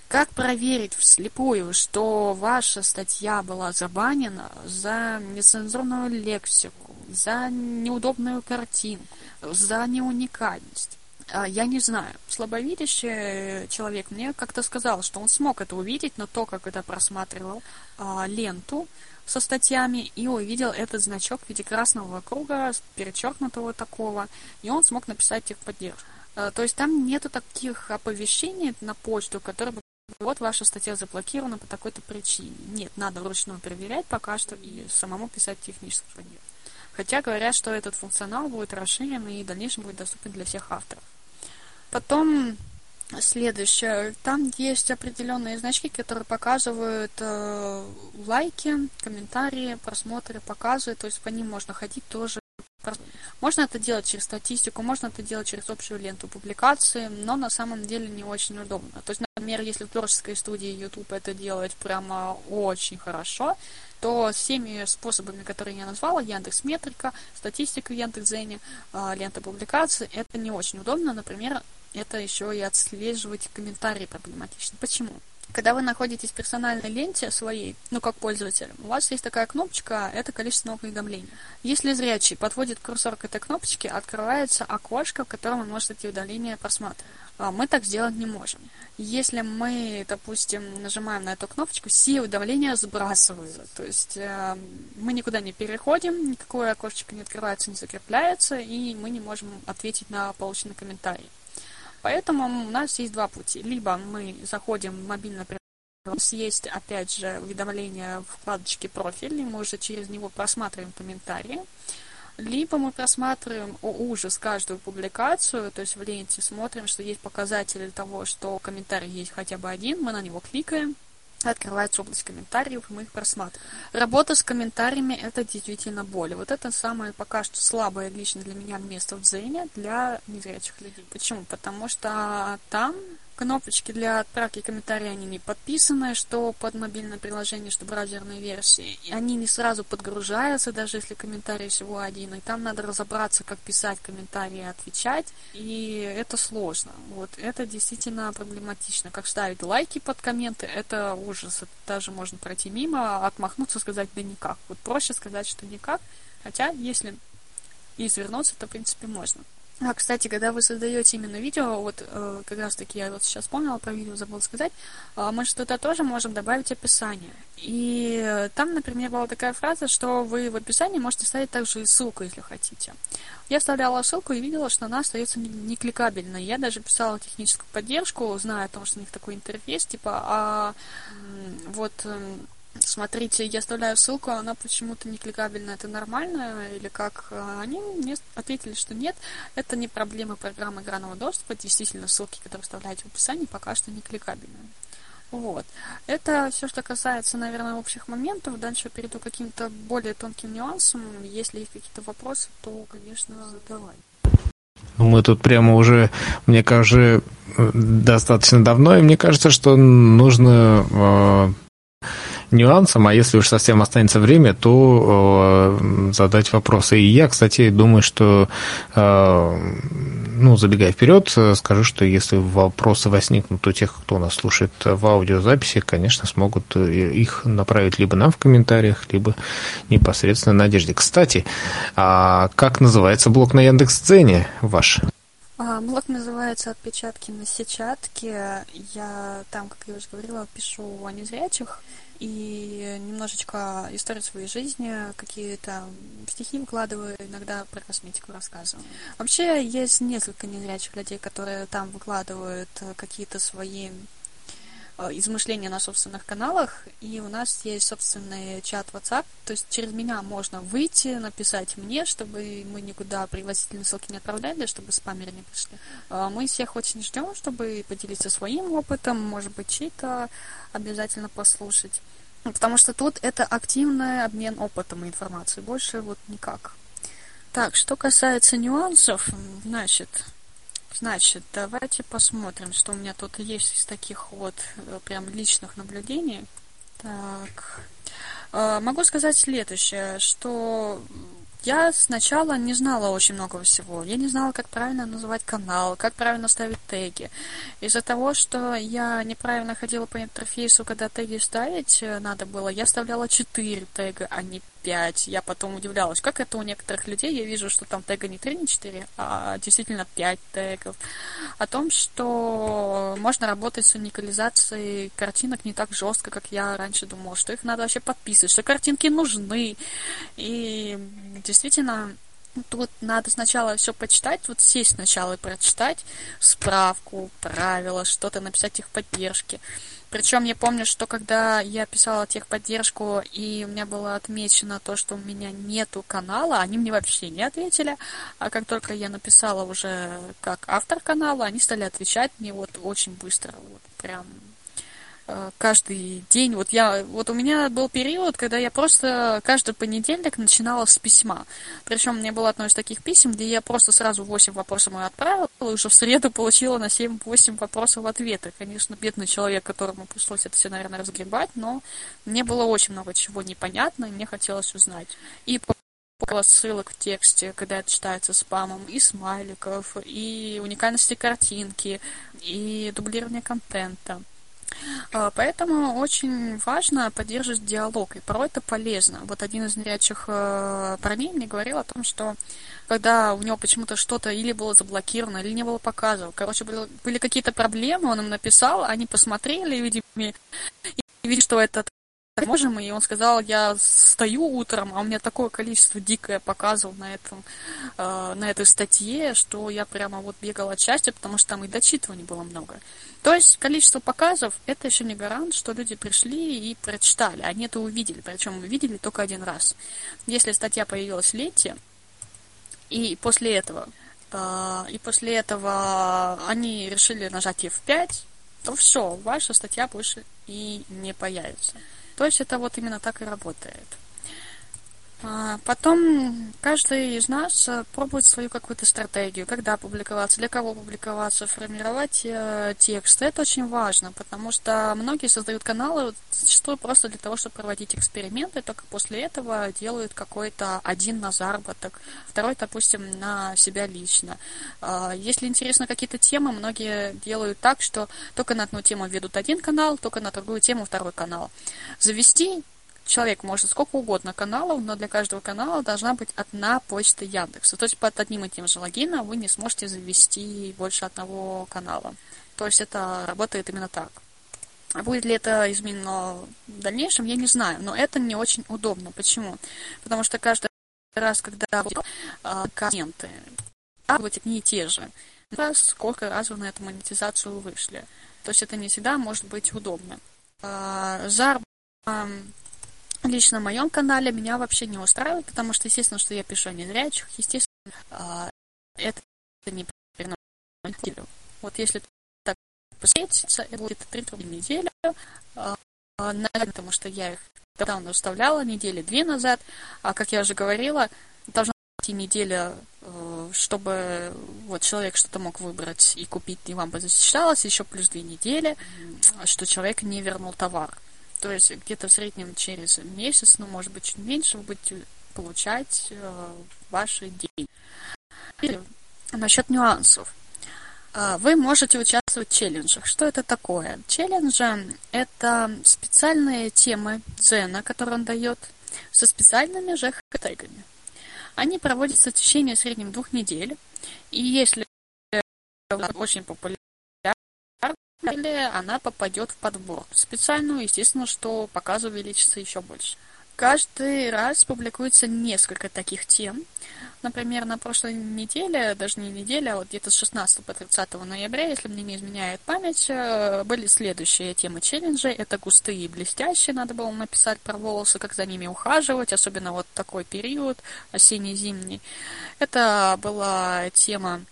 [SPEAKER 3] Как проверить вслепую, что ваша статья была забанена за нецензурную лексику, за неудобную картинку, за неуникальность? А, я не знаю. Слабовидящий человек мне как-то сказал, что он смог это увидеть, но то, как это просматривал а, ленту со статьями, и увидел этот значок в виде красного круга, перечеркнутого такого, и он смог написать техподдержку. А, то есть там нету таких оповещений на почту, которые бы вот ваша статья заблокирована по такой-то причине. Нет, надо вручную проверять пока что и самому писать техническую поддержку. Хотя говорят, что этот функционал будет расширен и в дальнейшем будет доступен для всех авторов. Потом следующее. Там есть определенные значки, которые показывают э, лайки, комментарии, просмотры, показы. То есть по ним можно ходить тоже. Можно это делать через статистику, можно это делать через общую ленту публикации, но на самом деле не очень удобно. То есть, например, если в творческой студии YouTube это делать прямо очень хорошо, то всеми способами, которые я назвала, Яндекс Метрика, статистика в Яндекс.Зене, э, лента публикации, это не очень удобно. Например, это еще и отслеживать комментарии проблематично. Почему? Когда вы находитесь в персональной ленте своей, ну как пользователь, у вас есть такая кнопочка, это количество новых уведомлений. Если зрячий подводит курсор к этой кнопочке, открывается окошко, в котором он может эти удаления просматривать. А мы так сделать не можем. Если мы, допустим, нажимаем на эту кнопочку, все уведомления сбрасываются. То есть э, мы никуда не переходим, никакое окошечко не открывается, не закрепляется, и мы не можем ответить на полученный комментарий. Поэтому у нас есть два пути. Либо мы заходим в мобильное приложение, у нас есть, опять же, уведомление в вкладочке «Профиль», и мы уже через него просматриваем комментарии. Либо мы просматриваем, о ужас, каждую публикацию, то есть в ленте смотрим, что есть показатели того, что комментарий есть хотя бы один, мы на него кликаем, открывается область комментариев, мы их просматриваем. Работа с комментариями – это действительно боль. Вот это самое пока что слабое лично для меня место в Дзене для незрячих людей. Почему? Потому что там Кнопочки для отправки комментариев, они не подписаны, что под мобильное приложение, что браузерные версии. И они не сразу подгружаются, даже если комментарий всего один. И там надо разобраться, как писать комментарии и отвечать. И это сложно. Вот это действительно проблематично. Как ставить лайки под комменты, это ужас. Это даже можно пройти мимо, отмахнуться, сказать да никак. Вот проще сказать, что никак. Хотя, если извернуться, то, в принципе, можно. А, кстати, когда вы создаете именно видео, вот э, как раз таки я вот сейчас вспомнила про видео, забыла сказать, э, мы что-то тоже можем добавить описание. И там, например, была такая фраза, что вы в описании можете ставить также и ссылку, если хотите. Я вставляла ссылку и видела, что она остается некликабельной. Я даже писала техническую поддержку, зная о том, что у них такой интерфейс, типа, а вот смотрите, я оставляю ссылку, она почему-то не кликабельна. Это нормально или как? А они мне ответили, что нет, это не проблема программы экранного доступа. Действительно, ссылки, которые вставляете в описании, пока что не кликабельны. Вот. Это все, что касается, наверное, общих моментов. Дальше перейду к каким-то более тонким нюансам. Если есть какие-то вопросы, то, конечно, задавай.
[SPEAKER 1] Мы тут прямо уже, мне кажется, достаточно давно, и мне кажется, что нужно э, нюансам, а если уж совсем останется время, то э, задать вопросы. И я, кстати, думаю, что, э, ну, забегая вперед, скажу, что если вопросы возникнут у тех, кто нас слушает в аудиозаписи, конечно, смогут их направить либо нам в комментариях, либо непосредственно Надежде. Кстати, а как называется блог на Яндекс.Дзене ваш?
[SPEAKER 3] А, блог называется «Отпечатки на сетчатке». Я там, как я уже говорила, пишу о незрячих и немножечко историю своей жизни, какие-то стихи выкладываю, иногда про косметику рассказываю. Вообще есть несколько незрячих людей, которые там выкладывают какие-то свои э, измышления на собственных каналах, и у нас есть собственный чат WhatsApp, то есть через меня можно выйти, написать мне, чтобы мы никуда пригласительные ссылки не отправляли, чтобы спамеры не пришли. Э, мы всех очень ждем, чтобы поделиться своим опытом, может быть, чей-то обязательно послушать. Потому что тут это активный обмен опытом и информацией, больше вот никак. Так, что касается нюансов, значит, Значит, давайте посмотрим, что у меня тут есть из таких вот э, прям личных наблюдений. Так. Э, могу сказать следующее, что я сначала не знала очень много всего. Я не знала, как правильно называть канал, как правильно ставить теги. Из-за того, что я неправильно ходила по интерфейсу, когда теги ставить э, надо было, я вставляла 4 тега, а не 5. Я потом удивлялась, как это у некоторых людей. Я вижу, что там тега не 3, не 4, а действительно 5 тегов. О том, что можно работать с уникализацией картинок не так жестко, как я раньше думала, что их надо вообще подписывать, что картинки нужны. И действительно, тут надо сначала все почитать, вот сесть сначала и прочитать справку, правила, что-то написать их поддержки. Причем я помню, что когда я писала техподдержку, и у меня было отмечено то, что у меня нету канала, они мне вообще не ответили. А как только я написала уже как автор канала, они стали отвечать мне вот очень быстро, вот прям каждый день. Вот я, вот у меня был период, когда я просто каждый понедельник начинала с письма. Причем мне было одно из таких писем, где я просто сразу 8 вопросов отправила, и уже в среду получила на 7-8 вопросов ответы. Конечно, бедный человек, которому пришлось это все, наверное, разгребать, но мне было очень много чего непонятно, и мне хотелось узнать. И по ссылок в тексте, когда это читается спамом, и смайликов, и уникальности картинки, и дублирование контента. А, поэтому очень важно поддерживать диалог, и порой это полезно. Вот один из нерячих э, парней мне говорил о том, что когда у него почему-то что-то или было заблокировано, или не было показано, короче, были, были какие-то проблемы, он им написал, они посмотрели, видимо, и видели, что это можем, и он сказал, я стою утром, а у меня такое количество дикое показывал на этом, э, на этой статье, что я прямо вот бегала от счастья, потому что там и дочитываний было много. То есть количество показов это еще не гарант, что люди пришли и прочитали, они это увидели, причем увидели только один раз. Если статья появилась в ленте, и после этого, э, и после этого они решили нажать F5, то все, ваша статья больше и не появится. То есть это вот именно так и работает. А, потом каждый из нас э, пробует свою какую-то стратегию, когда публиковаться, для кого публиковаться, формировать э, текст. Это очень важно, потому что многие создают каналы зачастую просто для того, чтобы проводить эксперименты, только после этого делают какой-то один на заработок, второй, допустим, на себя лично. А, если интересны какие-то темы, многие делают так, что только на одну тему ведут один канал, только на другую тему второй канал. Завести человек может сколько угодно каналов, но для каждого канала должна быть одна почта Яндекса. То есть под одним и тем же логином вы не сможете завести больше одного канала. То есть это работает именно так. Будет ли это изменено в дальнейшем, я не знаю, но это не очень удобно. Почему? Потому что каждый раз, когда э, комменты, быть одни и те же, раз, сколько раз вы на эту монетизацию вышли. То есть это не всегда может быть удобно. Э, Жар лично на моем канале меня вообще не устраивает, потому что, естественно, что я пишу о незрячих, естественно, а, это не неделю. Вот если так посмотреть, это будет 3 рубля в неделю, а, потому что я их давно вставляла, недели две назад, а как я уже говорила, должна быть неделя, э, чтобы вот человек что-то мог выбрать и купить, и вам бы засчиталось, еще плюс две недели, что человек не вернул товар. То есть где-то в среднем через месяц, ну, может быть, чуть меньше, вы будете получать э, ваши деньги. Насчет нюансов. Э, вы можете участвовать в челленджах. Что это такое? Челленджи – это специальные темы Дзена, которые он дает, со специальными же хэштегами. Они проводятся в течение среднем двух недель. И если очень популярны, или она попадет в подбор. Специальную, естественно, что показ увеличится еще больше. Каждый раз публикуется несколько таких тем. Например, на прошлой неделе, даже не неделя, а вот где-то с 16 по 30 ноября, если мне не изменяет память, э, были следующие темы челленджей. Это густые и блестящие, надо было написать про волосы, как за ними ухаживать, особенно вот такой период, осенне-зимний. Это была тема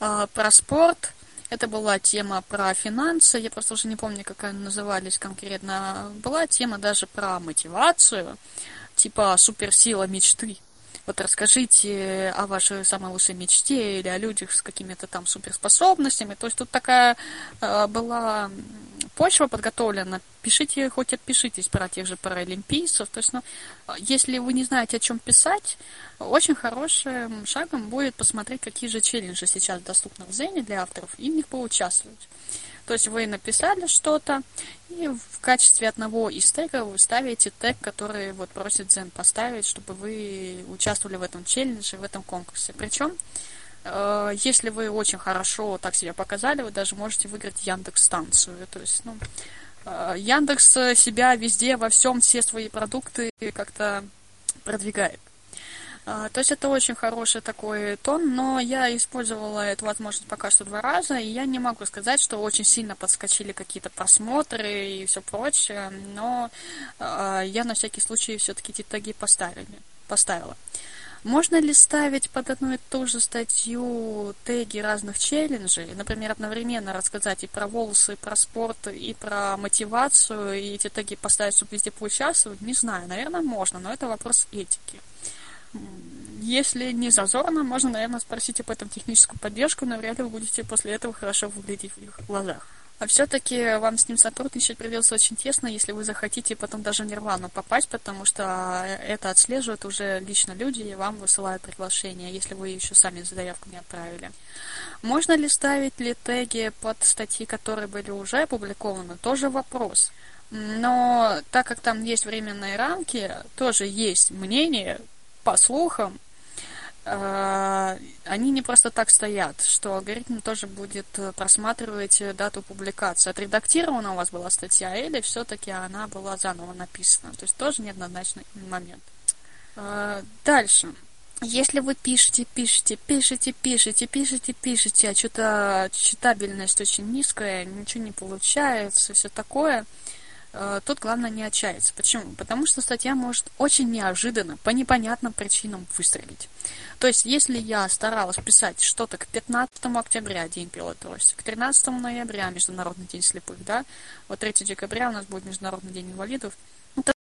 [SPEAKER 3] э, про спорт, это была тема про финансы, я просто уже не помню, как они назывались конкретно. Была тема даже про мотивацию, типа суперсила мечты. вот расскажите о вашей самой лучшей мечте или о людях с какими-то там суперспособностями. То есть тут такая э, была почва подготовлена. Пишите, хоть отпишитесь про тех же паралимпийцев. То есть, ну, если вы не знаете, о чем писать, очень хорошим шагом будет посмотреть, какие же челленджи сейчас доступны в Зене для авторов, и в них поучаствовать. То есть вы написали что-то, и в качестве одного из тегов вы ставите тег, который вот просит Zen поставить, чтобы вы участвовали в этом челлендже, в этом конкурсе. Причем, э, если вы очень хорошо так себя показали, вы даже можете выиграть Яндекс станцию. То есть, ну, Яндекс себя везде, во всем, все свои продукты как-то продвигает. А, то есть это очень хороший такой тон, но я использовала эту возможность пока что два раза, и я не могу сказать, что очень сильно подскочили какие-то просмотры и все прочее, но э, я на всякий случай все-таки эти теги поставили, поставила. Можно ли ставить под одну и ту же статью теги разных челленджей? Например, одновременно рассказать и про волосы, и про спорт, и про мотивацию, и эти теги поставить, чтобы везде поучаствовать? Не знаю, наверное, можно, но это вопрос этики. Если не зазорно, можно, наверное, спросить об этом техническую поддержку, но вряд ли вы будете после этого хорошо выглядеть в их глазах. А все-таки вам с ним сотрудничать придется очень тесно, если вы захотите потом даже в Нирвану попасть, потому что это отслеживают уже лично люди и вам высылают приглашение, если вы еще сами заявку не отправили. Можно ли ставить ли теги под статьи, которые были уже опубликованы, тоже вопрос. Но так как там есть временные рамки, тоже есть мнение, по слухам, э, они не просто так стоят, что алгоритм тоже будет просматривать дату публикации. Отредактирована у вас была статья или все-таки она была заново написана. То есть тоже неоднозначный момент. Э, дальше. Если вы пишете, пишете, пишете, пишете, пишете, пишете, а что-то читабельность очень низкая, ничего не получается, все такое – Э, тут главное не отчаяться. Почему? Потому что статья может очень неожиданно, по непонятным причинам выстрелить. То есть, если я старалась писать что-то к 15 октября, День пилота к 13 ноября, Международный день слепых, да, вот 3 декабря у нас будет Международный день инвалидов,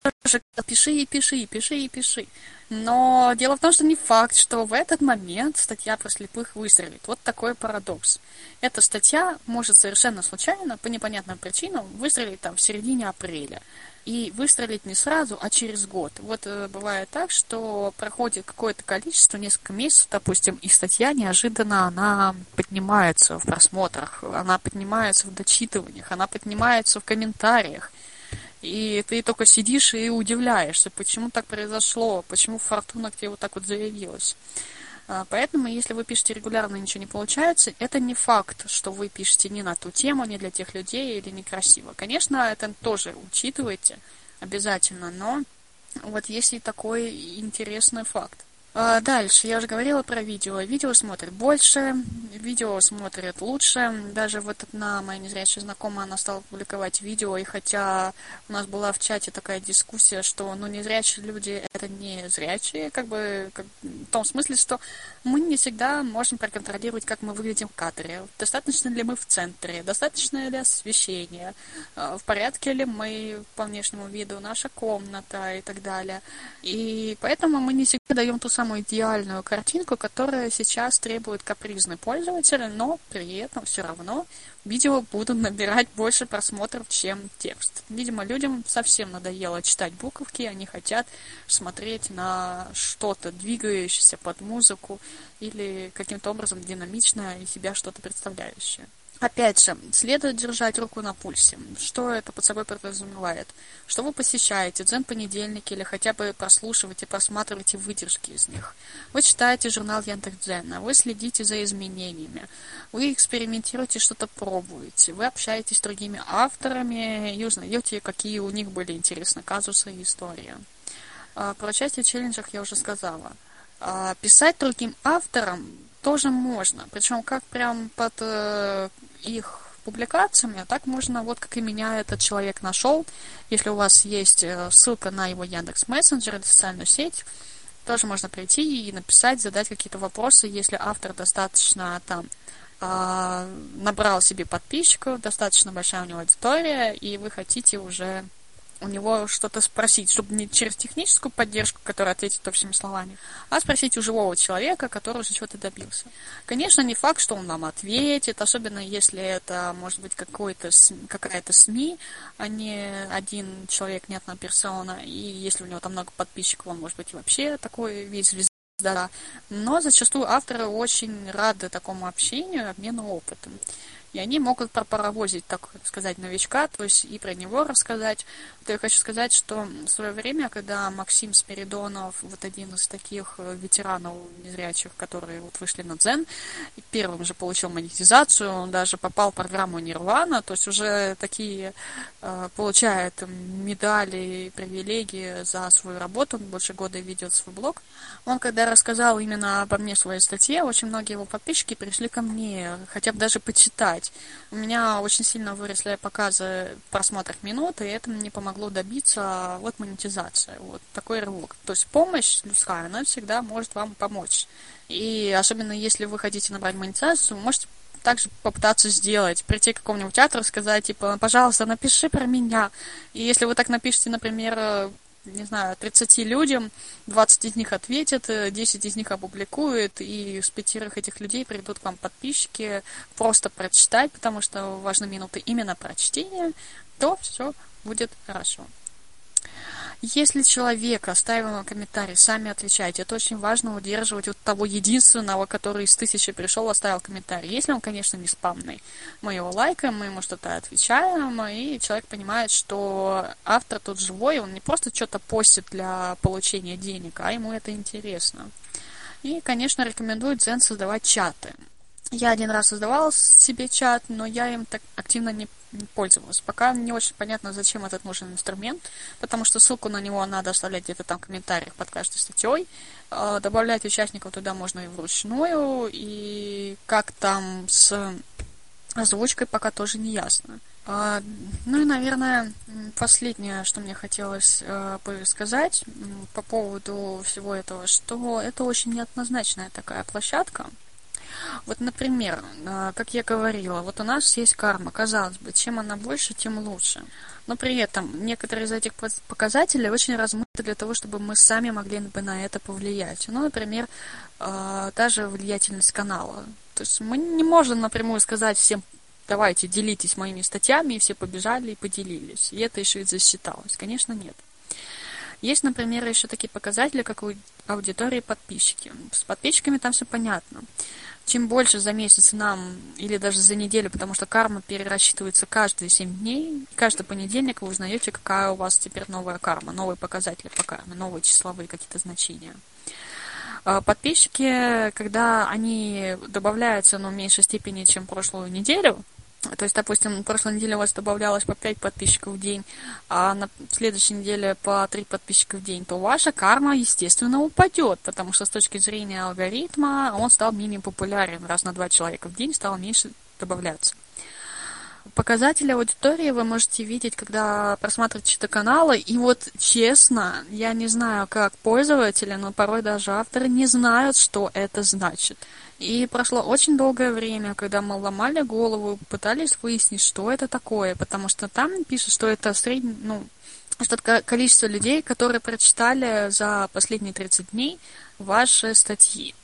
[SPEAKER 3] тоже пиши и пиши, и пиши и пиши. Но дело в том, что не факт, что в этот момент статья про слепых выстрелит. Вот такой парадокс. Эта статья может совершенно случайно, по непонятным причинам, выстрелить там в середине апреля. И выстрелить не сразу, а через год. Вот э, бывает так, что проходит какое-то количество, несколько месяцев, допустим, и статья неожиданно, она поднимается в просмотрах, она поднимается в дочитываниях, она поднимается в комментариях. И ты только сидишь и удивляешься, почему так произошло, почему фортуна к тебе вот так вот заявилась. А, поэтому, если вы пишете регулярно и ничего не получается, это не факт, что вы пишете не на ту тему, не для тех людей или некрасиво. Конечно, это тоже учитывайте обязательно, но вот есть и такой интересный факт. А, дальше, я уже говорила про видео. Видео смотрит больше, видео смотрит лучше. Даже вот одна моя незрячая знакомая, она стала публиковать видео, и хотя у нас была в чате такая дискуссия, что ну незрячие люди это не зрячие, как бы как, в том смысле, что мы не всегда можем проконтролировать, как мы выглядим в кадре. Достаточно ли мы в центре, достаточно ли освещение, а, в порядке ли мы по внешнему виду, наша комната и так далее. И поэтому мы не всегда даем ту самую идеальную картинку, которая сейчас требует капризный пользователь, но при этом все равно видео будут набирать больше просмотров, чем текст. Видимо, людям совсем надоело читать буковки, они хотят смотреть на что-то двигающееся под музыку или каким-то образом динамичное и себя что-то представляющее. Опять же, следует держать руку на пульсе. Что это под собой подразумевает? Что вы посещаете дзен-понедельники или хотя бы прослушиваете, просматриваете выдержки из них. Вы читаете журнал Яндекс.Дзена, вы следите за изменениями, вы экспериментируете, что-то пробуете, вы общаетесь с другими авторами и узнаете, какие у них были интересные казусы и истории. А, про участие в челленджах я уже сказала. А, писать другим авторам тоже можно. Причем как прям под э, их публикациями, а так можно, вот как и меня этот человек нашел. Если у вас есть э, ссылка на его Яндекс Мессенджер или социальную сеть, тоже можно прийти и написать, задать какие-то вопросы, если автор достаточно там э, набрал себе подписчиков, достаточно большая у него аудитория, и вы хотите уже у него что-то спросить, чтобы не через техническую поддержку, которая ответит общими словами, а спросить у живого человека, который уже чего-то добился. Конечно, не факт, что он нам ответит, особенно если это может быть какой-то какая-то СМИ, а не один человек, не одна персона, и если у него там много подписчиков, он может быть вообще такой весь звезда. Но зачастую авторы очень рады такому общению, обмену опытом. И они могут пропаровозить, так сказать, новичка, то есть и про него рассказать. То я хочу сказать, что в свое время, когда Максим Спиридонов, вот один из таких э, ветеранов незрячих, которые вот вышли на Дзен, первым же получил монетизацию, он даже попал в программу Нирвана, то есть уже такие э, получает медали и привилегии за свою работу, он больше года ведет свой блог. Он, когда рассказал именно обо мне своей статье, очень многие его подписчики пришли ко мне, хотя бы даже почитать делать. У меня очень сильно выросли показы просмотров минут, и это мне помогло добиться вот монетизации. Вот такой рывок. То есть помощь людская, она всегда может вам помочь. И особенно если вы хотите набрать монетизацию, вы можете также попытаться сделать, прийти к какому-нибудь театру, сказать, типа, пожалуйста, напиши про меня. И если вы так напишите, например, не знаю, 30 людям, 20 из них ответят, 10 из них опубликуют, и с пятерых этих людей придут к вам подписчики просто прочитать, потому что важны минуты именно прочтения, то все будет хорошо. Если человек оставил комментарий, сами отвечайте. Это очень важно удерживать вот того единственного, который из тысячи пришел, оставил комментарий. Если он, конечно, не спамный. Мы его лайкаем, мы ему что-то отвечаем, и человек понимает, что автор тут живой, он не просто что-то постит для получения денег, а ему это интересно. И, конечно, рекомендую Дзен создавать чаты. Я один раз создавала себе чат, но я им так активно не пользовалась. Пока не очень понятно, зачем этот нужен инструмент, потому что ссылку на него надо оставлять где-то там в комментариях под каждой статьей. А, добавлять участников туда можно и вручную, и как там с озвучкой пока тоже не ясно. А, ну и, наверное, последнее, что мне хотелось э, сказать по поводу всего этого, что это очень неоднозначная такая площадка. Вот, например, а, как я говорила, вот у нас есть карма. Казалось бы, чем она больше, тем лучше. Но при этом некоторые из этих показателей очень размыты для того, чтобы мы сами могли бы на это повлиять. Ну, например, а, та же влиятельность канала. То есть мы не можем напрямую сказать всем, давайте, делитесь моими статьями, и все побежали и поделились. И это еще и засчиталось. Конечно, нет. Есть, например, еще такие показатели, как аудитории и подписчики. С подписчиками там все понятно чем больше за месяц нам, или даже за неделю, потому что карма перерасчитывается каждые 7 дней, каждый понедельник вы узнаете, какая у вас теперь новая карма, новые показатели по карме, новые числовые какие-то значения. А подписчики, когда они добавляются, но в меньшей степени, чем прошлую неделю, то есть, допустим, на прошлой неделе у вас добавлялось по 5 подписчиков в день, а на следующей неделе по 3 подписчика в день, то ваша карма, естественно, упадет, потому что с точки зрения алгоритма он стал менее популярен. Раз на 2 человека в день стало меньше добавляться. Показатели аудитории вы можете видеть, когда просматриваете чьи-то каналы. И вот честно, я не знаю, как пользователи, но порой даже авторы не знают, что это значит. И прошло очень долгое время, когда мы ломали голову, пытались выяснить, что это такое, потому что там пишут, что это средний, ну, что это количество людей, которые прочитали за последние 30 дней ваши статьи.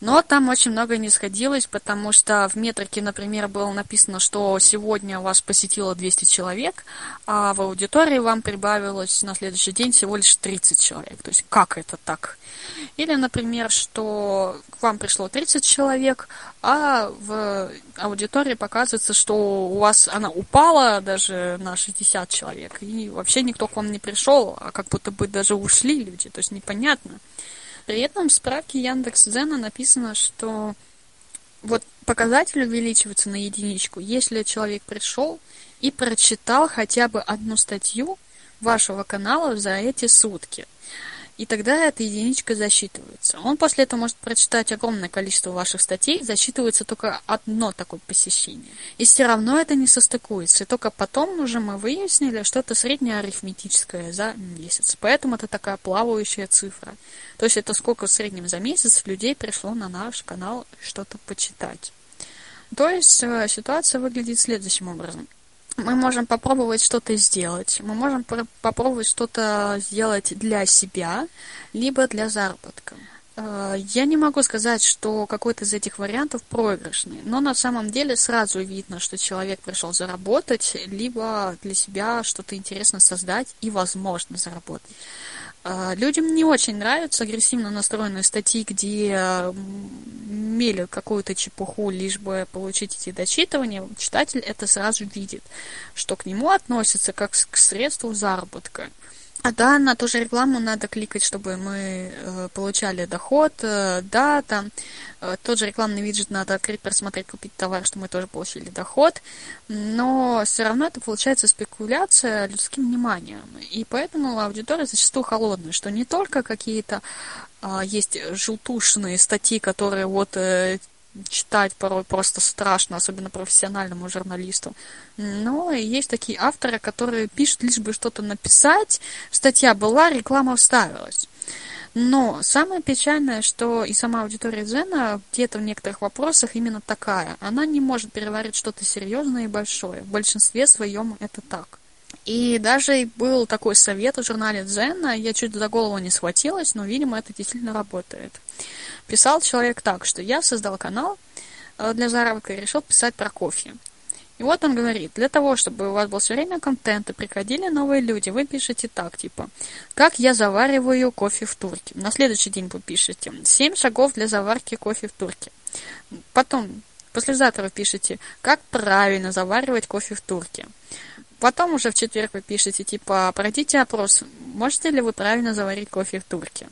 [SPEAKER 3] Но там очень много не сходилось, потому что в метрике, например, было написано, что сегодня вас посетило 200 человек, а в аудитории вам прибавилось на следующий день всего лишь 30 человек. То есть как это так? Или, например, что к вам пришло 30 человек, а в аудитории показывается, что у вас она упала даже на 60 человек, и вообще никто к вам не пришел, а как будто бы даже ушли люди, то есть непонятно. При этом в справке Яндекс.Дзена написано, что вот показатель увеличивается на единичку, если человек пришел и прочитал хотя бы одну статью вашего канала за эти сутки и тогда эта единичка засчитывается. Он после этого может прочитать огромное количество ваших статей, засчитывается только одно такое посещение. И все равно это не состыкуется. И только потом уже мы выяснили, что это среднее арифметическое за месяц. Поэтому это такая плавающая цифра. То есть это сколько в среднем за месяц людей пришло на наш канал что-то почитать. То есть э, ситуация выглядит следующим образом. Мы можем попробовать что-то сделать. Мы можем попробовать что-то сделать для себя, либо для заработка. Э, я не могу сказать, что какой-то из этих вариантов проигрышный, но на самом деле сразу видно, что человек пришел заработать, либо для себя что-то интересно создать и, возможно, заработать. Э, людям не очень нравятся агрессивно настроенные статьи, где мели какую-то чепуху, лишь бы получить эти дочитывания. Читатель это сразу видит, что к нему относятся как к средству заработка. А да, на ту же рекламу надо кликать, чтобы мы э, получали доход. Э, да, там э, тот же рекламный виджет надо открыть, просмотреть, купить товар, чтобы мы тоже получили доход. Но все равно это получается спекуляция людским вниманием. И поэтому аудитория зачастую холодная, что не только какие-то э, есть желтушные статьи, которые вот э, читать порой просто страшно, особенно профессиональному журналисту. Но есть такие авторы, которые пишут лишь бы что-то написать, статья была, реклама вставилась. Но самое печальное, что и сама аудитория Дзена где-то в некоторых вопросах именно такая. Она не может переварить что-то серьезное и большое. В большинстве своем это так. И даже был такой совет в журнале Дзена, я чуть за голову не схватилась, но, видимо, это действительно работает. Писал человек так, что я создал канал э, для заработка и решил писать про кофе. И вот он говорит, для того, чтобы у вас был все время контент и приходили новые люди, вы пишете так, типа, как я завариваю кофе в турке. На следующий день вы пишете, 7 шагов для заварки кофе в турке. Потом, послезавтра вы пишете, как правильно заваривать кофе в турке. Потом уже в четверг вы пишете, типа, пройдите опрос, можете ли вы правильно заварить кофе в турке.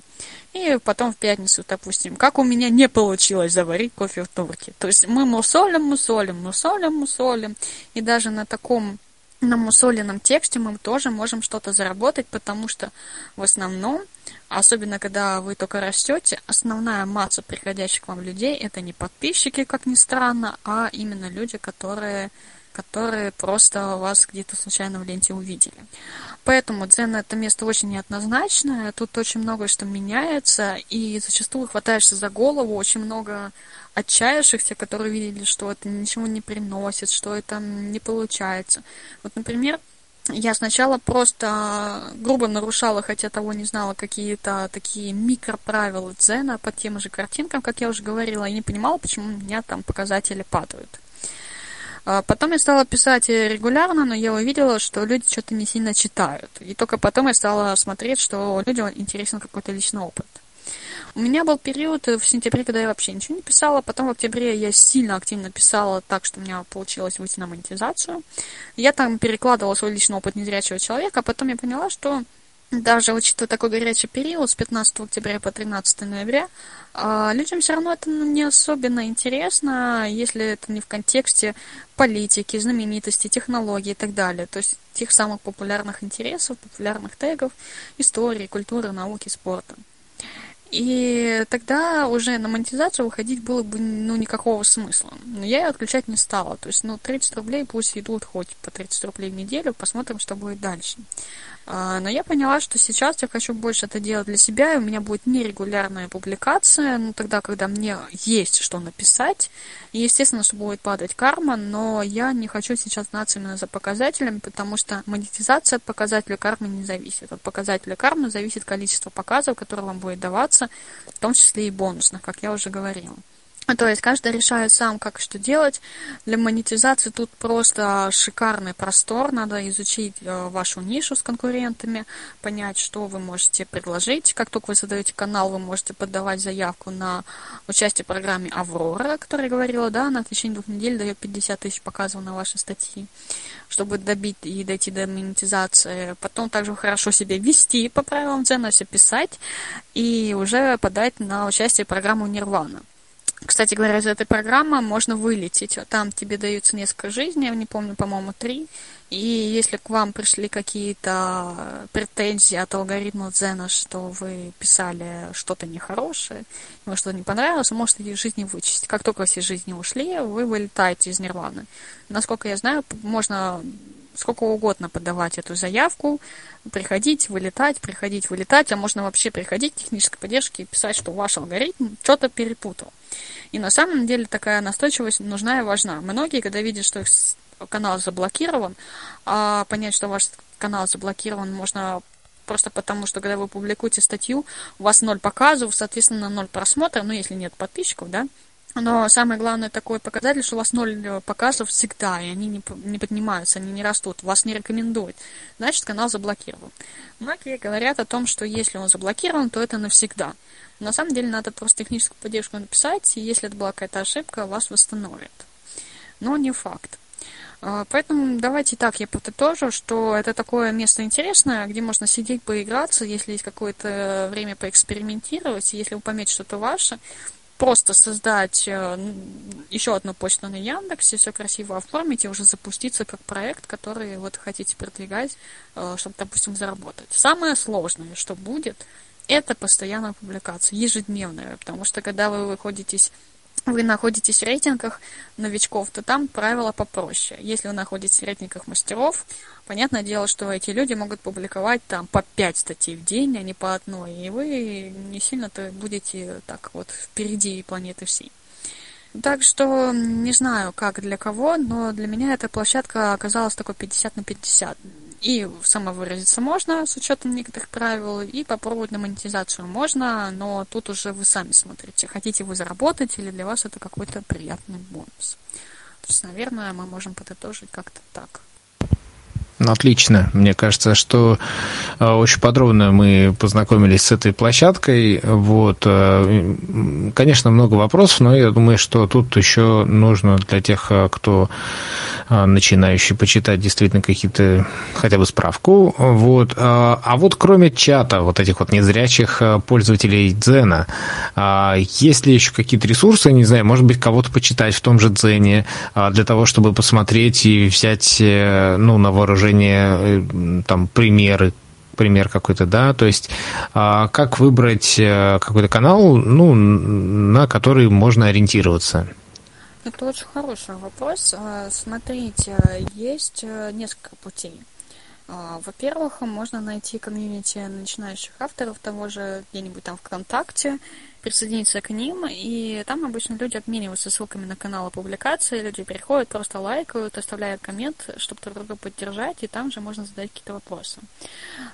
[SPEAKER 3] И потом в пятницу, допустим, как у меня не получилось заварить кофе в турке. То есть мы мусолим, мусолим, мусолим, мусолим. И даже на таком на мусоленном тексте мы тоже можем что-то заработать, потому что в основном, особенно когда вы только растете, основная масса приходящих к вам людей это не подписчики, как ни странно, а именно люди, которые которые просто вас где-то случайно в ленте увидели. Поэтому Дзен это место очень неоднозначное, тут очень много что меняется, и зачастую хватаешься за голову, очень много отчаявшихся, которые видели, что это ничего не приносит, что это не получается. Вот, например, я сначала просто грубо нарушала, хотя того не знала, какие-то такие микроправила дзена по тем же картинкам, как я уже говорила, и не понимала, почему у меня там показатели падают. А потом я стала писать регулярно, но я увидела, что люди что-то не сильно читают. И только потом я стала смотреть, что людям интересен какой-то личный опыт. У меня был период в сентябре, когда я вообще ничего не писала. Потом в октябре я сильно активно писала так, что у меня получилось выйти на монетизацию. Я там перекладывала свой личный опыт незрячего человека, а потом я поняла, что даже учитывая такой горячий период с 15 октября по 13 ноября, а, людям все равно это не особенно интересно, если это не в контексте политики, знаменитости, технологий и так далее. То есть тех самых популярных интересов, популярных тегов, истории, культуры, науки, спорта. И тогда уже на монетизацию выходить было бы ну, никакого смысла. Но я ее отключать не стала. То есть, ну, 30 рублей пусть идут хоть по 30 рублей в неделю, посмотрим, что будет дальше. А, но я поняла, что сейчас я хочу больше это делать для себя, и у меня будет нерегулярная публикация, ну, тогда, когда мне есть что написать. И, естественно, что будет падать карма, но я не хочу сейчас знаться именно за показателями, потому что монетизация от показателя кармы не зависит. От показателя кармы зависит количество показов, которые вам будет даваться, в том числе и бонусных, как я уже говорила. То есть каждый решает сам, как что делать. Для монетизации тут просто шикарный простор. Надо изучить э, вашу нишу с конкурентами, понять, что вы можете предложить. Как только вы создаете канал, вы можете подавать заявку на участие в программе «Аврора», о которой я говорила, да, она в течение двух недель дает 50 тысяч показов на ваши статьи, чтобы добить и дойти до монетизации. Потом также хорошо себя вести по правилам ценности, писать и уже подать на участие в программу «Нирвана». Кстати говоря, из этой программы можно вылететь. Там тебе даются несколько жизней, я не помню, по-моему, три. И если к вам пришли какие-то претензии от алгоритма Дзена, что вы писали что-то нехорошее, вам что-то не понравилось, вы можете эти жизни вычесть. Как только все жизни ушли, вы вылетаете из нирваны. Насколько я знаю, можно сколько угодно подавать эту заявку, приходить, вылетать, приходить, вылетать, а можно вообще приходить к технической поддержке и писать, что ваш алгоритм что-то перепутал. И на самом деле такая настойчивость нужна и важна. Многие, когда видят, что их канал заблокирован, а понять, что ваш канал заблокирован, можно просто потому, что когда вы публикуете статью, у вас ноль показов, соответственно, ноль просмотров, ну, если нет подписчиков, да, но самое главное такой показатель, что у вас ноль показов всегда, и они не, не поднимаются, они не растут, вас не рекомендуют. Значит, канал заблокирован. Многие говорят о том, что если он заблокирован, то это навсегда. На самом деле надо просто техническую поддержку написать, и если это была какая-то ошибка, вас восстановят. Но не факт. А, поэтому давайте так, я подытожу, что это такое место интересное, где можно сидеть, поиграться, если есть какое-то время поэкспериментировать, если вы пометите что-то ваше, просто создать э, еще одну почту на Яндексе, все красиво оформить и уже запуститься как проект, который вот хотите продвигать, э, чтобы, допустим, заработать. Самое сложное, что будет, это постоянная публикация, ежедневная, потому что когда вы выходитесь вы находитесь в рейтингах новичков, то там правила попроще. Если вы находитесь в рейтингах мастеров, понятное дело, что эти люди могут публиковать там по 5 статей в день, а не по одной, и вы не сильно-то будете так вот впереди планеты всей. Так что не знаю, как для кого, но для меня эта площадка оказалась такой 50 на 50. И самовыразиться можно с учетом некоторых правил, и попробовать на монетизацию можно, но тут уже вы сами смотрите, хотите вы заработать или для вас это какой-то приятный бонус. То есть, наверное, мы можем подытожить как-то так.
[SPEAKER 1] Отлично. Мне кажется, что э, очень подробно мы познакомились с этой площадкой. Вот. Э, конечно, много вопросов, но я думаю, что тут еще нужно для тех, э, кто начинающий почитать действительно какие-то, хотя бы справку. Вот. А вот кроме чата, вот этих вот незрячих пользователей Дзена, есть ли еще какие-то ресурсы, не знаю, может быть, кого-то почитать в том же Дзене для того, чтобы посмотреть и взять ну, на вооружение приложение, э, там, примеры, пример какой-то, да, то есть а, как выбрать э, какой-то канал, ну, на который можно ориентироваться?
[SPEAKER 3] Это очень хороший вопрос. А, смотрите, есть э, несколько путей. А, во-первых, можно найти комьюнити начинающих авторов того же где-нибудь там ВКонтакте, присоединиться к ним, и там обычно люди обмениваются ссылками на каналы публикации, люди переходят, просто лайкают, оставляют коммент, чтобы друг друга поддержать, и там же можно задать какие-то вопросы.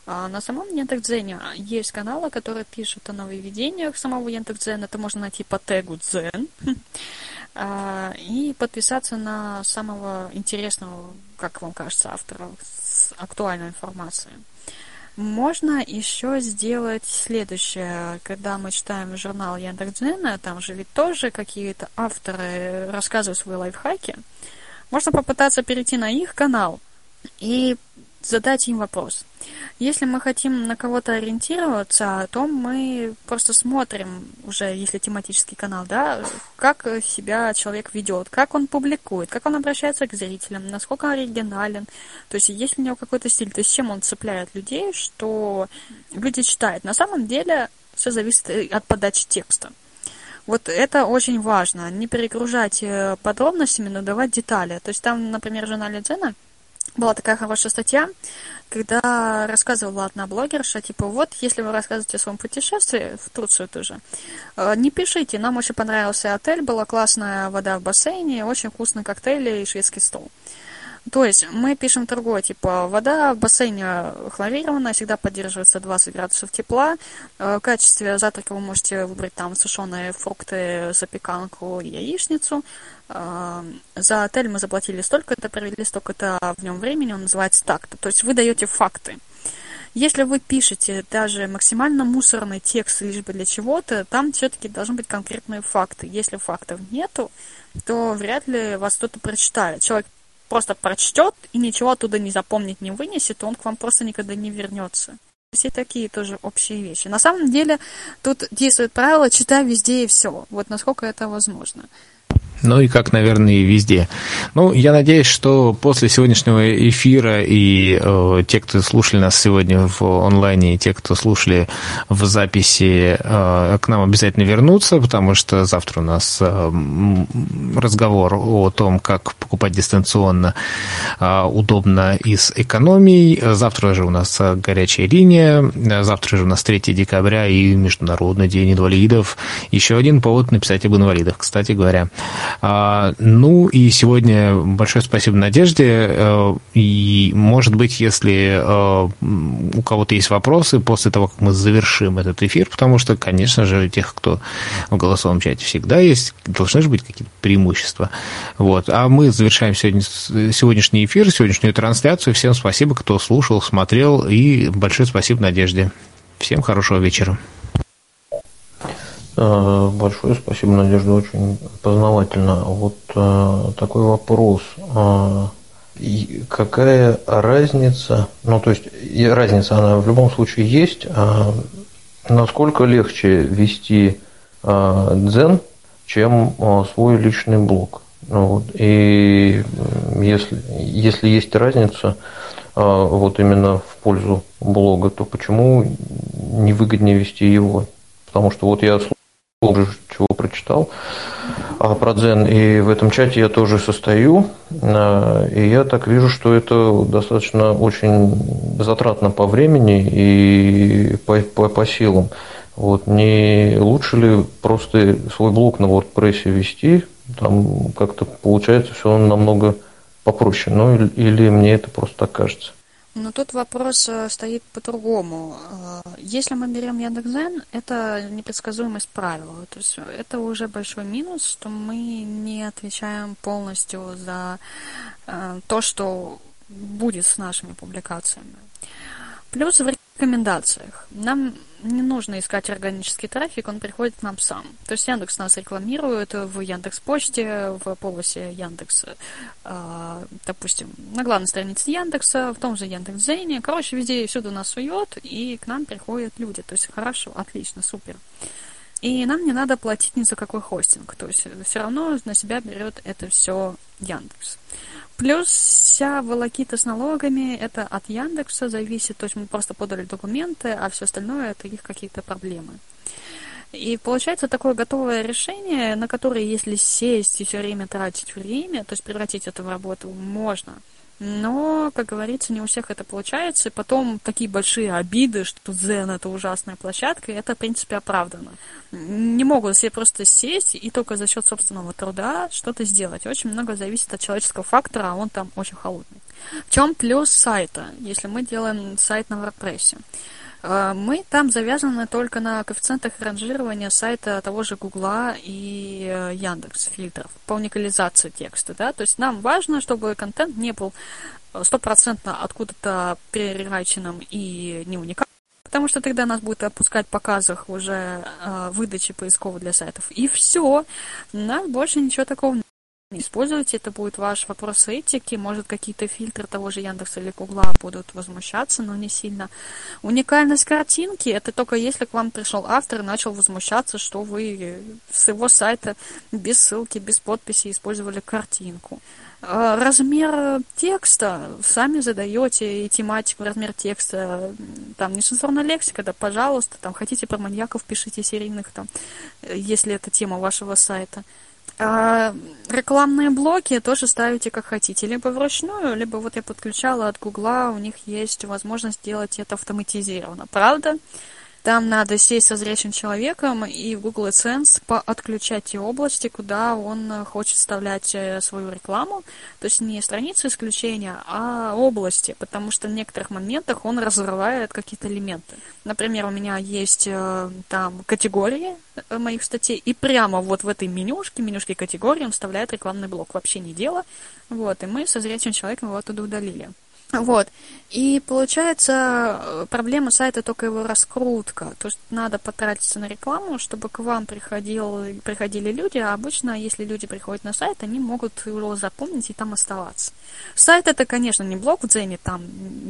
[SPEAKER 3] А на самом Яндекс.Дзене есть каналы, которые пишут о нововведениях самого Яндекс.Дзена, это можно найти по тегу Дзен, а, и подписаться на самого интересного, как вам кажется, автора с актуальной информацией. Можно еще сделать следующее. Когда мы читаем журнал Яндекс.Дзена, там же ведь тоже какие-то авторы рассказывают свои лайфхаки. Можно попытаться перейти на их канал и задать им вопрос. Если мы хотим на кого-то ориентироваться, то мы просто смотрим уже, если тематический канал, да, как себя человек ведет, как он публикует, как он обращается к зрителям, насколько оригинален, то есть есть ли у него какой-то стиль, то есть чем он цепляет людей, что люди читают. На самом деле все зависит от подачи текста. Вот это очень важно, не перегружать э, подробностями, но давать детали. То есть там, например, в журнале Дзена была такая хорошая статья, когда рассказывала одна блогерша, типа, вот, если вы рассказываете о своем путешествии, в Турцию тоже, э, не пишите, нам очень понравился отель, была классная вода в бассейне, очень вкусные коктейли и шведский стол. То есть мы пишем другое, типа вода в бассейне хлорированная, всегда поддерживается 20 градусов тепла. Э, в качестве завтрака вы можете выбрать там сушеные фрукты, запеканку яичницу. Э, за отель мы заплатили столько-то, провели столько-то в нем времени, он называется так-то. То есть вы даете факты. Если вы пишете даже максимально мусорный текст лишь бы для чего-то, там все-таки должны быть конкретные факты. Если фактов нету, то вряд ли вас кто-то прочитает. Человек просто прочтет и ничего оттуда не запомнит, не вынесет, он к вам просто никогда не вернется. Все такие тоже общие вещи. На самом деле тут действует правило «читай везде и все». Вот насколько это возможно.
[SPEAKER 1] Ну и как, наверное, и везде. Ну, я надеюсь, что после сегодняшнего эфира и э, те, кто слушали нас сегодня в онлайне, и те, кто слушали в записи, э, к нам обязательно вернутся, потому что завтра у нас э, разговор о том, как покупать дистанционно э, удобно и с экономией. Завтра же у нас горячая линия, завтра же у нас 3 декабря и Международный день инвалидов. Еще один повод написать об инвалидах, кстати говоря. А, ну и сегодня большое спасибо Надежде. Э, и, может быть, если э, у кого-то есть вопросы после того, как мы завершим этот эфир, потому что, конечно же, тех, кто в голосовом чате всегда есть, должны же быть какие-то преимущества. Вот. А мы завершаем сегодня, сегодняшний эфир, сегодняшнюю трансляцию. Всем спасибо, кто слушал, смотрел, и большое спасибо Надежде. Всем хорошего вечера.
[SPEAKER 5] Э, большое спасибо, Надежда, очень познавательно. Вот э, такой вопрос. Э, какая разница, ну то есть разница, она в любом случае есть, а насколько легче вести дзен, чем свой личный блог? Ну, вот, и если, если есть разница, вот именно в пользу блога, то почему не выгоднее вести его? Потому что вот я уже чего прочитал а, про дзен, и в этом чате я тоже состою, а, и я так вижу, что это достаточно очень затратно по времени и по, по, по силам. Вот, не лучше ли просто свой блог на WordPress вести, там как-то получается все намного попроще, ну или, или мне это просто так кажется.
[SPEAKER 3] Но тут вопрос э, стоит по-другому. Э, если мы берем Яндекс.Зен, это непредсказуемость правил. То есть это уже большой минус, что мы не отвечаем полностью за э, то, что будет с нашими публикациями. Плюс в рекомендациях. Нам не нужно искать органический трафик, он приходит к нам сам. То есть Яндекс нас рекламирует в Яндекс Почте, в полосе Яндекса, допустим, на главной странице Яндекса, в том же Яндекс Зене. Короче, везде и всюду нас сует, и к нам приходят люди. То есть хорошо, отлично, супер. И нам не надо платить ни за какой хостинг. То есть все равно на себя берет это все Яндекс. Плюс вся волокита с налогами, это от Яндекса зависит, то есть мы просто подали документы, а все остальное это их какие-то проблемы. И получается такое готовое решение, на которое, если сесть и все время тратить время, то есть превратить это в работу можно – но, как говорится, не у всех это получается. И потом такие большие обиды, что Zen это ужасная площадка, и это, в принципе, оправдано. Не могут все просто сесть и только за счет собственного труда что-то сделать. Очень много зависит от человеческого фактора, а он там очень холодный. В чем плюс сайта, если мы делаем сайт на WordPress? А, мы там завязаны только на коэффициентах ранжирования сайта того же Гугла и э, Яндекс фильтров по уникализации текста, да, то есть нам важно, чтобы контент не был стопроцентно откуда-то перераченным и не уникальным, потому что тогда нас будет опускать в показах уже э, выдачи поисковых для сайтов. И все. Нас больше ничего такого используйте, это будет ваш вопрос этики, может какие-то фильтры того же Яндекса или Гугла будут возмущаться, но не сильно. Уникальность картинки, это только если к вам пришел автор и начал возмущаться, что вы с его сайта без ссылки, без подписи использовали картинку. А, размер текста сами задаете и тематику, размер текста, там нецензурная лексика, да, пожалуйста, там хотите про маньяков, пишите серийных, там, если это тема вашего сайта. А рекламные блоки тоже ставите как хотите, либо вручную, либо вот я подключала от Гугла, у них есть возможность делать это автоматизированно. Правда, там надо сесть со зрячим человеком и в Google AdSense отключать те области, куда он э, хочет вставлять э, свою рекламу. То есть не страницы исключения, а области, потому что в некоторых моментах он разрывает какие-то элементы. Например, у меня есть э, там категории моих статей, и прямо вот в этой менюшке, менюшке категории он вставляет рекламный блок. Вообще не дело. Вот, и мы со зрячим человеком его оттуда удалили. Вот. И получается, э, проблема сайта только его раскрутка. То есть надо потратиться на рекламу, чтобы к вам приходил, приходили люди, а обычно, если люди приходят на сайт, они могут его запомнить и там оставаться. Сайт это, конечно, не блог в Дзене, там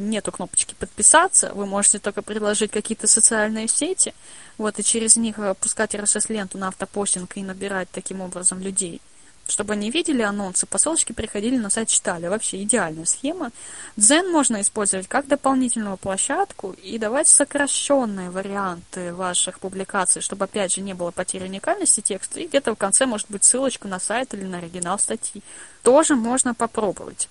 [SPEAKER 3] нету кнопочки подписаться, вы можете только предложить какие-то социальные сети, вот, и через них пускать RSS-ленту на автопостинг и набирать таким образом людей чтобы они видели анонсы, по ссылочке приходили на сайт, читали. Вообще идеальная схема. Дзен можно использовать как дополнительную площадку и давать сокращенные варианты ваших публикаций, чтобы, опять же, не было потери уникальности текста, и где-то в конце может быть ссылочка на сайт или на оригинал статьи. Тоже можно попробовать.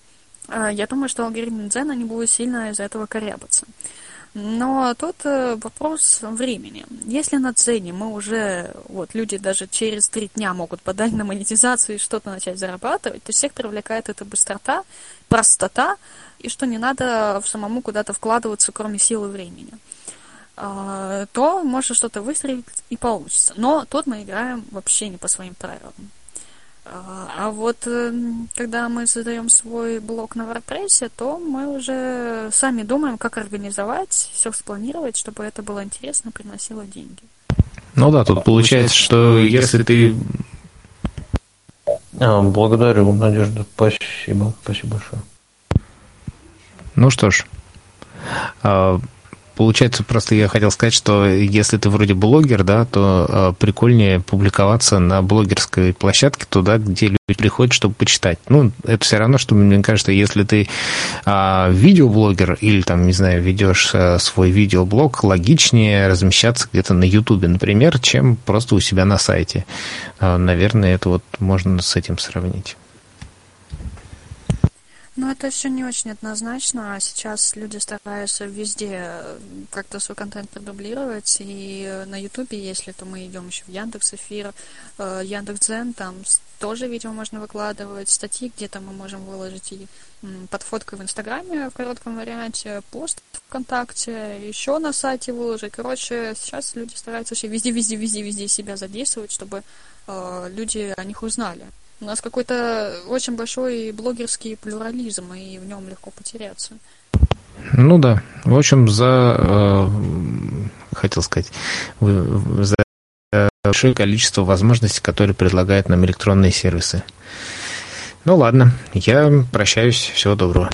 [SPEAKER 3] А, я думаю, что алгоритм Дзена не будет сильно из-за этого корябаться. Но тут э, вопрос времени. Если на цене мы уже, вот люди даже через три дня могут подать на монетизацию и что-то начать зарабатывать, то всех привлекает эта быстрота, простота, и что не надо самому куда-то вкладываться, кроме силы времени а, то может что-то выстрелить и получится. Но тут мы играем вообще не по своим правилам. А, вот эм, когда мы создаем свой блог на WordPress, то мы уже сами думаем, как организовать, все спланировать, чтобы это было интересно, приносило деньги.
[SPEAKER 1] Ну да, тут получается, что если ты...
[SPEAKER 5] А, благодарю, Надежда, спасибо, спасибо большое.
[SPEAKER 1] Ну что ж, а, Получается, просто я хотел сказать, что если ты вроде блогер, да, то э, прикольнее публиковаться на блогерской площадке туда, где люди приходят, чтобы почитать. Ну, это все равно, что мне кажется, если ты э, видеоблогер или там, не знаю, ведешь э, свой видеоблог, логичнее размещаться где-то на Ютубе, например, чем просто у себя на сайте. Э, наверное, это вот можно с этим сравнить.
[SPEAKER 3] Ну, это все не очень однозначно. а Сейчас люди стараются везде э, как-то свой контент продублировать. И э, на Ютубе, если то мы идем еще в Яндекс Эфир, э, Яндекс Дзен, там тоже видео можно выкладывать, статьи где-то мы можем выложить и под фоткой в Инстаграме в коротком варианте, пост ВКонтакте, еще на сайте выложить. Короче, сейчас люди стараются вообще везде, везде, везде, везде себя задействовать, чтобы люди о них узнали. У нас какой-то очень большой блогерский плюрализм, и в нем легко потеряться.
[SPEAKER 1] Ну да. В общем, за, э, хотел сказать, за большое количество возможностей, которые предлагают нам электронные сервисы. Ну ладно, я прощаюсь. Всего доброго.